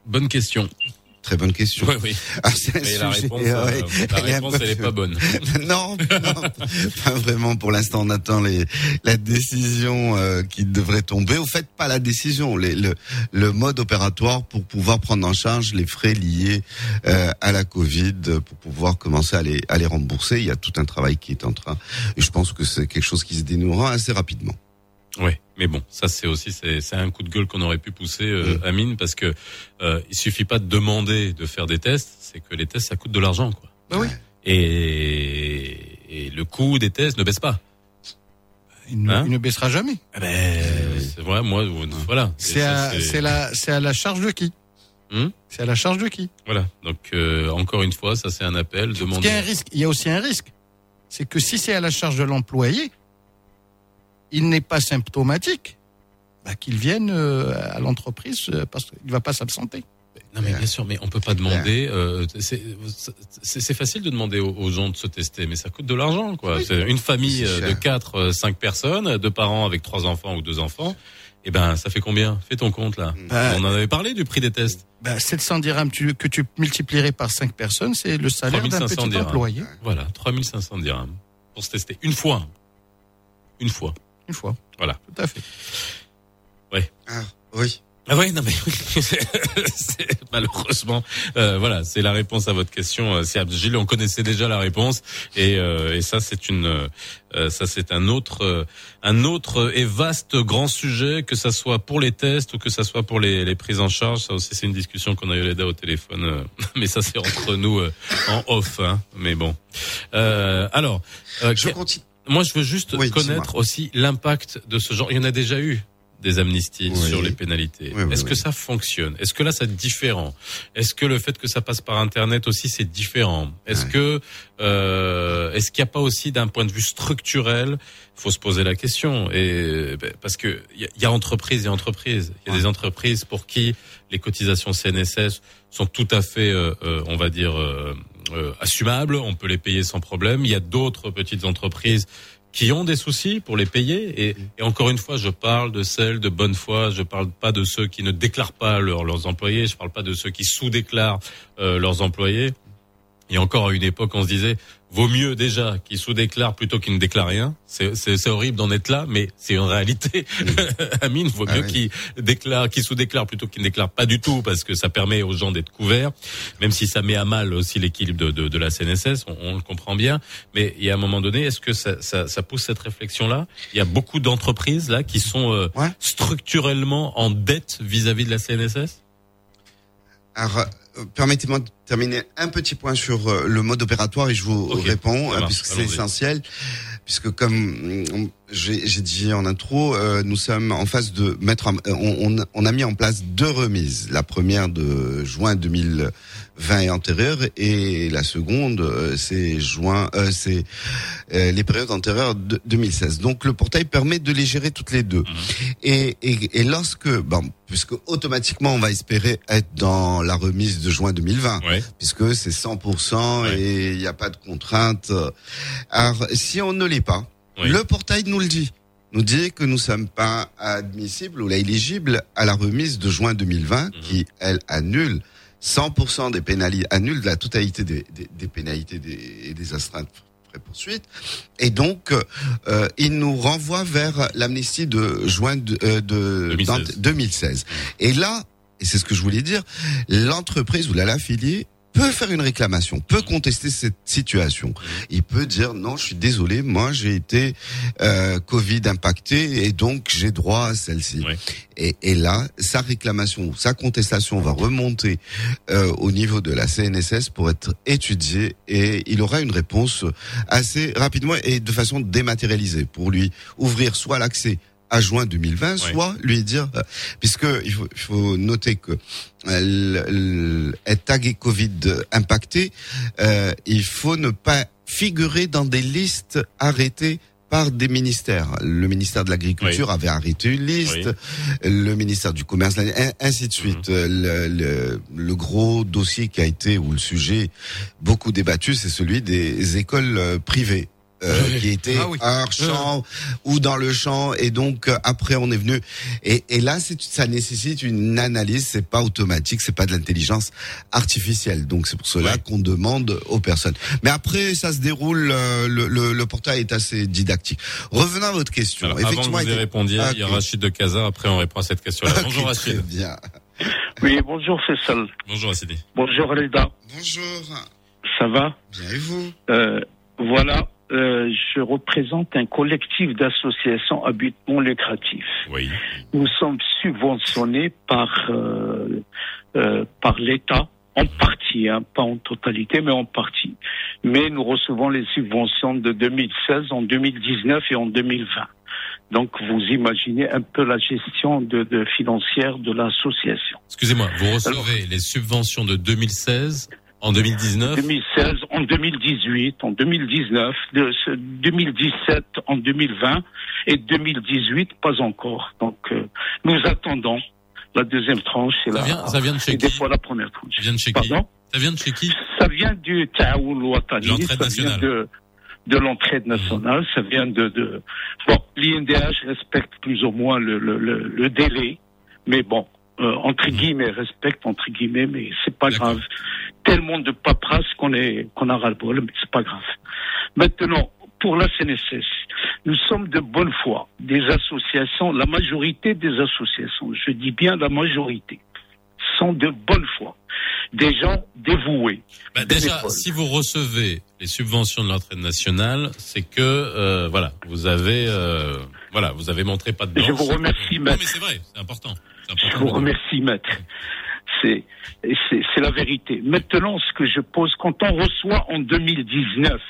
Bonne question très bonne question. Oui, oui. Ah, Mais la réponse, ouais, euh, la elle est un réponse, peu- elle est pas bonne. non, non, pas vraiment. Pour l'instant, on attend les, la décision euh, qui devrait tomber. Au fait, pas la décision, les- le, le mode opératoire pour pouvoir prendre en charge les frais liés euh, à la Covid, pour pouvoir commencer à les, à les rembourser. Il y a tout un travail qui est en train. Et je pense que c'est quelque chose qui se dénouera assez rapidement. Oui, mais bon, ça c'est aussi c'est un coup de gueule qu'on aurait pu pousser euh, Mm. Amine parce que euh, il suffit pas de demander de faire des tests, c'est que les tests ça coûte de l'argent quoi. Bah oui. Et, et le coût des tests ne baisse pas. Il ne, Hein il ne baissera jamais. Ah ben, c'est vrai, moi voilà. C'est à, la, c'est à la charge de qui Hum C'est à la charge de qui Voilà. Donc euh, encore une fois, ça c'est un appel. Qu'il Demander. y a un risque. Il y a aussi un risque. C'est que si c'est à la charge de l'employé, il n'est pas symptomatique, bah, qu'il vienne euh, à l'entreprise euh, parce qu'il ne va pas s'absenter. Non mais bien sûr, mais on peut pas demander. euh, c'est facile de demander aux, gens de se tester, mais ça coûte de l'argent, quoi. Une famille euh, de cher. quatre, euh, cinq personnes, deux parents avec trois enfants ou deux enfants. Eh ben, ça fait combien? Fais ton compte là. Bah, on en avait parlé du prix des tests. Bah, 700 dirhams tu- que tu multiplierais par 5 personnes, c'est le salaire d'un 3500 petit dirhams. employé. Voilà, 3500 dirhams pour se tester une fois. Une fois. Une fois. Voilà. Tout à fait. Ouais. Ah, oui. Ah ouais, non mais malheureusement, euh, voilà, c'est la réponse à votre question. euh, C'est Gilles, on connaissait déjà la réponse et, euh, et ça c'est une, euh, ça c'est un autre, euh, un autre et vaste grand sujet que ça soit pour les tests ou que ça soit pour les, les prises en charge. Ça aussi c'est une discussion qu'on a eu Leda au téléphone, euh, mais ça c'est entre nous euh, en off. Hein, mais bon, euh, alors, euh, Je continue. Moi je veux juste Oui, connaître aussi l'impact de ce genre. Il y en a déjà eu des amnisties Oui. sur les pénalités. Oui, oui, Est-ce que ça fonctionne? Est-ce que là c'est différent Est-ce que le fait que ça passe par internet aussi c'est différent? Est-ce que euh, est-ce qu'il n'y a pas aussi d'un point de vue structurel faut se poser la question et ben, parce que il y, y a entreprises et entreprises. Il y a des entreprises pour qui les cotisations CNSS sont tout à fait, euh, euh, on va dire, euh, assumables. On peut les payer sans problème. Il y a d'autres petites entreprises qui ont des soucis pour les payer. Et, encore une fois, je parle de celles de bonne foi. Je parle pas de ceux qui ne déclarent pas leurs leurs employés. Je parle pas de ceux qui sous-déclarent euh, leurs employés. Et encore à une époque, on se disait, vaut mieux déjà qu'ils sous-déclarent plutôt qu'ils ne déclarent rien. C'est, horrible d'en être là, mais c'est une réalité. Amine, vaut Ah mieux oui. qu'ils déclarent, qu'ils sous-déclarent plutôt qu'ils ne déclarent pas du tout, parce que ça permet aux gens d'être couverts, même si ça met à mal aussi l'équilibre de, de, de la CNSS, on, on le comprend bien. Mais il y a un moment donné, est-ce que ça, ça, ça pousse cette réflexion-là? Il y a beaucoup d'entreprises là qui sont euh, Ouais. structurellement en dette vis-à-vis de la CNSS. Alors, permettez-moi de terminer un petit point sur euh, le mode opératoire et je vous réponds euh, puisque c'est essentiel. Puisque comme mm, j'ai dit en intro, euh, nous sommes en phase de mettre, en- euh, on, on- on a mis en place deux remises. La première de juin 2020 et antérieure et la seconde euh, c'est juin, euh, c'est euh, les périodes antérieures de 2016. Donc le portail permet de les gérer toutes les deux. Et, et, et lorsque, bon, puisque automatiquement on va espérer être dans la remise de juin 2020, Ouais. puisque c'est 100% Ouais. et il n'y a pas de contrainte. Alors si on ne l'est pas, Oui. le portail nous le dit. Nous dit que nous sommes pas admissibles ou éligibles à la remise de juin 2020 Mhm. qui, elle, annule 100% des pénalités, annule la totalité des, des, des pénalités des, et des astreintes pré poursuite. Et donc, euh, il nous renvoie vers l'amnistie de juin de, euh, de 2016. dans- 2016. Et là, et c'est ce que je voulais dire, l'entreprise ou la l'affilié peut faire une réclamation, peut contester cette situation. Il peut dire non, je suis désolé, moi j'ai été euh, Covid impacté et donc j'ai droit à celle-ci. Et, et là, sa réclamation, sa contestation va remonter euh, au niveau de la CNSS pour être étudiée et il aura une réponse assez rapidement et de façon dématérialisée pour lui ouvrir soit l'accès à juin 2020, soit lui dire, euh, puisque il faut, il faut noter que euh, être tagué Covid impacté, euh, il faut ne pas figurer dans des listes arrêtées par des ministères. Le ministère de l'Agriculture Oui. avait arrêté une liste, le ministère du Commerce, ainsi de suite. Euh, Le, le, le gros dossier qui a été, ou le sujet beaucoup débattu, c'est celui des écoles euh, privées. Euh, qui était Ah oui. hors champ ou dans le champ et donc euh, après on est venu et, et là c'est ça nécessite une analyse c'est pas automatique c'est pas de l'intelligence artificielle donc c'est pour cela qu'on demande aux personnes mais après ça se déroule euh, le, le, le portail est assez didactique revenons à votre question Alors, avant que vous y répondiez, Ah, il y a. Rachid de Casa. Après, on répond à cette question-là. Ok, Bonjour très Rachid. bien Oui, bonjour Faisal. Bonjour Assidi. Bonjour Reda. bonjour Ça va? Bien et vous? Euh, Voilà, euh, je représente un collectif d'associations à but non lucratif. Oui. Nous sommes subventionnés par, euh, euh, par l'État, en partie, hein, pas en totalité, mais en partie. Mais nous recevons les subventions de 2016, en 2019 et en 2020. Donc vous imaginez un peu la gestion de, de financière de l'association. Excusez-moi, vous recevez les subventions de 2016 en 2019 2016, en 2018, en 2019, de ce 2017, en 2020 et 2018, pas encore. Donc, euh, nous attendons la deuxième tranche et Ça la, vient, ça vient de chez et des fois la première tranche. Ça vient de chez qui Pardon? Ça vient de chez qui? Ça vient du Watani, ça vient de, de l'entraide nationale, ça vient de, de bon, l'INDH respecte plus ou moins le, le, le, le délai, mais bon, euh, entre guillemets, respecte entre guillemets, mais c'est pas grave. Tellement de paperasse qu'on est, qu'on a ras le bol, mais c'est pas grave. Maintenant, pour la CNSS, nous sommes de bonne foi. Des associations, la majorité des associations, je dis bien la majorité, sont de bonne foi. Des gens dévoués. Bah, Déjà, si vous recevez les subventions de l'entraide nationale, c'est que euh, voilà, vous avez euh, voilà, vous avez montré pas de Je vous remercie, Non, maître. mais c'est vrai, c'est important. Je vous remercie, maître. C'est, la vérité. Maintenant, ce que je pose, quand on reçoit en 2019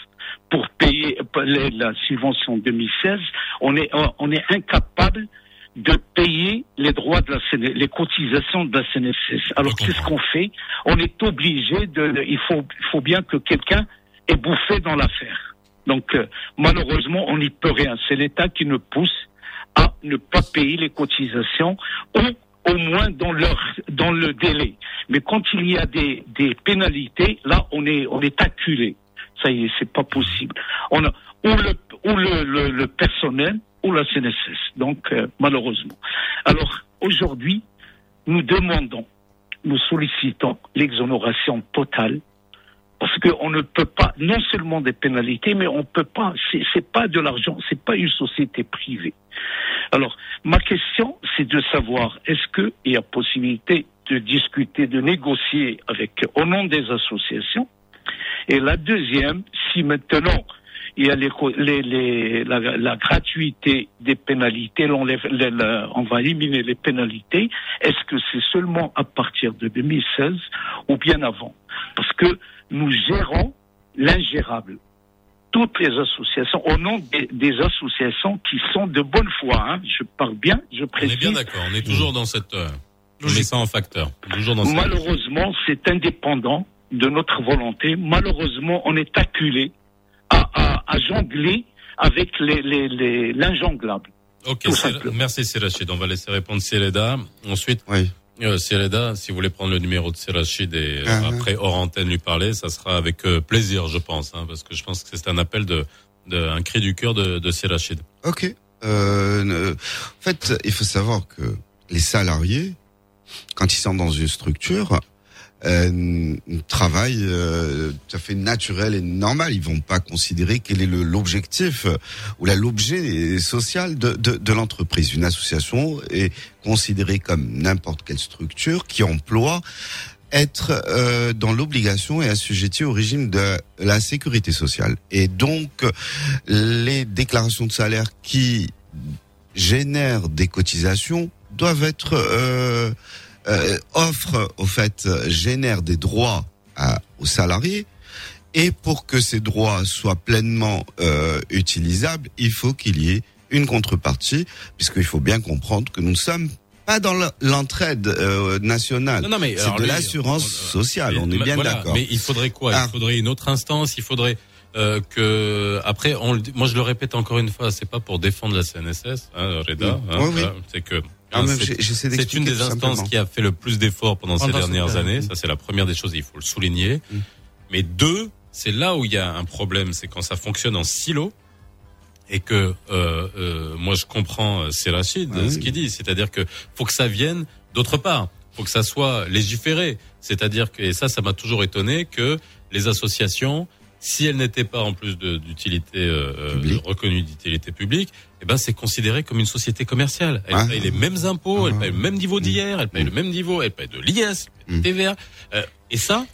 pour payer la, subvention 2016, on est, on est incapable de payer les droits de la les cotisations de la CNSS. Alors, Je c'est ce comprends. qu'on fait? On est obligé de, de- il faut, il faut bien que quelqu'un ait bouffé dans l'affaire. Donc, euh, malheureusement, on n'y peut rien. C'est l'État qui nous pousse à ne pas payer les cotisations ou au moins dans leur dans le délai. Mais quand il y a des, des pénalités, là on est on est acculé. Ça y est, c'est pas possible. On a ou le ou le, le, personnel ou la CNSS. Donc euh, malheureusement. Alors aujourd'hui, nous demandons, nous sollicitons l'exonération totale parce qu'on ne peut pas, non seulement des pénalités, mais on peut pas, c'est pas de l'argent, c'est pas une société privée. Alors, ma question, c'est de savoir, est-ce qu'il y a possibilité de discuter, de négocier avec, au nom des associations? Et la deuxième, si maintenant, il y a les, co- les, les- la, la gratuité des pénalités, les- on va éliminer les pénalités, est-ce que c'est seulement à partir de 2016 ou bien avant? Parce que nous gérons l'ingérable. Toutes les associations, au nom des, des associations qui sont de bonne foi, hein, je parle bien, je On précise. est bien d'accord. On est toujours dans cette. Euh, on met ça en facteur. Toujours dans cette. Malheureusement, c'est indépendant de notre volonté. Malheureusement, on est acculé à, à, à jongler avec les, les, les, l'injonglable. Ok, merci Sirachid. On va laisser répondre Céleda. Ensuite, oui euh, Céleda, si vous voulez prendre le numéro de Sirachid et euh, Ah, après hors antenne lui parler, ça sera avec euh, plaisir, je pense, hein, parce que je pense que c'est un appel de, de un cri du cœur de, de Sirachid. Ok. Euh, en fait, il faut savoir que les salariés, quand ils sont dans une structure, euh, travaillent euh, tout à fait naturel et normal. Ils vont pas considérer quel est l'objectif euh, ou l'objet social de, de, de l'entreprise. Une association est considérée comme n'importe quelle structure qui emploie être euh, dans l'obligation et assujetti au régime de la sécurité sociale. Et donc, les déclarations de salaire qui génèrent des cotisations doivent être euh, euh, offrent au fait euh, génèrent des droits à- aux salariés et pour que ces droits soient pleinement euh, utilisables, il faut qu'il y ait une contrepartie puisqu'il faut bien comprendre que nous ne sommes pas dans le- l'entraide euh, nationale. Non, non, mais c'est de l'assurance on- sociale. On est bien voilà, d'accord. Mais il faudrait quoi? Ah. Il faudrait une autre instance? Il faudrait euh, que après, on moi je le répète encore une fois, c'est pas pour défendre la CNSS, hein, Reda. Hein, Oui, oui. c'est que Ah, hein, mais c'est- une des instances simplement. qui a fait le plus d'efforts pendant ces dernières années. Ça, c'est la première des choses. Il faut le souligner. Mm. Mais deux, c'est là où il y a un problème, c'est quand ça fonctionne en silo et que euh, euh, moi je comprends euh, c'est Rachid Ah oui. ce qu'il dit, c'est-à-dire que faut que ça vienne d'autre part, faut que ça soit légiféré, c'est-à-dire que et ça ça m'a toujours étonné que les associations si elles n'étaient pas en plus d'utilité euh, euh, reconnue d'utilité publique, eh ben c'est considéré comme une société commerciale. Elles Ah. payent les mêmes impôts, elles payent le même niveau d'IR, elles payent le même niveau, elles payent de l'IS, de TVA. Euh, et ça,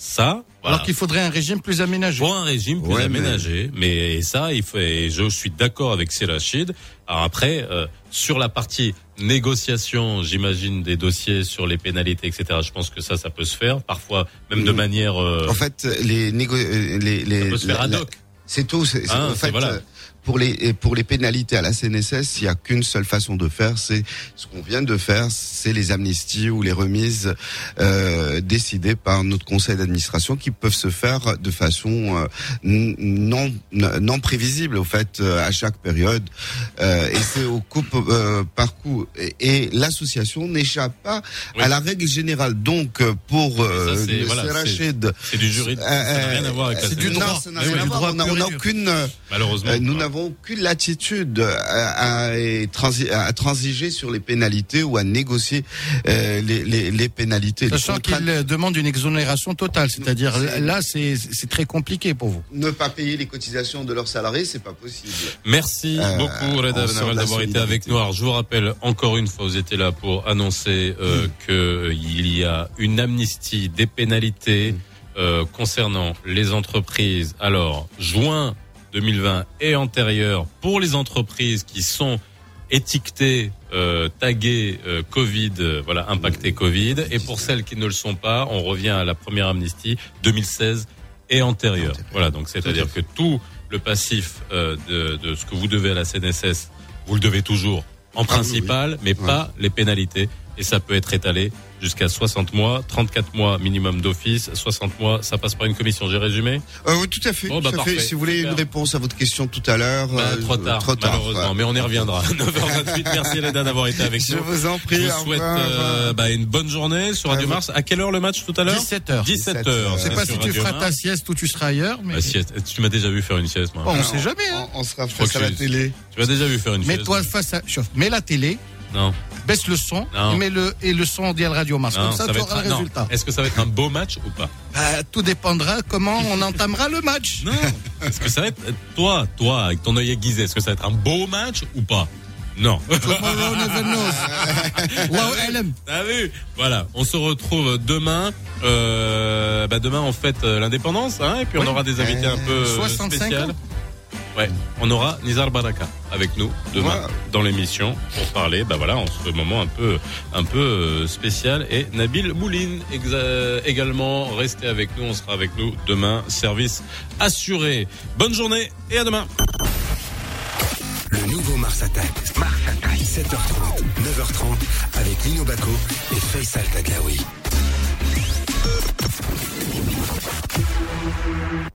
ça, voilà. Alors qu'il faudrait un régime plus aménagé. Pour un régime plus Ouais, mais- aménagé, mais... et ça, il faut, et je suis d'accord avec Sérachid. Alors après, euh, sur la partie négociation, j'imagine des dossiers sur les pénalités, etc. Je pense que ça, ça peut se faire, parfois même de manière. euh, En fait, les négo euh, les les peut se faire la- ad hoc. C'est tout. c'est- Ah, en fait, voilà. Pour les pour les pénalités à la CNSS, il y a qu'une seule façon de faire, c'est ce qu'on vient de faire, c'est les amnisties ou les remises euh, décidées par notre conseil d'administration qui peuvent se faire de façon euh, non non prévisible au fait euh, à chaque période Euh, et c'est au coup euh, par coup et, et l'association n'échappe pas à la règle générale. Donc euh, pour euh, ça, c'est- voilà, Rachid, c'est du juridique, ça n'a rien à voir avec la c'est du droit, ça n'a Mais rien oui, à du voir. droit On n'a- aucune Malheureusement. euh, nous n'avons aucune latitude à, à, transi- à transiger sur les pénalités ou à négocier euh, les, les, les pénalités. Sachant contrats- qu'il demande une exonération totale, c'est-à-dire là, c'est très compliqué pour vous. ne pas payer les cotisations de leurs salariés, c'est pas possible. Merci Euh, beaucoup Reda Benaval d'avoir été avec nous. Alors, je vous rappelle encore une fois, vous étiez là pour annoncer euh, Mm. que euh, il y a une amnistie des pénalités Mm. euh, concernant les entreprises. Alors, juin 2020 et antérieur pour les entreprises qui sont étiquetées, euh, taguées euh, Covid, euh, voilà, impactées Covid, et pour celles qui ne le sont pas, on revient à la première amnistie 2016 et antérieure. Voilà, donc c'est-à-dire que tout le passif de, de ce que vous devez à la CNSS, vous le devez toujours en principal, mais pas les pénalités, et ça peut être étalé jusqu'à 60 mois, 34 mois minimum d'office, 60 mois, ça passe par une commission. J'ai résumé Euh, oui, tout à fait. Bon, tout bah, à fait. parfait. Si vous voulez une réponse à votre question tout à l'heure, Bah, euh, trop tard, trop tard. malheureusement, ouais. mais on y reviendra. 9h28, merci Leda d'avoir été avec Je nous. vous en prie, Je vous souhaite revoir. euh, bah, une bonne journée sur Radio Mars. À quelle heure le match tout à l'heure 17h. 17h. Je sais pas si tu feras ta sieste ou tu seras ailleurs, mais Bah, sieste. Tu m'as déjà vu faire une sieste, moi. Bon, on sait jamais. Hein. On, on sera Je face à la télé. Tu m'as déjà vu faire une sieste. Mets-toi face à, mets la télé, Non. baisse le son, Non. et mets le et le son Dial Radio. Non, Comme ça, ça tu auras le résultat. Est-ce que ça va être un beau match ou pas? Bah, tout dépendra comment on entamera le match. Non. Est-ce que ça va être toi, toi, avec ton œil aiguisé, est-ce que ça va être un beau match ou pas? Non. Wow, LM. T'as vu? Voilà, on se retrouve demain. Euh, bah demain on fête euh, l'indépendance, hein, et puis on Oui. aura des invités un peu euh, 65 spéciales. ans. Ouais, on aura Nizar Baraka avec nous demain Ouais. dans l'émission pour parler, bah voilà, en ce moment un peu, un peu euh, spécial. Et Nabil Mouline exa- également, restez avec nous, on sera avec nous demain. Service assuré. Bonne journée et à demain. Le nouveau Mars Attack. Mars Attack. 7h30, 9h30 avec Lino Baco et Faisal Taglaoui.